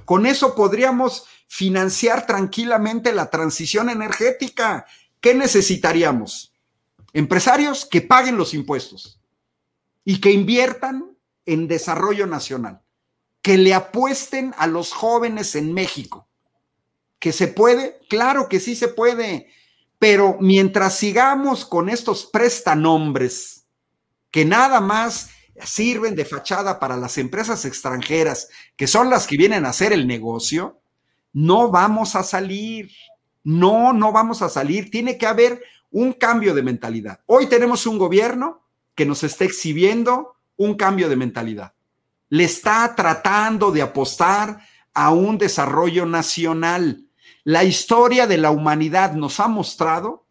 con eso podríamos financiar tranquilamente la transición energética. ¿Qué necesitaríamos? Empresarios que paguen los impuestos y que inviertan en desarrollo nacional que le apuesten a los jóvenes en México. ¿Que se puede? Claro que sí se puede, pero mientras sigamos con estos prestanombres que nada más sirven de fachada para las empresas extranjeras, que son las que vienen a hacer el negocio, no vamos a salir. No, no vamos a salir. Tiene que haber un cambio de mentalidad. Hoy tenemos un gobierno que nos está exhibiendo un cambio de mentalidad le está tratando de apostar a un desarrollo nacional. La historia de la humanidad nos ha mostrado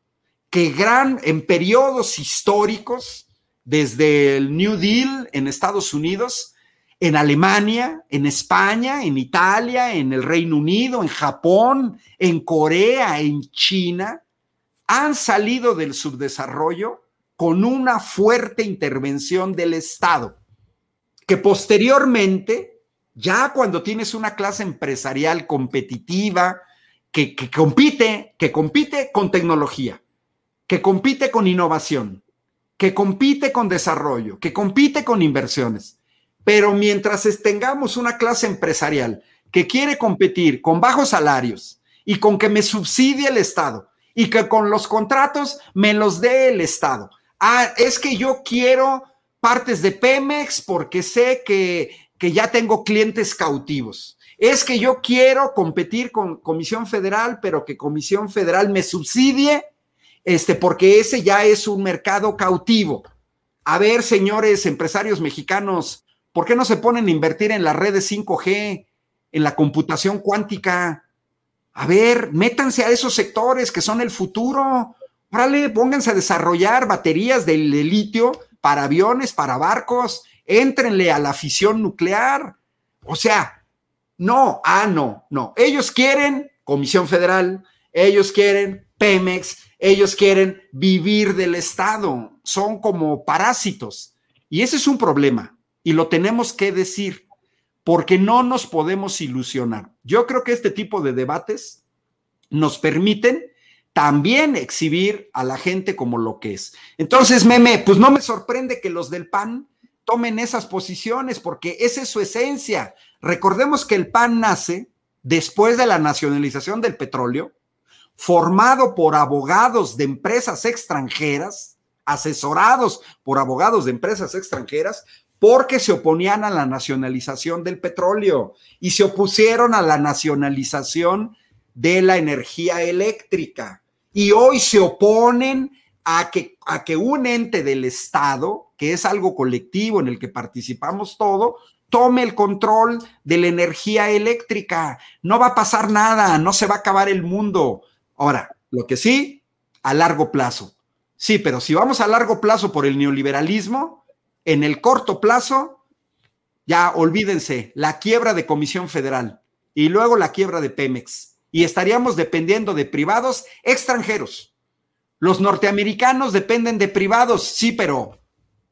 que gran, en periodos históricos, desde el New Deal en Estados Unidos, en Alemania, en España, en Italia, en el Reino Unido, en Japón, en Corea, en China, han salido del subdesarrollo con una fuerte intervención del Estado que posteriormente, ya cuando tienes una clase empresarial competitiva, que, compite, que compite con tecnología, que compite con innovación, que compite con desarrollo, que compite con inversiones. Pero mientras tengamos una clase empresarial que quiere competir con bajos salarios y con que me subsidie el Estado y que con los contratos me los dé el Estado. Ah, es que yo quiero partes de Pemex porque sé que, que ya tengo clientes cautivos. Es que yo quiero competir con Comisión Federal, pero que Comisión Federal me subsidie, este, porque ese ya es un mercado cautivo. A ver, señores empresarios mexicanos, ¿por qué no se ponen a invertir en las redes 5G, en la computación cuántica? A ver, métanse a esos sectores que son el futuro. Órale, pónganse a desarrollar baterías de, de litio para aviones, para barcos, éntrenle a la fisión nuclear. O sea, no, ah, no, no. Ellos quieren Comisión Federal, ellos quieren Pemex, ellos quieren vivir del Estado. Son como parásitos. Y ese es un problema. Y lo tenemos que decir, porque no nos podemos ilusionar. Yo creo que este tipo de debates nos permiten también exhibir a la gente como lo que es. Entonces, meme, pues no me sorprende que los del PAN tomen esas posiciones, porque esa es su esencia. Recordemos que el PAN nace después de la nacionalización del petróleo, formado por abogados de empresas extranjeras, asesorados por abogados de empresas extranjeras, porque se oponían a la nacionalización del petróleo y se opusieron a la nacionalización de la energía eléctrica. Y hoy se oponen a que, a que un ente del Estado, que es algo colectivo en el que participamos todo, tome el control de la energía eléctrica. No va a pasar nada, no se va a acabar el mundo. Ahora, lo que sí, a largo plazo. Sí, pero si vamos a largo plazo por el neoliberalismo, en el corto plazo, ya olvídense, la quiebra de Comisión Federal y luego la quiebra de Pemex. Y estaríamos dependiendo de privados extranjeros. Los norteamericanos dependen de privados, sí, pero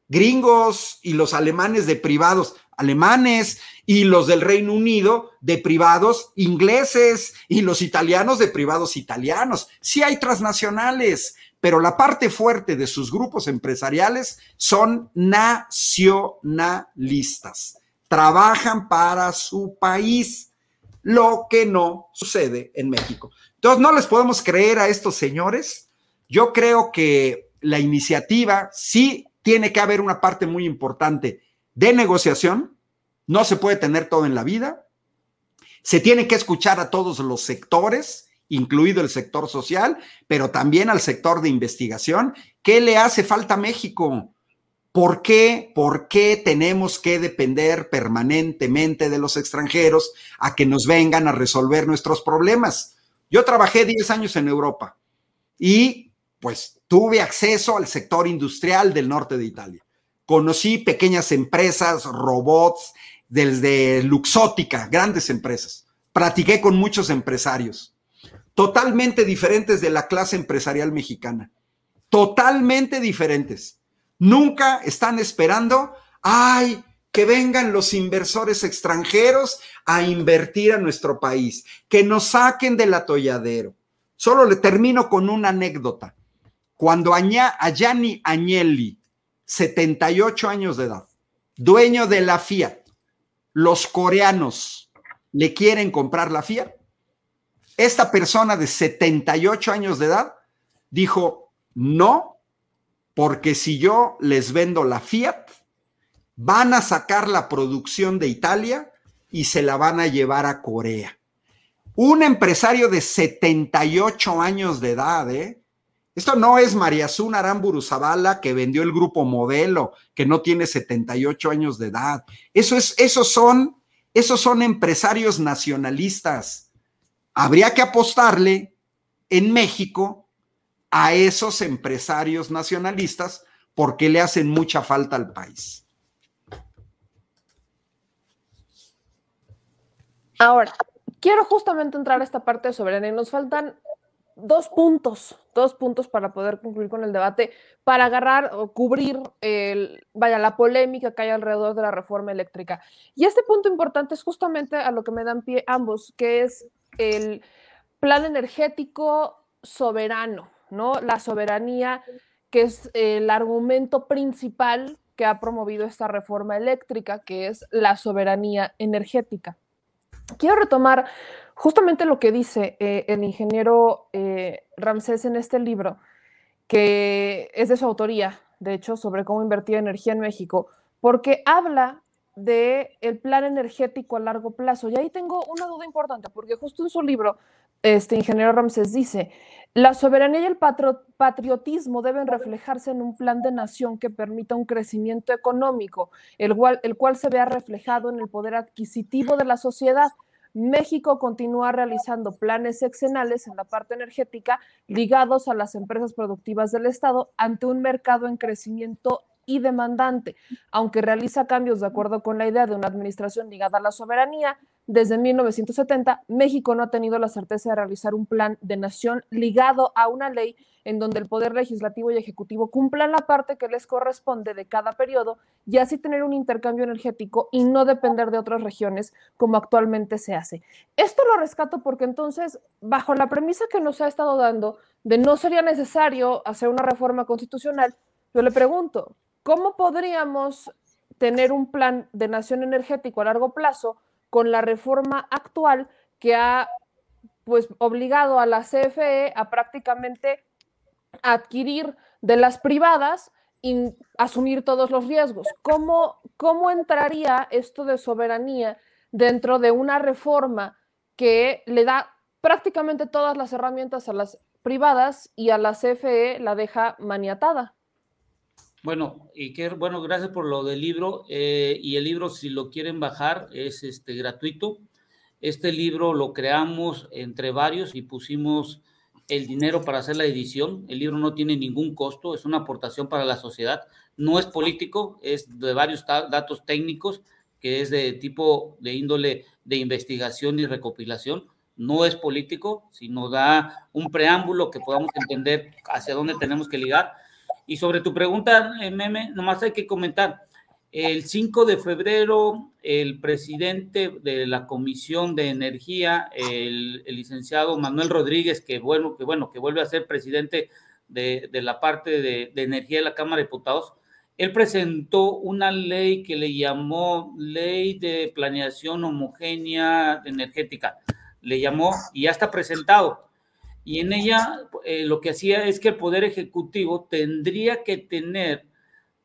gringos y los alemanes de privados alemanes y los del Reino Unido de privados ingleses y los italianos de privados italianos. Sí hay transnacionales, pero la parte fuerte de sus grupos empresariales son nacionalistas. Trabajan para su país, lo que no sucede en México. Entonces, no les podemos creer a estos señores. Yo creo que la iniciativa sí tiene que haber una parte muy importante de negociación. No se puede tener todo en la vida. Se tiene que escuchar a todos los sectores, incluido el sector social, pero también al sector de investigación. ¿Qué le hace falta a México? ¿Por qué, ¿Por qué tenemos que depender permanentemente de los extranjeros a que nos vengan a resolver nuestros problemas? Yo trabajé 10 años en Europa y pues tuve acceso al sector industrial del norte de Italia. Conocí pequeñas empresas, robots, desde Luxótica, grandes empresas. Practiqué con muchos empresarios, totalmente diferentes de la clase empresarial mexicana. Totalmente diferentes. Nunca están esperando, ay, que vengan los inversores extranjeros a invertir a nuestro país, que nos saquen del atolladero. Solo le termino con una anécdota. Cuando a Gianni Agnelli, 78 años de edad, dueño de la Fiat, los coreanos le quieren comprar la Fiat, esta persona de 78 años de edad dijo, no, porque si yo les vendo la Fiat, van a sacar la producción de Italia y se la van a llevar a Corea. Un empresario de 78 años de edad, ¿eh? Esto no es María Zuna Aramburu Zavala que vendió el grupo Modelo, que no tiene 78 años de edad. Eso es, esos son, esos son empresarios nacionalistas. Habría que apostarle en México a esos empresarios nacionalistas porque le hacen mucha falta al país. Ahora, quiero justamente entrar a esta parte de soberanía. Nos faltan dos puntos, dos puntos para poder concluir con el debate, para agarrar o cubrir el, vaya, la polémica que hay alrededor de la reforma eléctrica. Y este punto importante es justamente a lo que me dan pie ambos, que es el plan energético soberano. ¿No? La soberanía, que es el argumento principal que ha promovido esta reforma eléctrica, que es la soberanía energética. Quiero retomar justamente lo que dice eh, el ingeniero eh, Ramsés en este libro, que es de su autoría, de hecho, sobre cómo invertir energía en México, porque habla del el plan energético a largo plazo. Y ahí tengo una duda importante, porque justo en su libro, este ingeniero Ramsés dice, la soberanía y el patriotismo deben reflejarse en un plan de nación que permita un crecimiento económico, el cual, se vea reflejado en el poder adquisitivo de la sociedad México continúa realizando planes sexenales en la parte energética ligados a las empresas productivas del Estado ante un mercado en crecimiento y demandante. Aunque realiza cambios de acuerdo con la idea de una administración ligada a la soberanía, desde 1970 México no ha tenido la certeza de realizar un plan de nación ligado a una ley en donde el Poder Legislativo y Ejecutivo cumplan la parte que les corresponde de cada periodo y así tener un intercambio energético y no depender de otras regiones como actualmente se hace. Esto lo rescato porque entonces, bajo la premisa que nos ha estado dando de no sería necesario hacer una reforma constitucional, yo le pregunto, ¿cómo podríamos tener un plan de nación energético a largo plazo con la reforma actual que ha pues obligado a la CFE a prácticamente adquirir de las privadas y asumir todos los riesgos. ¿Cómo, ¿Cómo entraría esto de soberanía dentro de una reforma que le da prácticamente todas las herramientas a las privadas y a la CFE la deja maniatada? Bueno, y que, bueno, gracias por lo del libro. Eh, y el libro, si lo quieren bajar, es este gratuito. Este libro lo creamos entre varios y pusimos el dinero para hacer la edición. El libro no tiene ningún costo, es una aportación para la sociedad. No es político, es de varios datos técnicos, que es de tipo de índole de investigación y recopilación. No es político, sino da un preámbulo que podamos entender hacia dónde tenemos que ligar. Y sobre tu pregunta, eh, Meme, nomás hay que comentar. El 5 de febrero, el presidente de la Comisión de Energía, el, licenciado Manuel Rodríguez, que bueno, que bueno, que vuelve a ser presidente de, la parte de, energía de la Cámara de Diputados, él presentó una ley que le llamó Ley de Planeación Homogénea Energética. Le llamó y ya está presentado. Y en ella eh, lo que hacía es que el Poder Ejecutivo tendría que tener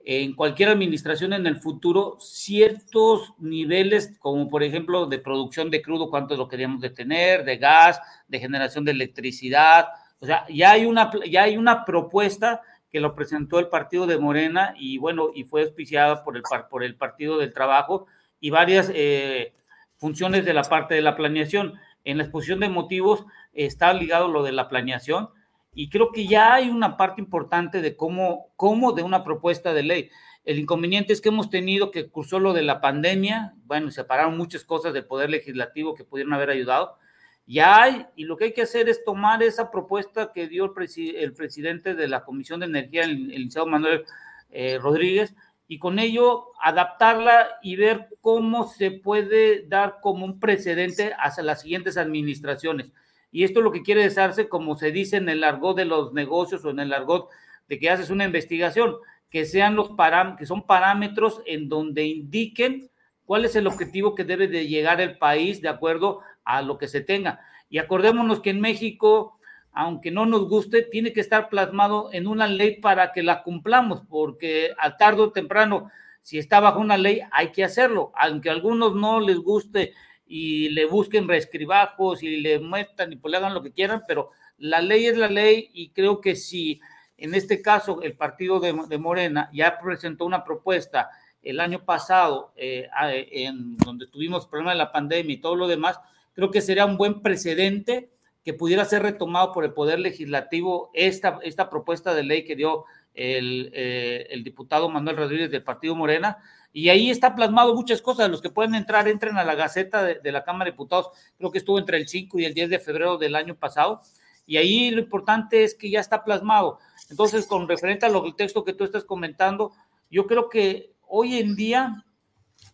en cualquier administración en el futuro ciertos niveles, como por ejemplo de producción de crudo, cuánto lo queríamos de tener, de gas, de generación de electricidad. O sea, ya hay una, ya hay una propuesta que lo presentó el partido de Morena y bueno, y fue auspiciada por el, por el Partido del Trabajo y varias eh, funciones de la parte de la planeación. En la exposición de motivos está ligado lo de la planeación y creo que ya hay una parte importante de cómo, cómo de una propuesta de ley. El inconveniente es que hemos tenido que cursó lo de la pandemia, bueno, separaron muchas cosas del Poder Legislativo que pudieron haber ayudado. Ya hay, y lo que hay que hacer es tomar esa propuesta que dio el, presidente de la Comisión de Energía, el, licenciado Manuel eh, Rodríguez, y con ello adaptarla y ver cómo se puede dar como un precedente hacia las siguientes administraciones. Y esto lo que quiere deshacerse, como se dice en el argot de los negocios o en el argot de que haces una investigación, que sean los que son parámetros en donde indiquen cuál es el objetivo que debe de llegar el país de acuerdo a lo que se tenga. Y acordémonos que en México, aunque no nos guste, tiene que estar plasmado en una ley para que la cumplamos, porque a tarde o temprano, si está bajo una ley, hay que hacerlo, aunque a algunos no les guste y le busquen reescribajos y le metan y pues le hagan lo que quieran, pero la ley es la ley y creo que si en este caso el partido de, Morena ya presentó una propuesta el año pasado, eh, en donde tuvimos el problema de la pandemia y todo lo demás, creo que sería un buen precedente que pudiera ser retomado por el Poder Legislativo esta, esta propuesta de ley que dio el, eh, el diputado Manuel Rodríguez del Partido Morena, y ahí está plasmado muchas cosas. Los que pueden entrar, entren a la Gaceta de, la Cámara de Diputados. Creo que estuvo entre el 5 y el 10 de febrero del año pasado. Y ahí lo importante es que ya está plasmado. Entonces, con referente a lo el texto que tú estás comentando, yo creo que hoy en día,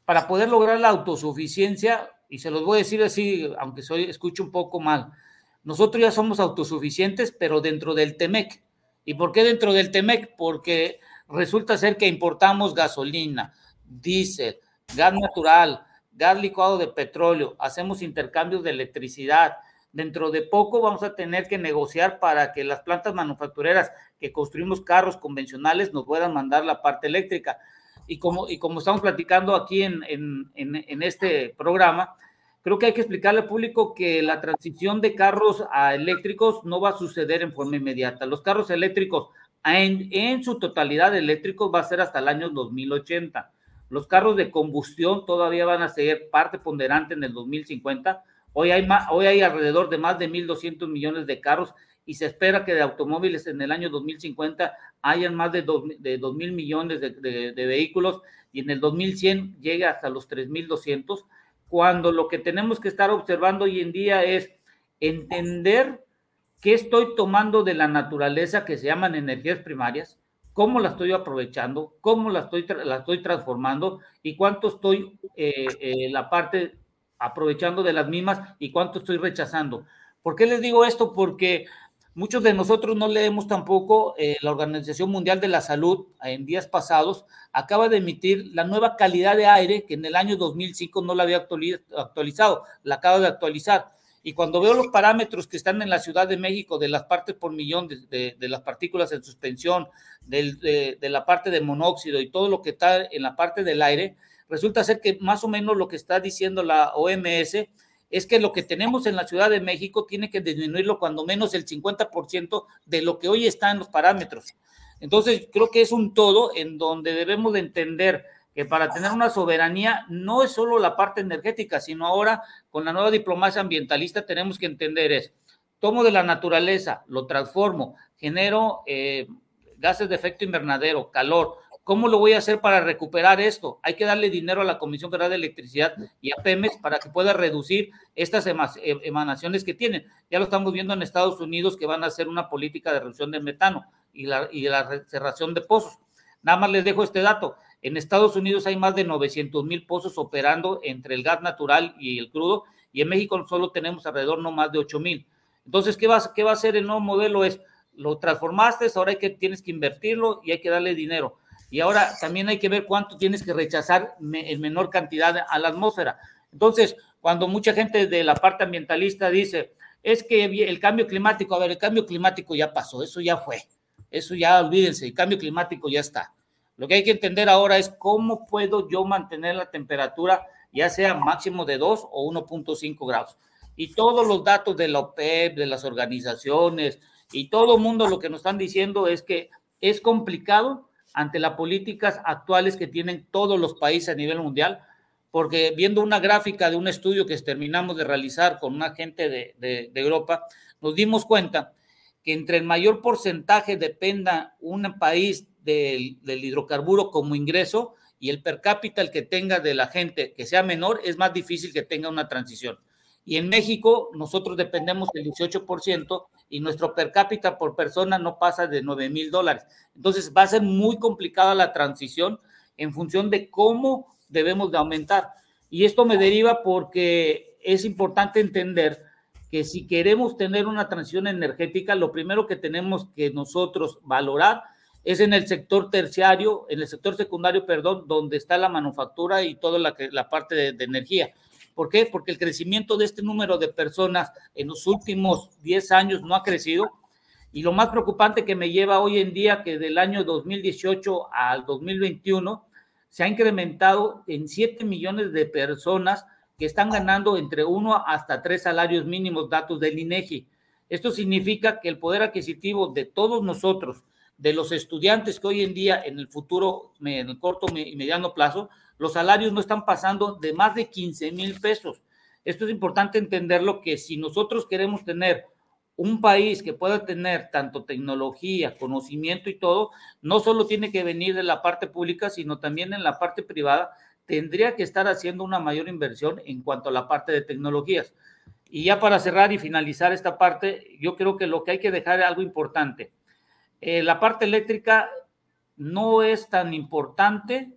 para poder lograr la autosuficiencia, y se los voy a decir así, aunque soy, escucho un poco mal, nosotros ya somos autosuficientes, pero dentro del TEMEC. ¿Y por qué dentro del TEMEC? Porque resulta ser que importamos gasolina, diésel, gas natural, gas licuado de petróleo, hacemos intercambios de electricidad. Dentro de poco vamos a tener que negociar para que las plantas manufactureras que construimos carros convencionales nos puedan mandar la parte eléctrica. Y como, y como estamos platicando aquí en, en, en este programa, creo que hay que explicarle al público que la transición de carros a eléctricos no va a suceder en forma inmediata. Los carros eléctricos en, en, su totalidad eléctricos va a ser hasta el año 2080. Los carros de combustión todavía van a ser parte ponderante en el 2050. Hoy hay, más, hoy hay alrededor de más de 1.200 millones de carros y se espera que de automóviles en el año 2050 hayan más de 2.000 de millones de, de, vehículos y en el 2100 llegue hasta los 3.200 cuando lo que tenemos que estar observando hoy en día es entender qué estoy tomando de la naturaleza que se llaman energías primarias, cómo la estoy aprovechando, cómo la estoy, la estoy transformando y cuánto estoy eh, eh, la parte aprovechando de las mismas y cuánto estoy rechazando. ¿Por qué les digo esto? Porque muchos de nosotros no leemos tampoco, eh, la Organización Mundial de la Salud en días pasados acaba de emitir la nueva calidad de aire que en el año 2005 no la había actualizado, la acaba de actualizar. Y cuando veo los parámetros que están en la Ciudad de México de las partes por millón de, las partículas en suspensión, de, la parte de monóxido y todo lo que está en la parte del aire, resulta ser que más o menos lo que está diciendo la OMS es que lo que tenemos en la Ciudad de México tiene que disminuirlo cuando menos el 50% de lo que hoy está en los parámetros. Entonces, creo que es un todo en donde debemos de entender que para tener una soberanía no es solo la parte energética, sino ahora con la nueva diplomacia ambientalista tenemos que entender es, tomo de la naturaleza, lo transformo, genero eh, gases de efecto invernadero, calor, ¿Cómo lo voy a hacer para recuperar esto? Hay que darle dinero a la Comisión Federal de Electricidad y a Pemex para que pueda reducir estas emanaciones que tienen. Ya lo estamos viendo en Estados Unidos que van a hacer una política de reducción del metano y la, y la cerración de pozos. Nada más les dejo este dato. En Estados Unidos hay más de 900 mil pozos operando entre el gas natural y el crudo y en México solo tenemos alrededor no más de 8 mil. Entonces, ¿qué va, ¿qué va a hacer el nuevo modelo? Es, lo transformaste, ahora hay que, tienes que invertirlo y hay que darle dinero y ahora también hay que ver cuánto tienes que rechazar en menor cantidad a la atmósfera. Entonces, cuando mucha gente de la parte ambientalista dice, es que el cambio climático, a ver, el cambio climático ya pasó, eso ya fue, eso ya olvídense, el cambio climático ya está. Lo que hay que entender ahora es cómo puedo yo mantener la temperatura, ya sea máximo de 2 o 1.5 grados. Y todos los datos de la OPEP, de las organizaciones y todo el mundo lo que nos están diciendo es que es complicado ante las políticas actuales que tienen todos los países a nivel mundial, porque viendo una gráfica de un estudio que terminamos de realizar con una gente de, de, de Europa, nos dimos cuenta que entre el mayor porcentaje dependa un país del, hidrocarburo como ingreso y el per cápita que tenga de la gente que sea menor, es más difícil que tenga una transición. Y en México nosotros dependemos del 18% y nuestro per cápita por persona no pasa de 9 mil dólares. Entonces va a ser muy complicada la transición en función de cómo debemos de aumentar. Y esto me deriva porque es importante entender que si queremos tener una transición energética, lo primero que tenemos que nosotros valorar es en el sector terciario, en el sector secundario, perdón, donde está la manufactura y toda la, la parte de, de energía ¿Por qué? Porque el crecimiento de este número de personas en los últimos 10 años no ha crecido. Y lo más preocupante que me lleva hoy en día que del año 2018 al 2021 se ha incrementado en 7 millones de personas que están ganando entre 1 hasta 3 salarios mínimos, datos del INEGI. Esto significa que el poder adquisitivo de todos nosotros, de los estudiantes que hoy en día en el futuro, en el corto y mediano plazo, los salarios no están pasando de más de 15 mil pesos. Esto es importante entenderlo que si nosotros queremos tener un país que pueda tener tanto tecnología, conocimiento y todo, no solo tiene que venir de la parte pública, sino también en la parte privada, tendría que estar haciendo una mayor inversión en cuanto a la parte de tecnologías. Y ya para cerrar y finalizar esta parte, yo creo que lo que hay que dejar es algo importante. Eh, la parte eléctrica no es tan importante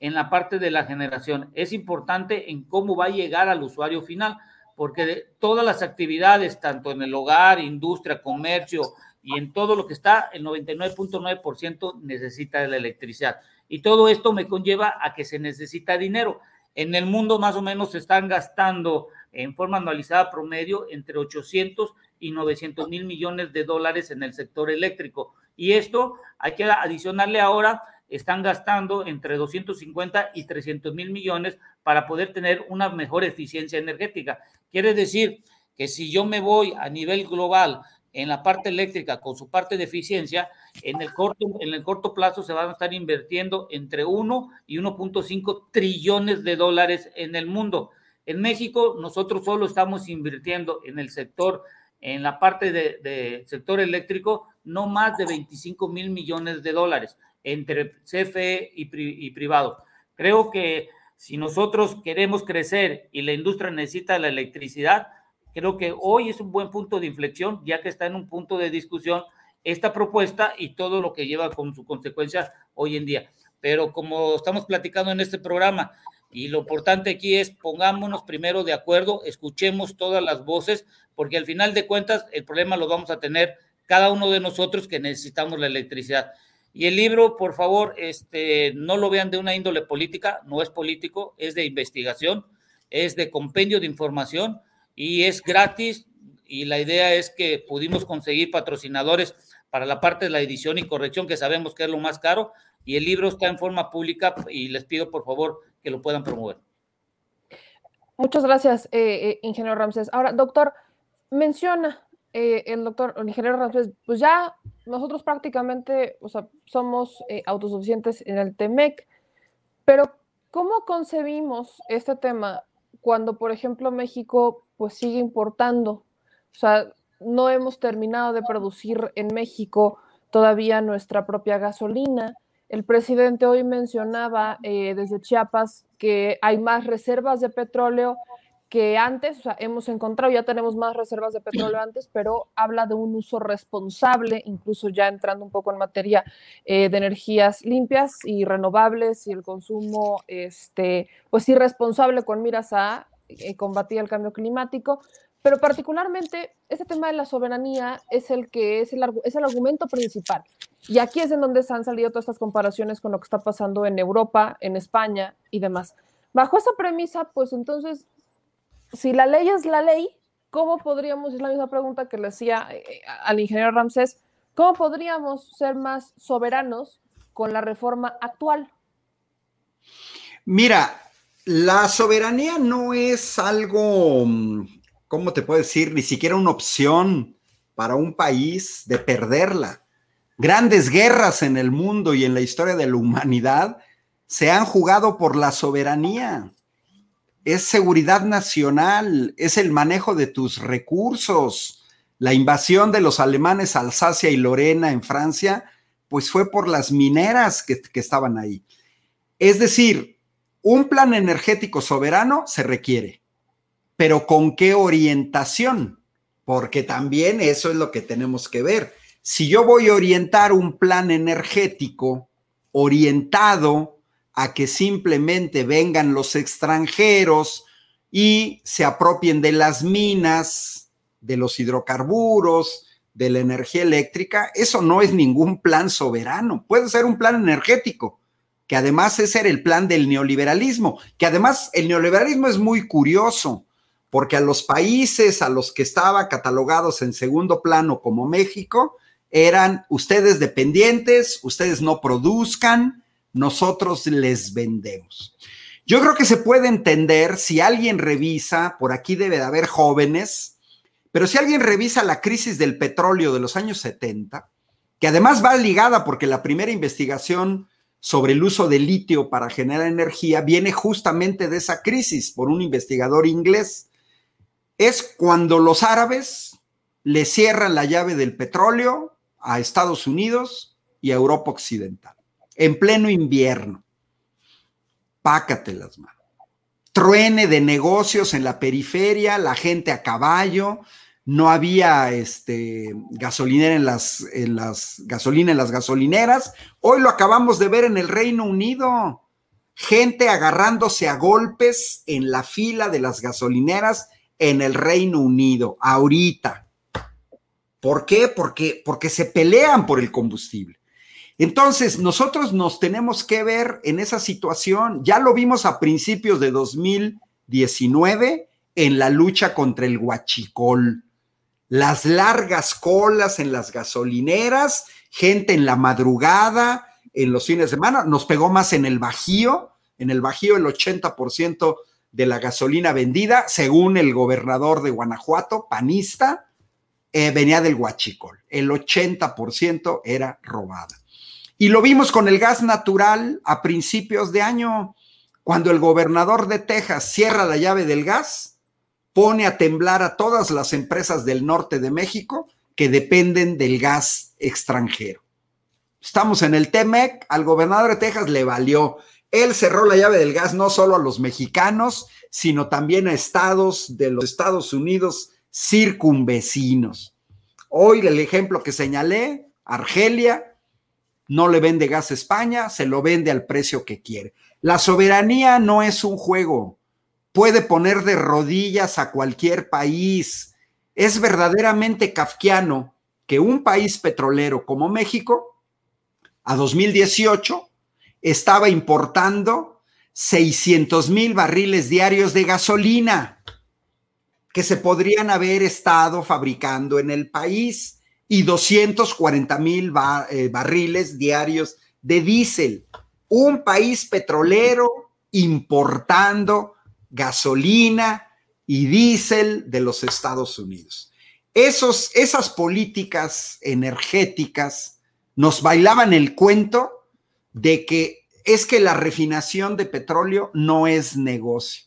en la parte de la generación. Es importante en cómo va a llegar al usuario final, porque todas las actividades, tanto en el hogar, industria, comercio y en todo lo que está, el 99.9% necesita de la electricidad. Y todo esto me conlleva a que se necesita dinero. En el mundo más o menos se están gastando en forma anualizada promedio entre 800 y 900 mil millones de dólares en el sector eléctrico. Y esto hay que adicionarle ahora, están gastando entre 250 y 300 mil millones para poder tener una mejor eficiencia energética. Quiere decir que si yo me voy a nivel global en la parte eléctrica con su parte de eficiencia, en el corto, en el corto plazo se van a estar invirtiendo entre 1 y 1.5 trillones de dólares en el mundo. En México, nosotros solo estamos invirtiendo en el sector, en la parte del de sector eléctrico, no más de 25 mil millones de dólares entre CFE y, y privado. Creo que si nosotros queremos crecer y la industria necesita la electricidad, Creo que hoy es un buen punto de inflexión, ya que está en un punto de discusión esta propuesta y todo lo que lleva con su consecuencia hoy en día. Pero como estamos platicando en este programa, y lo importante aquí es pongámonos primero de acuerdo, escuchemos todas las voces, porque al final de cuentas el problema lo vamos a tener cada uno de nosotros que necesitamos la electricidad. Y el libro, por favor, este, no lo vean de una índole política, no es político, es de investigación, es de compendio de información y es gratis y la idea es que pudimos conseguir patrocinadores para la parte de la edición y corrección, que sabemos que es lo más caro, y el libro está en forma pública y les pido por favor que lo puedan promover. Muchas gracias, eh, eh, ingeniero Ramses. Ahora, doctor, menciona eh, el doctor, el ingeniero Ramses, pues ya nosotros prácticamente o sea, somos autosuficientes en el TEMEC, pero ¿cómo concebimos este tema cuando, por ejemplo, México pues sigue importando. O sea, no hemos terminado de producir en México todavía nuestra propia gasolina. El presidente hoy mencionaba eh, desde Chiapas que hay más reservas de petróleo que antes, o sea, hemos encontrado, ya tenemos más reservas de petróleo <clears throat> antes, pero habla de un uso responsable, incluso ya entrando un poco en materia eh, de energías limpias y renovables y el consumo, este, pues irresponsable con miras a eh, combatir el cambio climático, pero particularmente ese tema de la soberanía es el que es el, es el argumento principal. Y aquí es en donde se han salido todas estas comparaciones con lo que está pasando en Europa, en España y demás. Bajo esa premisa, pues entonces, si la ley es la ley, ¿cómo podríamos, es la misma pregunta que le hacía eh, al ingeniero Ramsés, ¿cómo podríamos ser más soberanos con la reforma actual? Mira, la soberanía no es algo, mm, ¿cómo te puedo decir? Ni siquiera una opción para un país de perderla. Grandes guerras en el mundo y en la historia de la humanidad se han jugado por la soberanía. Es seguridad nacional, es el manejo de tus recursos. La invasión de los alemanes a Alsacia y Lorena en Francia, pues fue por las mineras que, que estaban ahí. Es decir, un plan energético soberano se requiere, pero ¿con qué orientación? Porque también eso es lo que tenemos que ver. Si yo voy a orientar un plan energético orientado a que simplemente vengan los extranjeros y se apropien de las minas, de los hidrocarburos, de la energía eléctrica, eso no es ningún plan soberano. Puede ser un plan energético, que además ese era el plan del neoliberalismo, que además el neoliberalismo es muy curioso, porque a los países a los que estaba catalogados en segundo plano como México, eran ustedes dependientes, ustedes no produzcan, nosotros les vendemos. Yo creo que se puede entender si alguien revisa, por aquí debe de haber jóvenes, pero si alguien revisa la crisis del petróleo de los años 70, que además va ligada porque la primera investigación sobre el uso de litio para generar energía viene justamente de esa crisis por un investigador inglés. Es cuando los árabes le cierran la llave del petróleo a Estados Unidos y a Europa Occidental, en pleno invierno. Pácate las manos. Truene de negocios en la periferia, la gente a caballo, no había este, gasolinera en las, en las gasolina en las gasolineras. Hoy lo acabamos de ver en el Reino Unido. Gente agarrándose a golpes en la fila de las gasolineras en el Reino Unido, ahorita. ¿Por qué? Porque, porque se pelean por el combustible. Entonces, nosotros nos tenemos que ver en esa situación. Ya lo vimos a principios de 2019 en la lucha contra el huachicol. Las largas colas en las gasolineras, gente en la madrugada, en los fines de semana, nos pegó más en el Bajío, en el Bajío el 80% de la gasolina vendida, según el gobernador de Guanajuato, panista, eh, venía del huachicol. El 80% era robada. Y lo vimos con el gas natural a principios de año, cuando el gobernador de Texas cierra la llave del gas, pone a temblar a todas las empresas del norte de México que dependen del gas extranjero. Estamos en el TEMEC, al gobernador de Texas le valió. Él cerró la llave del gas no solo a los mexicanos, sino también a estados de los Estados Unidos circunvecinos. Hoy el ejemplo que señalé, Argelia, no le vende gas a España, se lo vende al precio que quiere. La soberanía no es un juego, puede poner de rodillas a cualquier país. Es verdaderamente kafkiano que un país petrolero como México, a 2018, estaba importando 600 mil barriles diarios de gasolina que se podrían haber estado fabricando en el país y 240 mil eh, barriles diarios de diésel. Un país petrolero importando gasolina y diésel de los Estados Unidos. Esos, esas políticas energéticas nos bailaban el cuento de que es que la refinación de petróleo no es negocio.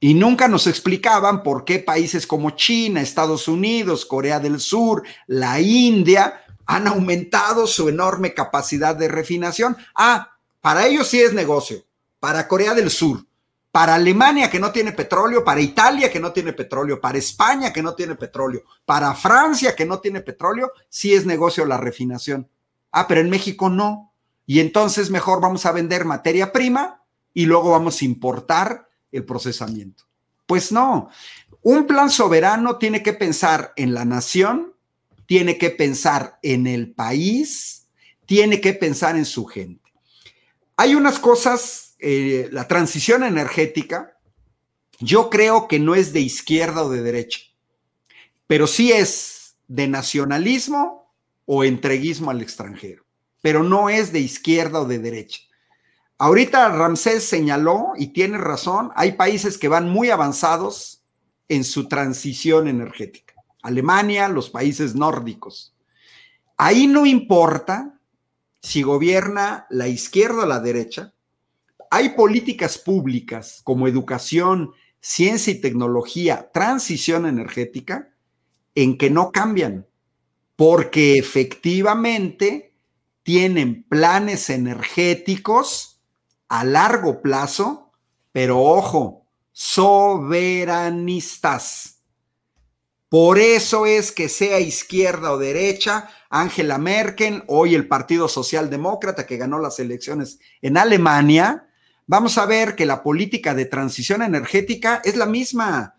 Y nunca nos explicaban por qué países como China, Estados Unidos, Corea del Sur, la India han aumentado su enorme capacidad de refinación. Ah, para ellos sí es negocio. Para Corea del Sur, para Alemania que no tiene petróleo, para Italia que no tiene petróleo, para España que no tiene petróleo, para Francia que no tiene petróleo, sí es negocio la refinación. Ah, pero en México no. Y entonces mejor vamos a vender materia prima y luego vamos a importar el procesamiento. Pues no, un plan soberano tiene que pensar en la nación, tiene que pensar en el país, tiene que pensar en su gente. Hay unas cosas, eh, la transición energética, yo creo que no es de izquierda o de derecha, pero sí es de nacionalismo o entreguismo al extranjero, pero no es de izquierda o de derecha. Ahorita Ramsés señaló, y tiene razón, hay países que van muy avanzados en su transición energética. Alemania, los países nórdicos. Ahí no importa si gobierna la izquierda o la derecha, hay políticas públicas como educación, ciencia y tecnología, transición energética, en que no cambian, porque efectivamente tienen planes energéticos a largo plazo, pero ojo, soberanistas. Por eso es que sea izquierda o derecha, Angela Merkel, hoy el Partido Socialdemócrata que ganó las elecciones en Alemania, vamos a ver que la política de transición energética es la misma.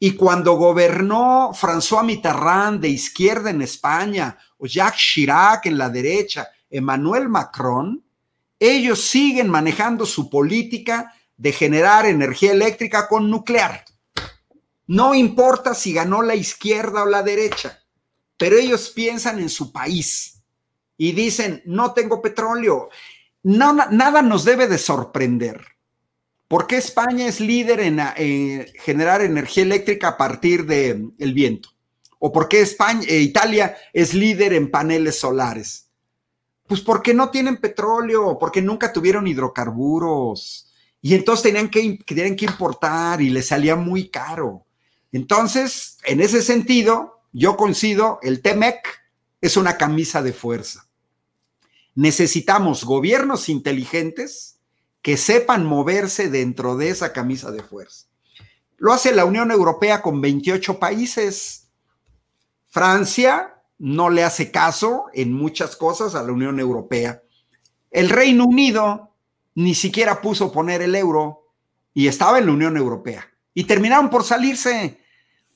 Y cuando gobernó François Mitterrand de izquierda en España, o Jacques Chirac en la derecha, Emmanuel Macron, ellos siguen manejando su política de generar energía eléctrica con nuclear. No importa si ganó la izquierda o la derecha, pero ellos piensan en su país y dicen, no tengo petróleo. Nada nos debe de sorprender. ¿Por qué España es líder en, generar energía eléctrica a partir del viento? ¿O por qué España, eh, Italia es líder en paneles solares? Pues porque no tienen petróleo, porque nunca tuvieron hidrocarburos. Y entonces tenían que, tenían que importar y les salía muy caro. Entonces, en ese sentido, yo coincido, el TEMEC es una camisa de fuerza. Necesitamos gobiernos inteligentes que sepan moverse dentro de esa camisa de fuerza. Lo hace la Unión Europea con 28 países. Francia no le hace caso en muchas cosas a la Unión Europea. El Reino Unido ni siquiera puso poner el euro y estaba en la Unión Europea. y terminaron por salirse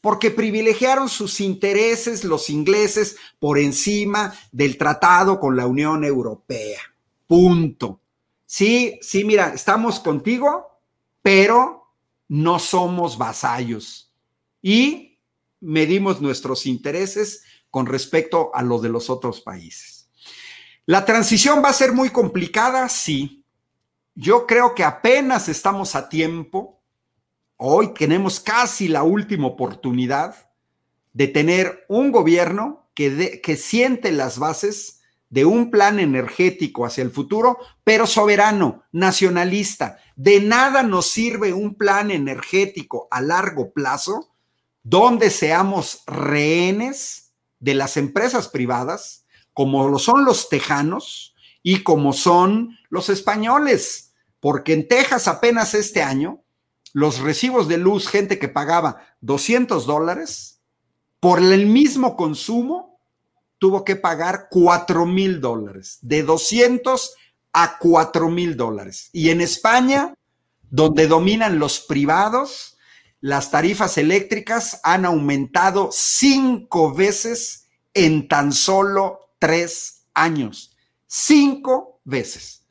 porque privilegiaron sus intereses los ingleses por encima del tratado con la Unión Europea. Punto. Sí, sí, mira, estamos contigo, pero no somos vasallos y medimos nuestros intereses con respecto a los de los otros países. La transición va a ser muy complicada, sí. Yo creo que apenas estamos a tiempo hoy tenemos casi la última oportunidad de tener un gobierno que, que siente las bases de un plan energético hacia el futuro, pero soberano, nacionalista. De nada nos sirve un plan energético a largo plazo donde seamos rehenes de las empresas privadas, como lo son los tejanos y como son los españoles, porque en Texas apenas este año los recibos de luz, gente que pagaba 200 dólares, por el mismo consumo, tuvo que pagar 4 mil dólares, de 200 a 4 mil dólares. Y en España, donde dominan los privados, las tarifas eléctricas han aumentado cinco veces en tan solo tres años. Cinco veces.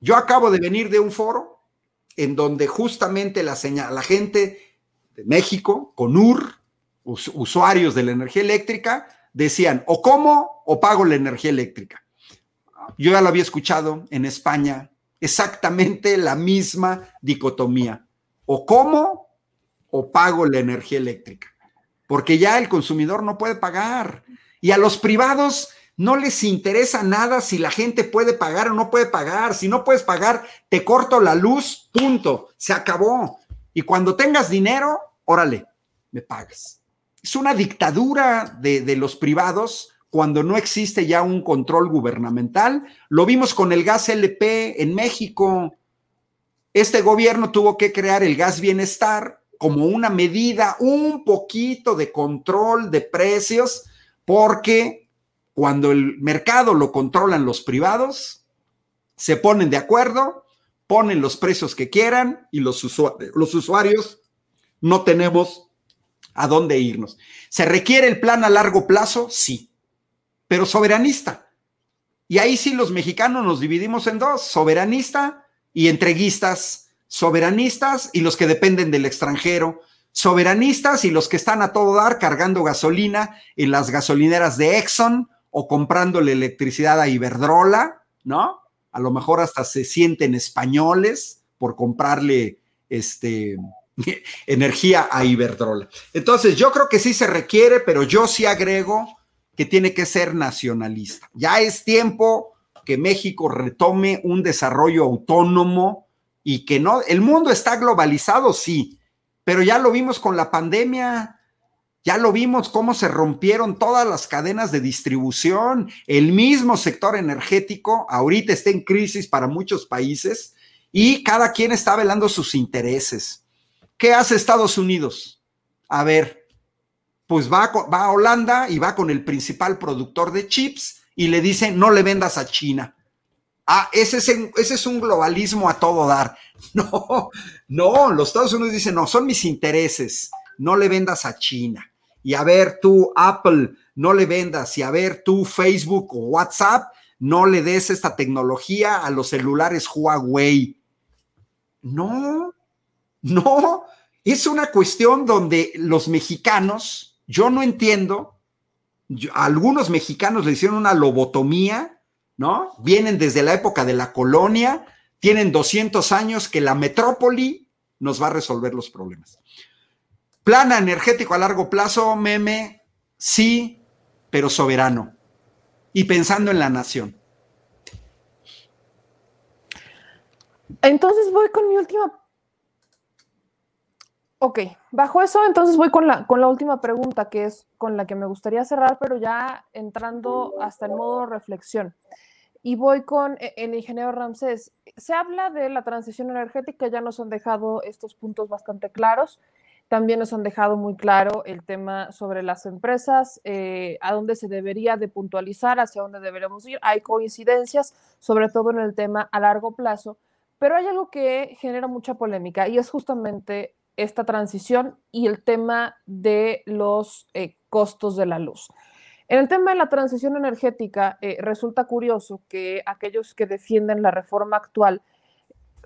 Yo acabo de venir de un foro en donde justamente la, la gente de México, con UR, usuarios de la energía eléctrica, decían, o como o pago la energía eléctrica. Yo ya lo había escuchado en España, exactamente la misma dicotomía, o como o pago la energía eléctrica, porque ya el consumidor no puede pagar. Y a los privados no les interesa nada si la gente puede pagar o no puede pagar. Si no puedes pagar, te corto la luz, punto. Se acabó. Y cuando tengas dinero, órale, me pagas. Es una dictadura de, de los privados cuando no existe ya un control gubernamental. Lo vimos con el gas LP en México. Este gobierno tuvo que crear el gas bienestar como una medida, un poquito de control de precios, porque cuando el mercado lo controlan los privados, se ponen de acuerdo, ponen los precios que quieran y los, los usuarios no tenemos a dónde irnos. ¿Se requiere el plan a largo plazo? Sí, pero soberanista. Y ahí sí los mexicanos nos dividimos en dos, soberanista y entreguistas, soberanistas y los que dependen del extranjero, soberanistas y los que están a todo dar cargando gasolina en las gasolineras de Exxon o comprándole electricidad a Iberdrola, ¿no? A lo mejor hasta se sienten españoles por comprarle este, <laughs> energía a Iberdrola. Entonces, yo creo que sí se requiere, pero yo sí agrego que tiene que ser nacionalista. Ya es tiempo que México retome un desarrollo autónomo y que no, el mundo está globalizado, sí, pero ya lo vimos con la pandemia ya lo vimos cómo se rompieron todas las cadenas de distribución. El mismo sector energético ahorita está en crisis para muchos países y cada quien está velando sus intereses. ¿Qué hace Estados Unidos? A ver, pues va, va a Holanda y va con el principal productor de chips y le dice, no le vendas a China. Ah, ese es, un globalismo a todo dar. <laughs> No, no, los Estados Unidos dicen, no, son mis intereses, no le vendas a China y a ver tú Apple no le vendas y a ver tú Facebook o WhatsApp no le des esta tecnología a los celulares Huawei. No, no, es una cuestión donde los mexicanos, yo no entiendo, algunos mexicanos le hicieron una lobotomía, ¿no? Vienen desde la época de la colonia, tienen 200 años que la metrópoli nos va a resolver los problemas. Plana energético a largo plazo, meme, sí, pero soberano y pensando en la nación. Entonces voy con mi última. Ok, bajo eso, entonces voy con la, con la última pregunta, que es con la que me gustaría cerrar, pero ya entrando hasta el modo reflexión. Y voy con e, el ingeniero Ramsés. Se habla de la transición energética, ya nos han dejado estos puntos bastante claros. También nos han dejado muy claro el tema sobre las empresas, eh, a dónde se debería de puntualizar, hacia dónde deberíamos ir. Hay coincidencias, sobre todo en el tema a largo plazo, pero hay algo que genera mucha polémica y es justamente esta transición y el tema de los eh, costos de la luz. En el tema de la transición energética, eh, resulta curioso que aquellos que defienden la reforma actual,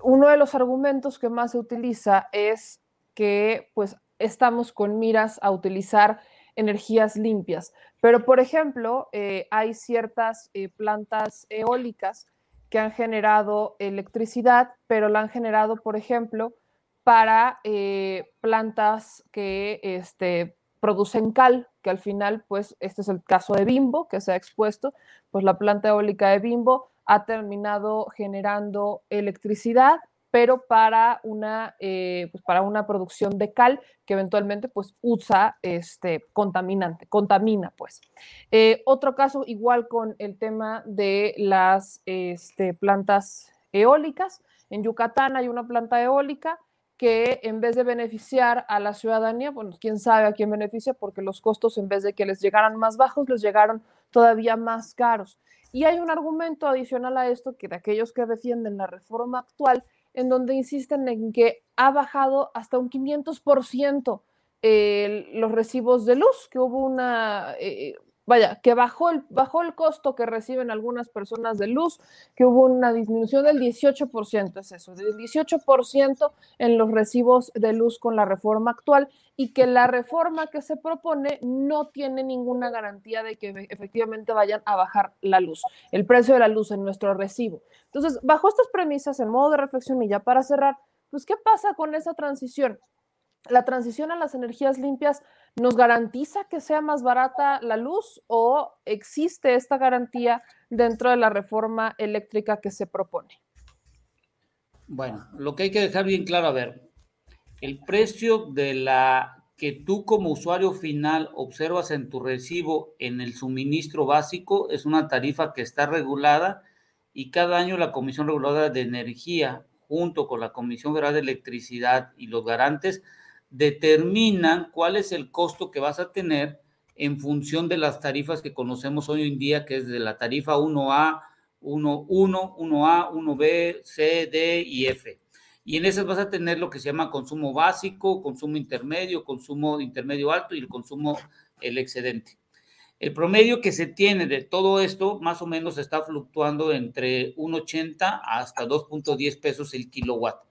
uno de los argumentos que más se utiliza es que pues estamos con miras a utilizar energías limpias. Pero, por ejemplo, eh, hay ciertas eh, plantas eólicas que han generado electricidad, pero la han generado, por ejemplo, para plantas que este, producen cal, que al final, pues, este es el caso de Bimbo, que se ha expuesto, pues la planta eólica de Bimbo ha terminado generando electricidad, pero para una, eh, pues para una producción de cal que eventualmente pues usa este contaminante, contamina pues. Eh, otro caso igual con el tema de las este, plantas eólicas. En Yucatán hay una planta eólica que en vez de beneficiar a la ciudadanía, bueno, quién sabe a quién beneficia, porque los costos en vez de que les llegaran más bajos, les llegaron todavía más caros. Y hay un argumento adicional a esto que de aquellos que defienden la reforma actual, en donde insisten en que ha bajado hasta un 500% los recibos de luz, que hubo una, eh, vaya, que bajó el, bajó el costo que reciben algunas personas de luz, que hubo una disminución del 18%, es eso, del 18% en los recibos de luz con la reforma actual y que la reforma que se propone no tiene ninguna garantía de que efectivamente vayan a bajar la luz, el precio de la luz en nuestro recibo. Entonces, bajo estas premisas, en modo de reflexión y ya para cerrar, pues, ¿qué pasa con esa transición? La transición a las energías limpias ¿Nos garantiza que sea más barata la luz o existe esta garantía dentro de la reforma eléctrica que se propone? Bueno, lo que hay que dejar bien claro, a ver, el precio de la que tú como usuario final observas en tu recibo en el suministro básico es una tarifa que está regulada y cada año la Comisión Reguladora de Energía junto con la Comisión Federal de Electricidad y los garantes determinan cuál es el costo que vas a tener en función de las tarifas que conocemos hoy en día, que es de la tarifa 1A, 1, 1, 1A, 1B, C, D y F. Y en esas vas a tener lo que se llama consumo básico, consumo intermedio, consumo intermedio alto y el consumo, el excedente. El promedio que se tiene de todo esto más o menos está fluctuando entre 1.80 hasta 2.10 pesos el kilowatt.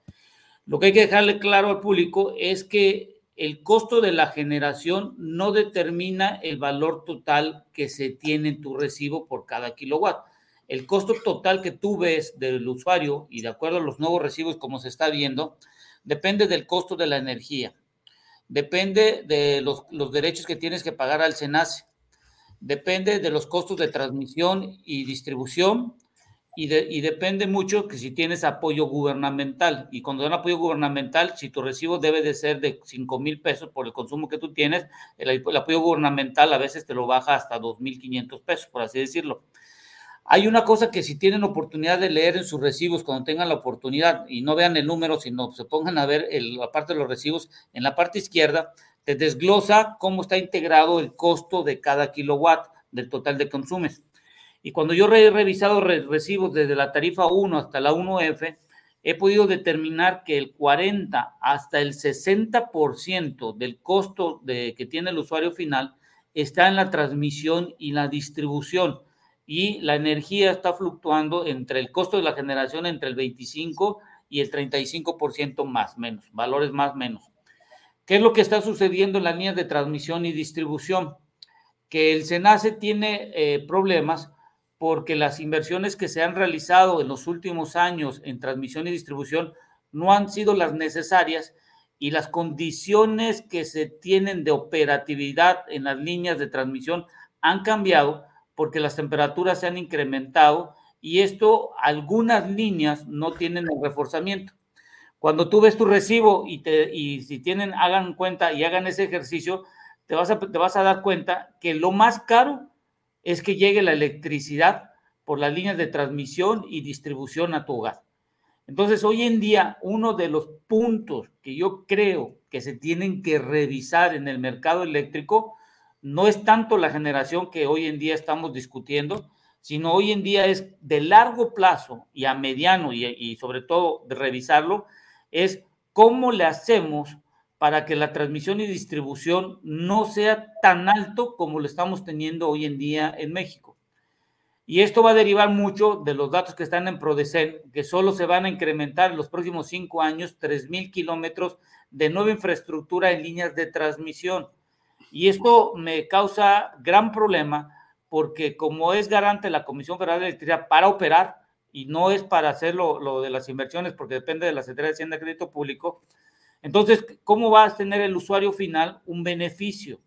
Lo que hay que dejarle claro al público es que el costo de la generación no determina el valor total que se tiene en tu recibo por cada kilowatt. El costo total que tú ves del usuario y de acuerdo a los nuevos recibos como se está viendo, depende del costo de la energía, depende de los, derechos que tienes que pagar al SENACE, depende de los costos de transmisión y distribución, y, depende mucho que si tienes apoyo gubernamental. Y cuando dan apoyo gubernamental, si tu recibo debe de ser de 5 mil pesos por el consumo que tú tienes, el, apoyo gubernamental a veces te lo baja hasta 2.500 pesos, por así decirlo. Hay una cosa que si tienen oportunidad de leer en sus recibos, cuando tengan la oportunidad y no vean el número, sino se pongan a ver el, la de los recibos, en la parte izquierda te desglosa cómo está integrado el costo de cada kilowatt del total de consumes. Y cuando yo he revisado recibos desde la tarifa 1 hasta la 1F, he podido determinar que el 40 hasta el 60% del costo de, que tiene el usuario final está en la transmisión y la distribución. Y la energía está fluctuando entre el costo de la generación entre el 25 y el 35% más, menos, valores más, menos. ¿Qué es lo que está sucediendo en las líneas de transmisión y distribución? Que el SENACE tiene eh, problemas porque las inversiones que se han realizado en los últimos años en transmisión y distribución no han sido las necesarias y las condiciones que se tienen de operatividad en las líneas de transmisión han cambiado porque las temperaturas se han incrementado y esto algunas líneas no tienen el reforzamiento. Cuando tú ves tu recibo y, te, y si tienen, hagan cuenta y hagan ese ejercicio, te vas, te vas a dar cuenta que lo más caro es que llegue la electricidad por las líneas de transmisión y distribución a tu hogar. Entonces, hoy en día, uno de los puntos que yo creo que se tienen que revisar en el mercado eléctrico no es tanto la generación que hoy en día estamos discutiendo, sino hoy en día es de largo plazo y a mediano y, y sobre todo de revisarlo, es cómo le hacemos para que la transmisión y distribución no sea tan alto como lo estamos teniendo hoy en día en México. Y esto va a derivar mucho de los datos que están en Prodecen, que solo se van a incrementar en los próximos cinco años 3.000 kilómetros de nueva infraestructura en líneas de transmisión. Y esto me causa gran problema porque como es garante la Comisión Federal de Electricidad para operar, y no es para hacer lo, de las inversiones porque depende de la Secretaría de Hacienda de Crédito Público, entonces, ¿cómo va a tener el usuario final un beneficio?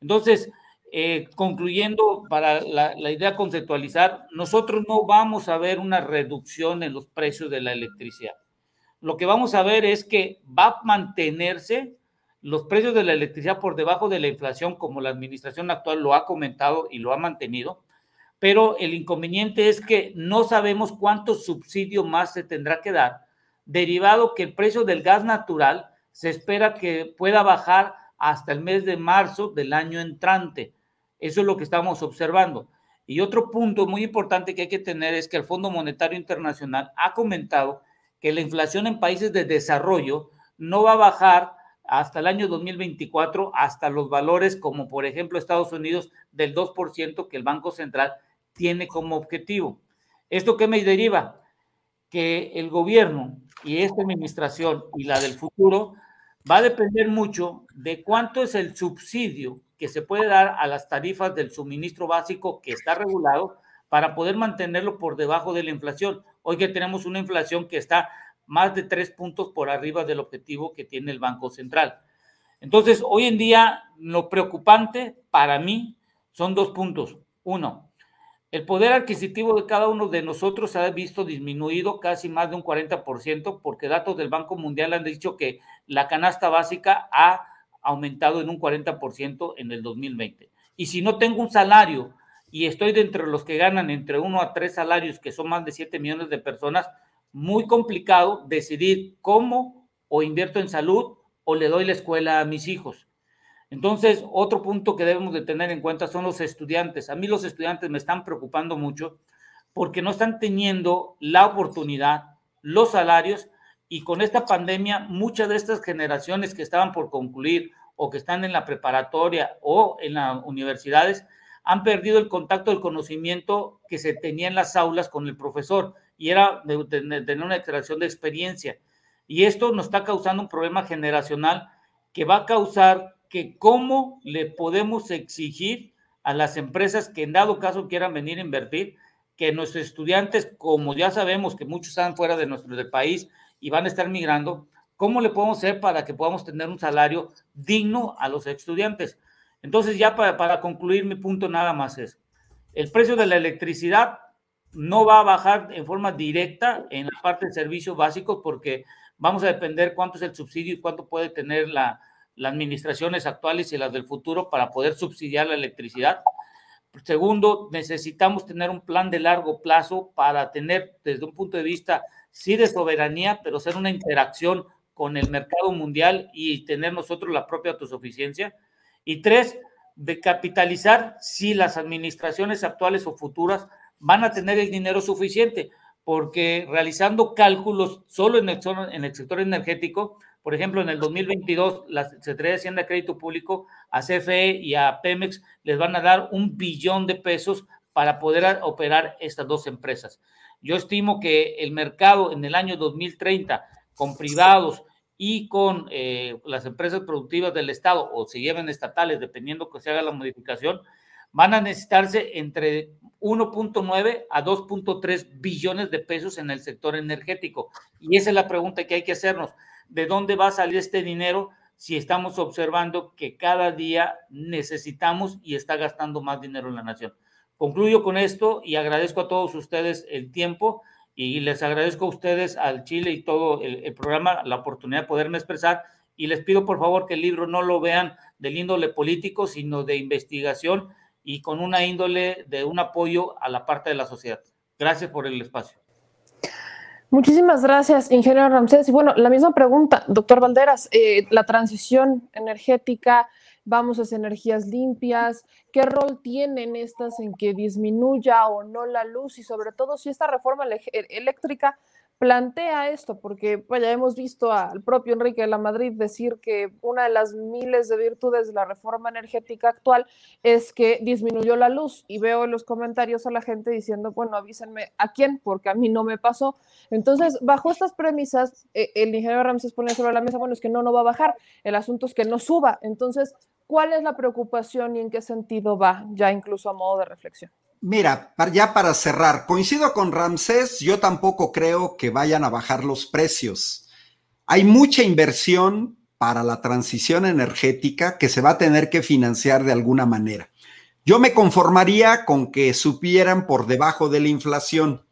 Entonces, eh, concluyendo para la, idea conceptualizar, nosotros no vamos a ver una reducción en los precios de la electricidad. Lo que vamos a ver es que va a mantenerse los precios de la electricidad por debajo de la inflación, como la administración actual lo ha comentado y lo ha mantenido, pero el inconveniente es que no sabemos cuánto subsidio más se tendrá que dar, derivado que el precio del gas natural se espera que pueda bajar hasta el mes de marzo del año entrante. Eso es lo que estamos observando. Y otro punto muy importante que hay que tener es que el Fondo Monetario Internacional ha comentado que la inflación en países de desarrollo no va a bajar hasta el año 2024 hasta los valores como por ejemplo Estados Unidos del 2% que el Banco Central tiene como objetivo. ¿Esto qué me deriva? Que el gobierno y esta administración y la del futuro va a depender mucho de cuánto es el subsidio que se puede dar a las tarifas del suministro básico que está regulado para poder mantenerlo por debajo de la inflación. Hoy que tenemos una inflación que está más de tres puntos por arriba del objetivo que tiene el Banco Central. Entonces, hoy en día, lo preocupante para mí son dos puntos. Uno, el poder adquisitivo de cada uno de nosotros se ha visto disminuido casi más de un 40%, porque datos del Banco Mundial han dicho que la canasta básica ha aumentado en un 40% en el 2020. Y si no tengo un salario y estoy dentro de los que ganan entre uno a tres salarios, que son más de 7 millones de personas, muy complicado decidir cómo o invierto en salud o le doy la escuela a mis hijos. Entonces, otro punto que debemos de tener en cuenta son los estudiantes. A mí los estudiantes me están preocupando mucho porque no están teniendo la oportunidad, los salarios y con esta pandemia muchas de estas generaciones que estaban por concluir o que están en la preparatoria o en las universidades han perdido el contacto del conocimiento que se tenía en las aulas con el profesor y era de, tener una extracción de experiencia. Y esto nos está causando un problema generacional que va a causar que cómo le podemos exigir a las empresas que en dado caso quieran venir a invertir, que nuestros estudiantes, como ya sabemos que muchos están fuera de nuestro país y van a estar migrando, ¿cómo le podemos hacer para que podamos tener un salario digno a los estudiantes? Entonces, ya para, para concluir mi punto nada más es, el precio de la electricidad no va a bajar en forma directa en la parte de servicios básicos porque vamos a depender cuánto es el subsidio y cuánto puede tener la, las administraciones actuales y las del futuro para poder subsidiar la electricidad. Segundo, necesitamos tener un plan de largo plazo para tener desde un punto de vista, sí, de soberanía, pero ser una interacción con el mercado mundial y tener nosotros la propia autosuficiencia. Y tres, de capitalizar si las administraciones actuales o futuras van a tener el dinero suficiente, porque realizando cálculos solo en el, en el sector energético, por ejemplo, en el 2022, la Secretaría de Hacienda de Crédito Público a CFE y a Pemex les van a dar un billón de pesos para poder operar estas dos empresas. Yo estimo que el mercado en el año 2030, con privados y con eh, las empresas productivas del Estado, o se lleven estatales, dependiendo que se haga la modificación, van a necesitarse entre 1.9 a 2.3 billones de pesos en el sector energético. Y esa es la pregunta que hay que hacernos. ¿De dónde va a salir este dinero si estamos observando que cada día necesitamos y está gastando más dinero en la nación? Concluyo con esto y agradezco a todos ustedes el tiempo y les agradezco a ustedes, al Chile y todo el, programa, la oportunidad de poderme expresar y les pido por favor que el libro no lo vean del índole político, sino de investigación y con una índole de un apoyo a la parte de la sociedad. Gracias por el espacio. Muchísimas gracias, ingeniero Ramsés. Y bueno, la misma pregunta, doctor Valderas, eh, la transición energética, vamos a energías limpias, ¿qué rol tienen estas en que disminuya o no la luz? Y sobre todo si esta reforma eléctrica plantea esto, porque ya hemos visto al propio Enrique de la Madrid decir que una de las miles de virtudes de la reforma energética actual es que disminuyó la luz y veo en los comentarios a la gente diciendo, bueno, avísenme a quién, porque a mí no me pasó. Entonces, bajo estas premisas, eh, el ingeniero Ramses pone sobre la mesa, bueno, es que no, no va a bajar, el asunto es que no suba. Entonces, ¿cuál es la preocupación y en qué sentido va, ya incluso a modo de reflexión? Mira, ya para cerrar, coincido con Ramsés, yo tampoco creo que vayan a bajar los precios. Hay mucha inversión para la transición energética que se va a tener que financiar de alguna manera. Yo me conformaría con que supieran por debajo de la inflación.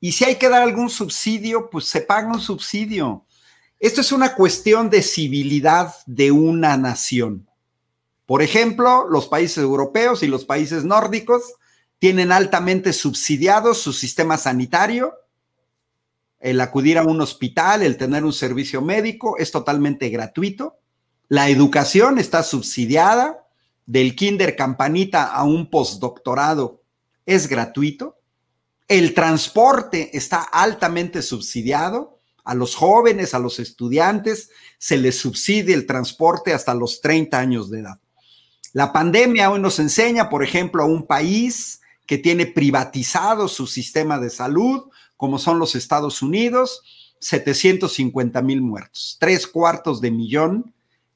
Y si hay que dar algún subsidio, pues se paga un subsidio. Esto es una cuestión de civilidad de una nación. Por ejemplo, los países europeos y los países nórdicos tienen altamente subsidiado su sistema sanitario. El acudir a un hospital, el tener un servicio médico es totalmente gratuito. La educación está subsidiada. Del kinder campanita a un postdoctorado es gratuito. El transporte está altamente subsidiado. A los jóvenes, a los estudiantes, se les subsidia el transporte hasta los 30 años de edad. La pandemia hoy nos enseña, por ejemplo, a un país que tiene privatizado su sistema de salud, como son los Estados Unidos, 750 mil muertos, tres cuartos de millón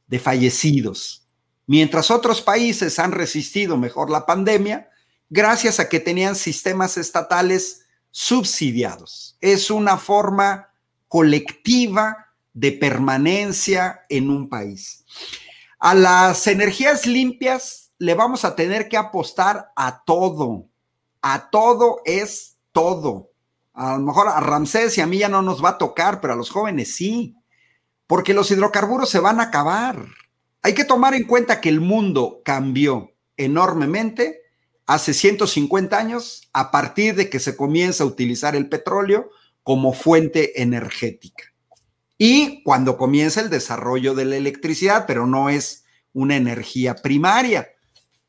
de fallecidos. Mientras otros países han resistido mejor la pandemia, gracias a que tenían sistemas estatales subsidiados. Es una forma colectiva de permanencia en un país. A las energías limpias le vamos a tener que apostar a todo, a todo es todo. A lo mejor a Ramsés y a mí ya no nos va a tocar, pero a los jóvenes sí, porque los hidrocarburos se van a acabar. Hay que tomar en cuenta que el mundo cambió enormemente hace 150 años a partir de que se comienza a utilizar el petróleo como fuente energética. Y cuando comienza el desarrollo de la electricidad, pero no es una energía primaria.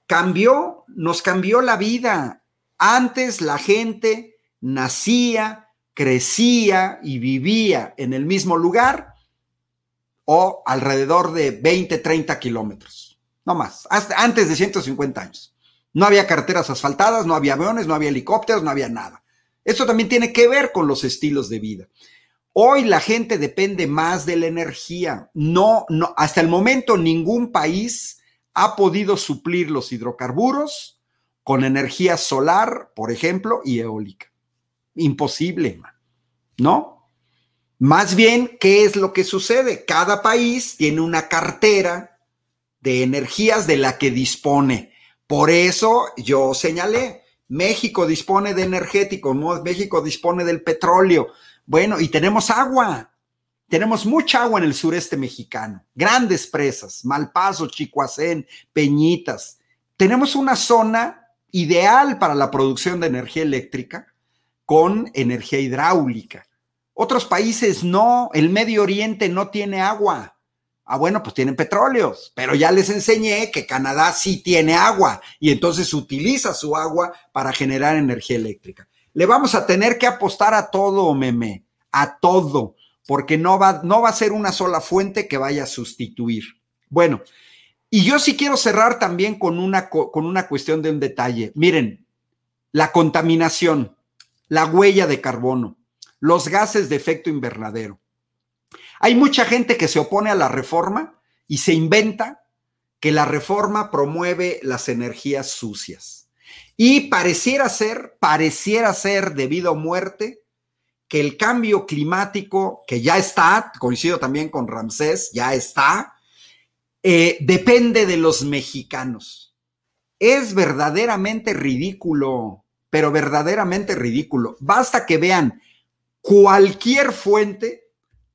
Cambió, nos cambió la vida. Antes la gente nacía, crecía y vivía en el mismo lugar o alrededor de 20, 30 kilómetros, no más, hasta antes de 150 años. No había carreteras asfaltadas, no había aviones, no había helicópteros, no había nada. Esto también tiene que ver con los estilos de vida. Hoy la gente depende más de la energía. No, no, hasta el momento ningún país ha podido suplir los hidrocarburos con energía solar, por ejemplo, y eólica. Imposible, ¿no? Más bien, ¿qué es lo que sucede? Cada país tiene una cartera de energías de la que dispone. Por eso yo señalé, México dispone de energético, México dispone del petróleo. Bueno, y tenemos agua. Tenemos mucha agua en el sureste mexicano, grandes presas, Malpaso, Chicoacén, Peñitas. Tenemos una zona ideal para la producción de energía eléctrica con energía hidráulica. Otros países no, el Medio Oriente no tiene agua. Ah, bueno, pues tienen petróleos, pero ya les enseñé que Canadá sí tiene agua y entonces utiliza su agua para generar energía eléctrica. Le vamos a tener que apostar a todo, meme, a todo, porque no va, no va a ser una sola fuente que vaya a sustituir. Bueno, y yo sí quiero cerrar también con una, con una cuestión de un detalle. Miren, la contaminación, la huella de carbono, los gases de efecto invernadero. Hay mucha gente que se opone a la reforma y se inventa que la reforma promueve las energías sucias. Y pareciera ser, pareciera ser debido a muerte, que el cambio climático, que ya está, coincido también con Ramsés, ya está, eh, depende de los mexicanos. Es verdaderamente ridículo, pero verdaderamente ridículo. Basta que vean cualquier fuente,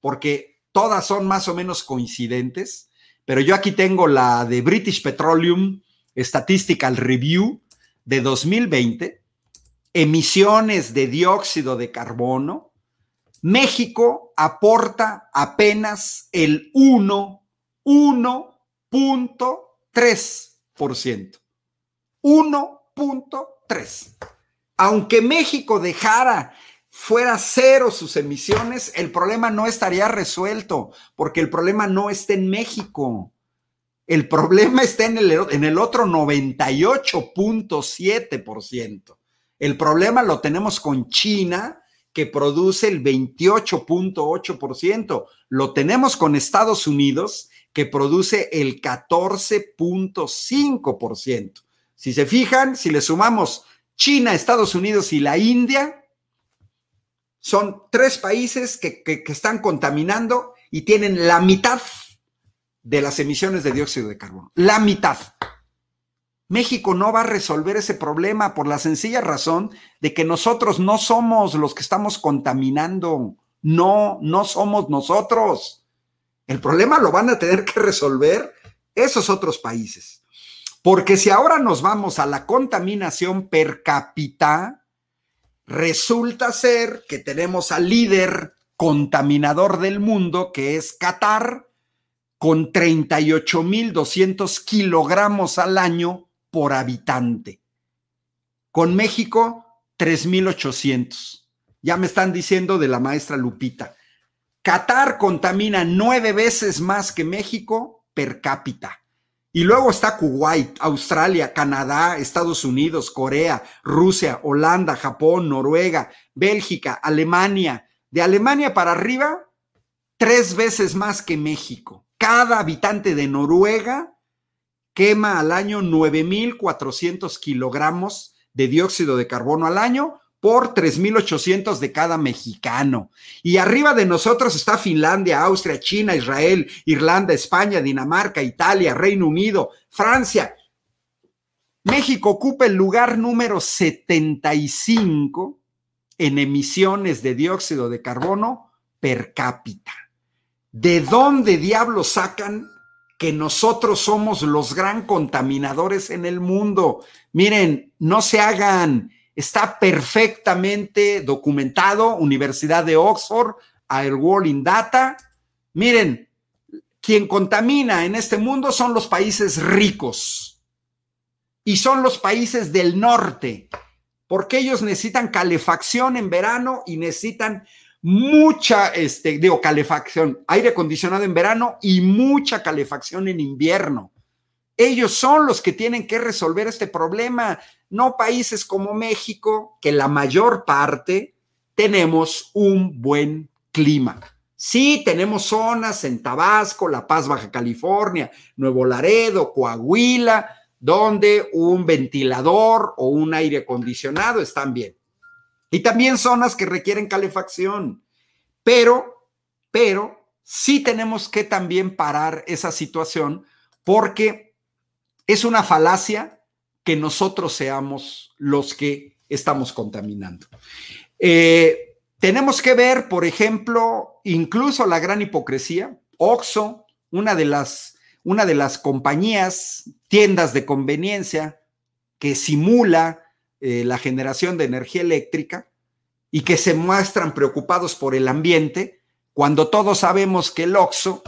porque todas son más o menos coincidentes, pero yo aquí tengo la de British Petroleum Statistical Review de 2020, emisiones de dióxido de carbono, México aporta apenas el 1, 1 1.3%. 1.3. Aunque México dejara fuera cero sus emisiones, el problema no estaría resuelto, porque el problema no está en México. El problema está en el, en el otro 98.7%. El problema lo tenemos con China, que produce el 28.8%. Lo tenemos con Estados Unidos, que produce el 14.5%. Si se fijan, si le sumamos China, Estados Unidos y la India, son tres países que, que, están contaminando y tienen la mitad de las emisiones de dióxido de carbono. La mitad. México no va a resolver ese problema por la sencilla razón de que nosotros no somos los que estamos contaminando. No, no somos nosotros. El problema lo van a tener que resolver esos otros países. Porque si ahora nos vamos a la contaminación per cápita, resulta ser que tenemos al líder contaminador del mundo, que es Qatar, con 38.200 kilogramos al año por habitante. Con México, 3.800. Ya me están diciendo de la maestra Lupita. Qatar contamina nueve veces más que México per cápita. Y luego está Kuwait, Australia, Canadá, Estados Unidos, Corea, Rusia, Holanda, Japón, Noruega, Bélgica, Alemania. De Alemania para arriba, tres veces más que México. Cada habitante de Noruega quema al año 9.400 kilogramos de dióxido de carbono al año por 3.800 de cada mexicano. Y arriba de nosotros está Finlandia, Austria, China, Israel, Irlanda, España, Dinamarca, Italia, Reino Unido, Francia. México ocupa el lugar número 75 en emisiones de dióxido de carbono per cápita. ¿De dónde diablos sacan que nosotros somos los gran contaminadores en el mundo. Miren, no se hagan, está perfectamente documentado, Universidad de Oxford, Air World in Data. Miren, quien contamina en este mundo son los países ricos y son los países del norte, porque ellos necesitan calefacción en verano y necesitan mucha, este, digo, calefacción, aire acondicionado en verano y mucha calefacción en invierno. Ellos son los que tienen que resolver este problema, no países como México, que la mayor parte tenemos un buen clima. Sí, tenemos zonas en Tabasco, La Paz, Baja California, Nuevo Laredo, Coahuila, donde un ventilador o un aire acondicionado están bien. Y también zonas que requieren calefacción. Pero, pero sí tenemos que también parar esa situación porque es una falacia que nosotros seamos los que estamos contaminando. Eh, tenemos que ver, por ejemplo, incluso la gran hipocresía. Oxo, una de las, una de las compañías, tiendas de conveniencia que simula eh, la generación de energía eléctrica y que se muestran preocupados por el ambiente, cuando todos sabemos que el OXO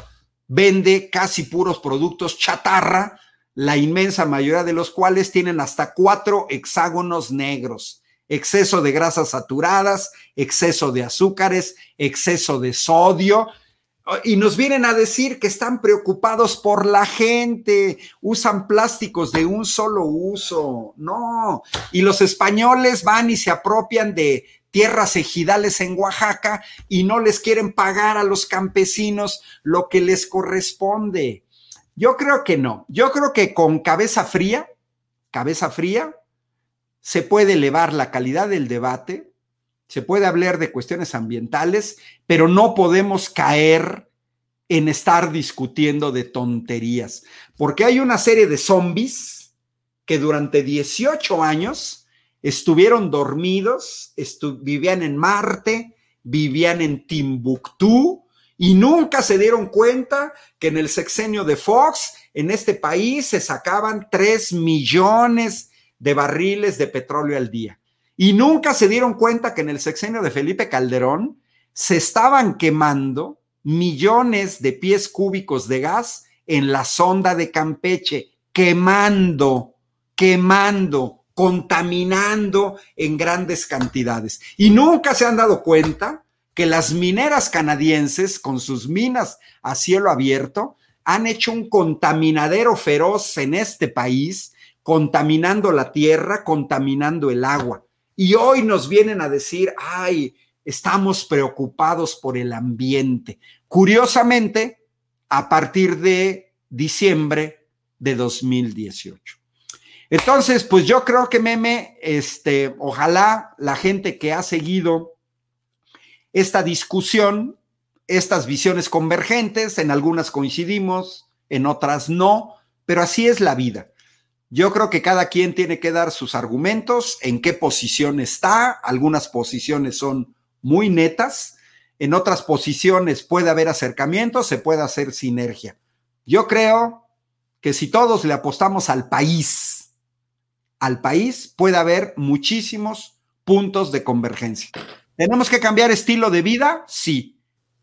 vende casi puros productos chatarra, la inmensa mayoría de los cuales tienen hasta cuatro hexágonos negros, exceso de grasas saturadas, exceso de azúcares, exceso de sodio, y nos vienen a decir que están preocupados por la gente, usan plásticos de un solo uso, no, y los españoles van y se apropian de tierras ejidales en Oaxaca y no les quieren pagar a los campesinos lo que les corresponde. Yo creo que no, yo creo que con cabeza fría, cabeza fría, se puede elevar la calidad del debate, se puede hablar de cuestiones ambientales, pero no podemos caer en estar discutiendo de tonterías, porque hay una serie de zombies que durante 18 años estuvieron dormidos, vivían en Marte, vivían en Timbuktu y nunca se dieron cuenta que en el sexenio de Fox, en este país, se sacaban 3 millones de barriles de petróleo al día. Y nunca se dieron cuenta que en el sexenio de Felipe Calderón se estaban quemando millones de pies cúbicos de gas en la sonda de Campeche, quemando, quemando contaminando en grandes cantidades. Y nunca se han dado cuenta que las mineras canadienses, con sus minas a cielo abierto, han hecho un contaminadero feroz en este país, contaminando la tierra, contaminando el agua. Y hoy nos vienen a decir, ay, estamos preocupados por el ambiente. Curiosamente, a partir de diciembre de 2018. Entonces, pues yo creo que meme, este, ojalá la gente que ha seguido esta discusión, estas visiones convergentes, en algunas coincidimos, en otras no, pero así es la vida. Yo creo que cada quien tiene que dar sus argumentos, en qué posición está. Algunas posiciones son muy netas, en otras posiciones puede haber acercamiento, se puede hacer sinergia. Yo creo que si todos le apostamos al país, al país puede haber muchísimos puntos de convergencia. ¿Tenemos que cambiar estilo de vida? Sí.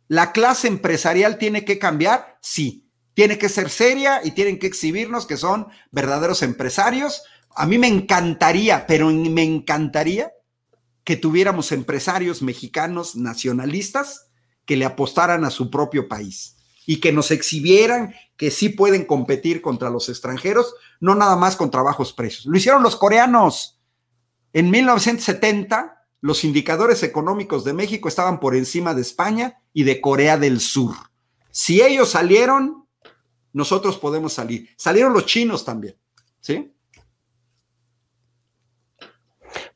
¿La clase empresarial tiene que cambiar? Sí tiene que ser seria y tienen que exhibirnos que son verdaderos empresarios. A mí me encantaría, pero me encantaría que tuviéramos empresarios mexicanos nacionalistas que le apostaran a su propio país y que nos exhibieran que sí pueden competir contra los extranjeros, no nada más con trabajos precios. Lo hicieron los coreanos. En 1970, los indicadores económicos de México estaban por encima de España y de Corea del Sur. Si ellos salieron, nosotros podemos salir. Salieron los chinos también, ¿sí?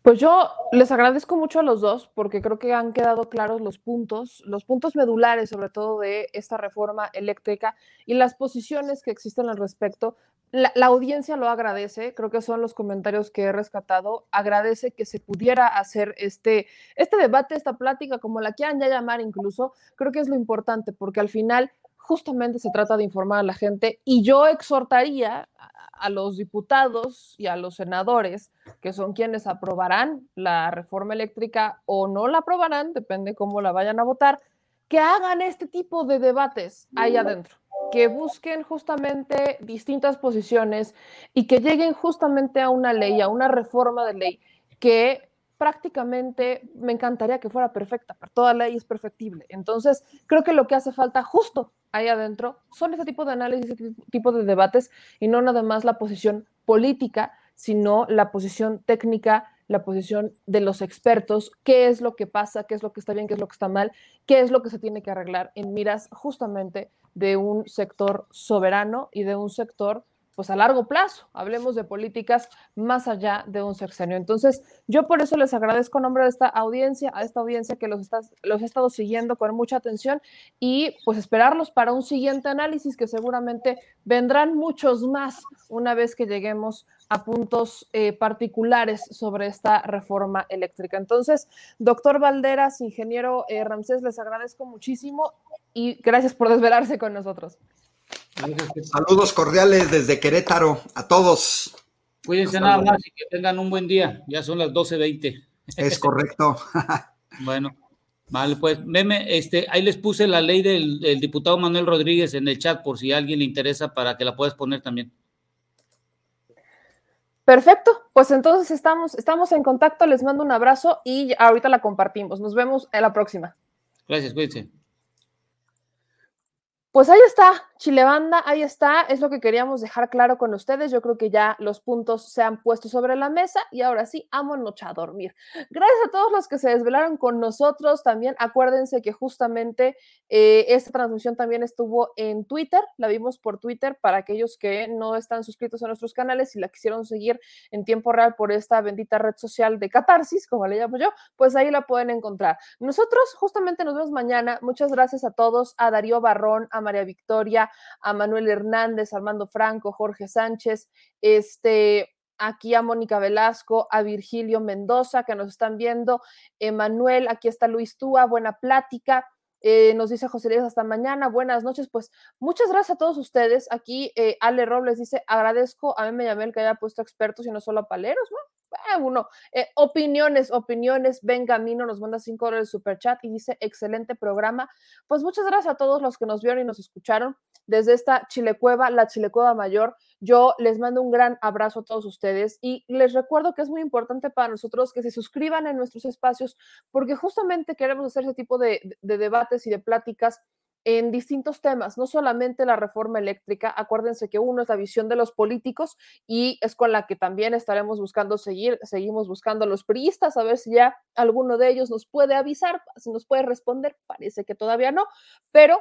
Pues yo les agradezco mucho a los dos porque creo que han quedado claros los puntos, los puntos medulares sobre todo de esta reforma eléctrica y las posiciones que existen al respecto. La, audiencia lo agradece, creo que son los comentarios que he rescatado, agradece que se pudiera hacer este, este debate, esta plática, como la quieran ya llamar incluso, creo que es lo importante porque al final justamente se trata de informar a la gente y yo exhortaría a los diputados y a los senadores, que son quienes aprobarán la reforma eléctrica o no la aprobarán, depende cómo la vayan a votar, que hagan este tipo de debates ahí adentro, que busquen justamente distintas posiciones y que lleguen justamente a una ley, a una reforma de ley que prácticamente me encantaría que fuera perfecta, pero toda ley es perfectible. Entonces, creo que lo que hace falta justo ahí adentro son ese tipo de análisis, ese tipo de debates y no nada más la posición política, sino la posición técnica, la posición de los expertos, qué es lo que pasa, qué es lo que está bien, qué es lo que está mal, qué es lo que se tiene que arreglar en miras justamente de un sector soberano y de un sector pues a largo plazo, hablemos de políticas más allá de un sexenio. Entonces, yo por eso les agradezco en nombre de esta audiencia, a esta audiencia que los, está, los he estado siguiendo con mucha atención y pues esperarlos para un siguiente análisis que seguramente vendrán muchos más una vez que lleguemos a puntos eh, particulares sobre esta reforma eléctrica. Entonces, doctor Valderas, ingeniero eh, Ramsés, les agradezco muchísimo y gracias por desvelarse con nosotros. Saludos cordiales desde Querétaro a todos. Cuídense nada más y que tengan un buen día. Ya son las 12.20. Es correcto. <laughs> bueno, vale, pues meme, este, ahí les puse la ley del, diputado Manuel Rodríguez en el chat por si a alguien le interesa para que la puedas poner también. Perfecto, pues entonces estamos, estamos en contacto, les mando un abrazo y ahorita la compartimos. Nos vemos en la próxima. Gracias, cuídense. Pues ahí está, Chilebanda, ahí está, es lo que queríamos dejar claro con ustedes. Yo creo que ya los puntos se han puesto sobre la mesa y ahora sí, noche a dormir. Gracias a todos los que se desvelaron con nosotros. También acuérdense que justamente eh, esta transmisión también estuvo en Twitter, la vimos por Twitter para aquellos que no están suscritos a nuestros canales y la quisieron seguir en tiempo real por esta bendita red social de Catarsis, como le llamo yo, pues ahí la pueden encontrar. Nosotros justamente nos vemos mañana. Muchas gracias a todos, a Darío Barrón, a María Victoria, a Manuel Hernández, Armando Franco, Jorge Sánchez, este, aquí a Mónica Velasco, a Virgilio Mendoza, que nos están viendo, Emanuel, aquí está Luis Túa, buena plática. Eh, nos dice José Luis hasta mañana, buenas noches. Pues muchas gracias a todos ustedes. Aquí eh, Ale Robles dice, agradezco a mí me llamé el que haya puesto expertos y no solo a paleros. Uno. Eh, opiniones, opiniones. Ben Gamino nos manda cinco dólares de super chat y dice: excelente programa. Pues muchas gracias a todos los que nos vieron y nos escucharon desde esta Chilecueva, la Chilecueva Mayor. Yo les mando un gran abrazo a todos ustedes y les recuerdo que es muy importante para nosotros que se suscriban en nuestros espacios porque justamente queremos hacer ese tipo de debates y de pláticas en distintos temas, no solamente la reforma eléctrica. Acuérdense que uno es la visión de los políticos y es con la que también estaremos buscando seguir, seguimos buscando a los priistas, a ver si ya alguno de ellos nos puede avisar, si nos puede responder. Parece que todavía no, pero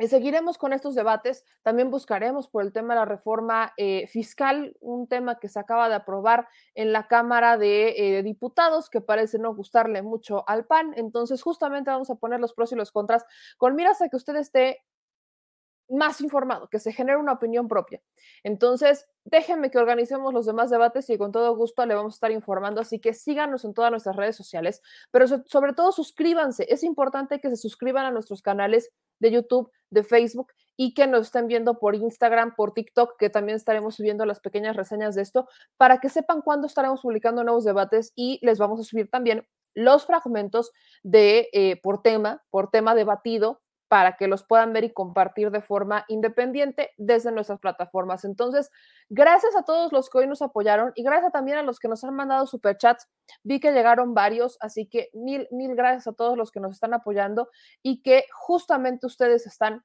seguiremos con estos debates. También buscaremos por el tema de la reforma eh, fiscal, un tema que se acaba de aprobar en la Cámara de eh, Diputados, que parece no gustarle mucho al PAN. Entonces, justamente vamos a poner los pros y los contras con miras a que usted esté más informado, que se genere una opinión propia. Entonces, déjenme que organicemos los demás debates y con todo gusto le vamos a estar informando. Así que síganos en todas nuestras redes sociales, pero sobre todo suscríbanse. Es importante que se suscriban a nuestros canales de YouTube, de Facebook y que nos estén viendo por Instagram, por TikTok, que también estaremos subiendo las pequeñas reseñas de esto, para que sepan cuándo estaremos publicando nuevos debates y les vamos a subir también los fragmentos de eh, por tema, por tema debatido para que los puedan ver y compartir de forma independiente desde nuestras plataformas. Entonces, gracias a todos los que hoy nos apoyaron y gracias también a los que nos han mandado superchats. Vi que llegaron varios, así que mil, mil gracias a todos los que nos están apoyando y que justamente ustedes están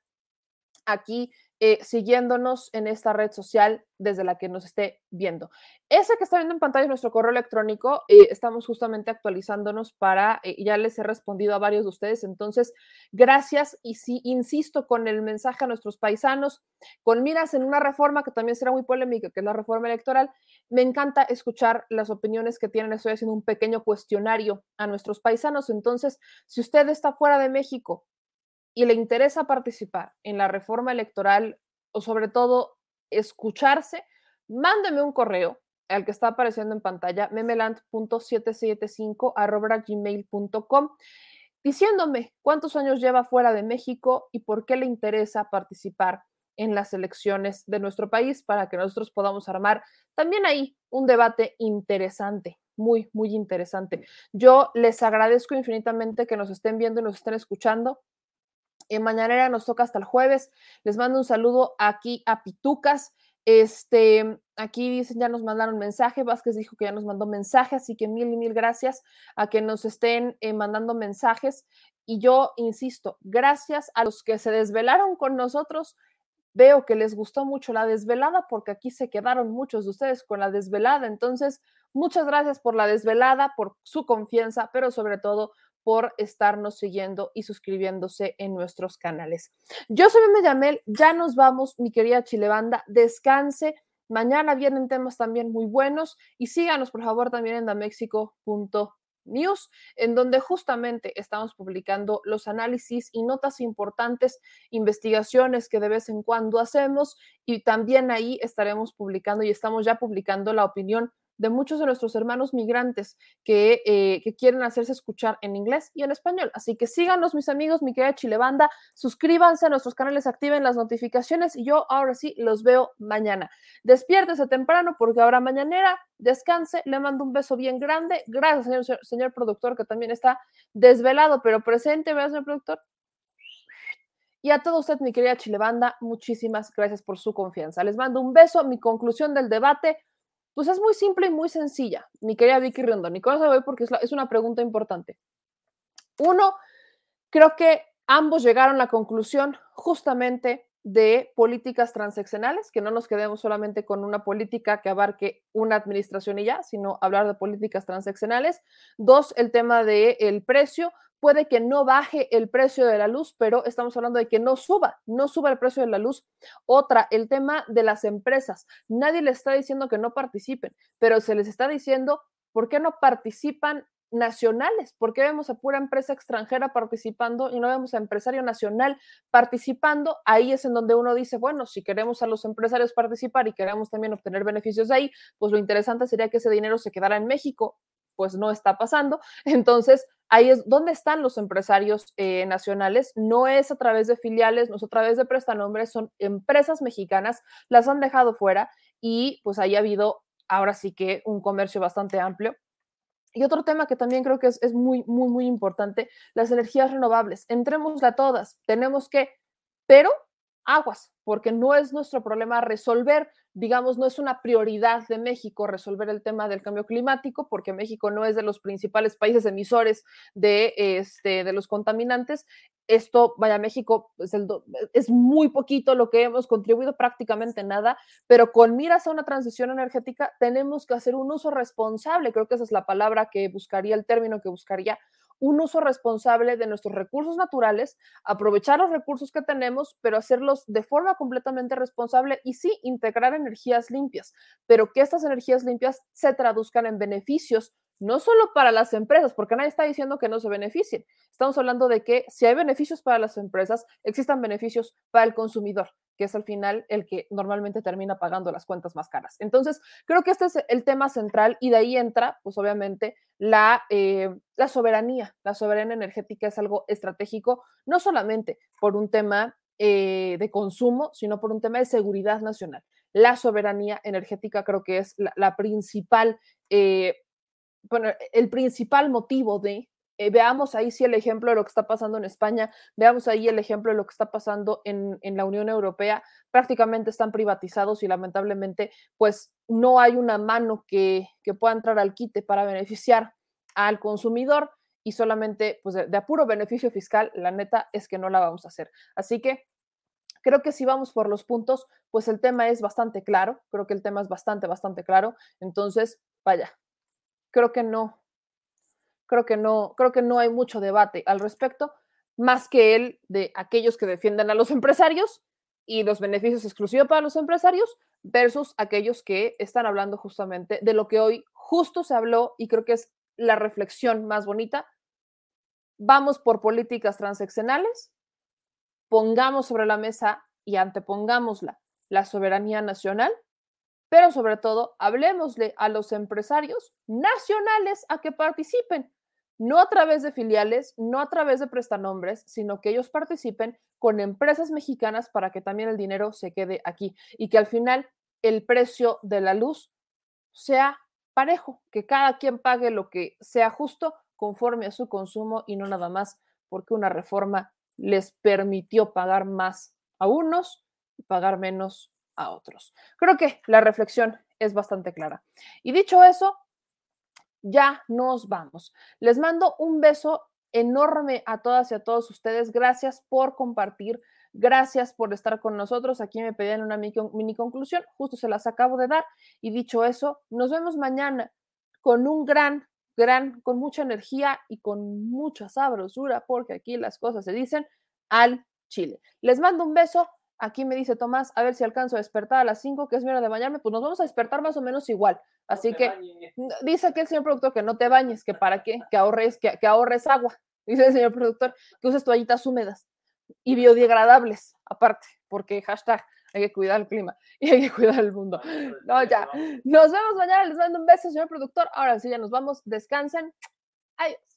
aquí eh, siguiéndonos en esta red social desde la que nos esté viendo. Ese que está viendo en pantalla es nuestro correo electrónico. Eh, estamos justamente actualizándonos para, eh, ya les he respondido a varios de ustedes, entonces, gracias. Y sí, insisto con el mensaje a nuestros paisanos, con miras en una reforma que también será muy polémica, que es la reforma electoral, me encanta escuchar las opiniones que tienen. Estoy haciendo un pequeño cuestionario a nuestros paisanos. Entonces, si usted está fuera de México, y le interesa participar en la reforma electoral o sobre todo escucharse, mándeme un correo al que está apareciendo en pantalla, memeland.775 diciéndome cuántos años lleva fuera de México y por qué le interesa participar en las elecciones de nuestro país para que nosotros podamos armar también ahí un debate interesante, muy, muy interesante. Yo les agradezco infinitamente que nos estén viendo y nos estén escuchando. En Mañanera nos toca hasta el jueves. Les mando un saludo aquí a Pitucas. Este, aquí dicen, ya nos mandaron mensaje. Vázquez dijo que ya nos mandó mensaje, así que mil y mil gracias a que nos estén eh, mandando mensajes. Y yo insisto, gracias a los que se desvelaron con nosotros. Veo que les gustó mucho la desvelada porque aquí se quedaron muchos de ustedes con la desvelada. Entonces, muchas gracias por la desvelada, por su confianza, pero sobre todo por estarnos siguiendo y suscribiéndose en nuestros canales. Yo soy Meme ya nos vamos, mi querida Chilebanda, descanse. Mañana vienen temas también muy buenos y síganos por favor también en damexico.news, en donde justamente estamos publicando los análisis y notas importantes, investigaciones que de vez en cuando hacemos y también ahí estaremos publicando y estamos ya publicando la opinión de muchos de nuestros hermanos migrantes que, eh, que, quieren hacerse escuchar en inglés y en español. Así que síganos, mis amigos, mi querida Chilebanda, suscríbanse a nuestros canales, activen las notificaciones y yo ahora sí los veo mañana. Despiértese temprano porque ahora mañanera, descanse, le mando un beso bien grande. Gracias, señor, señor, productor, que también está desvelado, pero presente, ¿verdad, señor productor? Y a todos usted, mi querida Chilebanda, muchísimas gracias por su confianza. Les mando un beso. Mi conclusión del debate pues es muy simple y muy sencilla, mi querida Vicky Rondón. Y con eso porque es, una pregunta importante. Uno, creo que ambos llegaron a la conclusión justamente de políticas transaccionales, que no nos quedemos solamente con una política que abarque una administración y ya, sino hablar de políticas transaccionales. Dos, el tema del el precio puede que no baje el precio de la luz, pero estamos hablando de que no suba, no suba el precio de la luz. Otra, el tema de las empresas. Nadie les está diciendo que no participen, pero se les está diciendo por qué no participan nacionales, por qué vemos a pura empresa extranjera participando y no vemos a empresario nacional participando. Ahí es en donde uno dice, bueno, si queremos a los empresarios participar y queremos también obtener beneficios de ahí, pues lo interesante sería que ese dinero se quedara en México pues no está pasando. <laughs> Entonces, ahí es donde están los empresarios eh, nacionales. No es a través de filiales, no es a través de prestanombres, son empresas mexicanas, las han dejado fuera y pues ahí ha habido ahora sí que un comercio bastante amplio. Y otro tema que también creo que es, es muy, muy, muy importante, las energías renovables. Entremos a todas, tenemos que, pero aguas, porque no es nuestro problema resolver, digamos, no es una prioridad de México resolver el tema del cambio climático, porque México no es de los principales países emisores de, este, de los contaminantes. Esto, vaya, México es, el, es muy poquito lo que hemos contribuido, prácticamente nada, pero con miras a una transición energética tenemos que hacer un uso responsable, creo que esa es la palabra que buscaría, el término que buscaría, un uso responsable de nuestros recursos naturales, aprovechar los recursos que tenemos, pero hacerlos de forma completamente responsable y sí integrar energías limpias, pero que estas energías limpias se traduzcan en beneficios no solo para las empresas, porque nadie está diciendo que no se beneficien. Estamos hablando de que si hay beneficios para las empresas, existan beneficios para el consumidor, que es al final el que normalmente termina pagando las cuentas más caras. Entonces, creo que este es el tema central y de ahí entra, pues obviamente, la, eh, la soberanía. La soberanía energética es algo estratégico, no solamente por un tema eh, de consumo, sino por un tema de seguridad nacional. La soberanía energética creo que es la, principal eh, bueno, el principal motivo de, eh, veamos ahí sí el ejemplo de lo que está pasando en España, veamos ahí el ejemplo de lo que está pasando en, en, la Unión Europea, prácticamente están privatizados y lamentablemente pues no hay una mano que, que pueda entrar al quite para beneficiar al consumidor y solamente pues de, de apuro beneficio fiscal, la neta es que no la vamos a hacer. Así que creo que si vamos por los puntos, pues el tema es bastante claro, creo que el tema es bastante, bastante claro. Entonces, vaya, creo que no, creo que no, creo que no hay mucho debate al respecto, más que el de aquellos que defienden a los <laughs> empresarios y los beneficios exclusivos para los empresarios versus aquellos que están hablando justamente de lo que hoy justo se habló y creo que es la reflexión más bonita. Vamos por políticas transaccionales, pongamos sobre la mesa y antepongámosla la soberanía nacional pero sobre todo, hablemosle a los empresarios nacionales a que participen, no a través de filiales, no a través de prestanombres, sino que ellos participen con empresas mexicanas para que también el dinero se quede aquí y que al final el precio de la luz sea parejo, que cada quien pague lo que sea justo conforme a su consumo y no nada más porque una reforma les permitió pagar más a unos y pagar menos a otros. Creo que la reflexión es bastante clara. Y dicho eso, ya nos vamos. Les mando un beso enorme a todas y a todos ustedes. Gracias por compartir. Gracias por estar con nosotros. Aquí me pedían una mini conclusión. Justo se las acabo de dar. Y dicho eso, nos vemos mañana con un gran, gran, con mucha energía y con mucha sabrosura, porque aquí las cosas se dicen al chile. Les mando un beso. Aquí me dice Tomás, a ver si alcanzo a despertar a las 5, que es mi hora de bañarme, pues nos vamos a despertar más o menos igual. Así que dice aquí el señor productor que no te bañes, que para qué, que ahorres, que, que ahorres agua. <laughs> Dice el señor productor que uses toallitas húmedas y biodegradables, aparte, porque hashtag hay que cuidar el clima <laughs> y hay que cuidar el mundo. No, ya. Nos vemos mañana, les mando un beso, señor productor. Ahora sí, ya nos vamos, descansen. Adiós.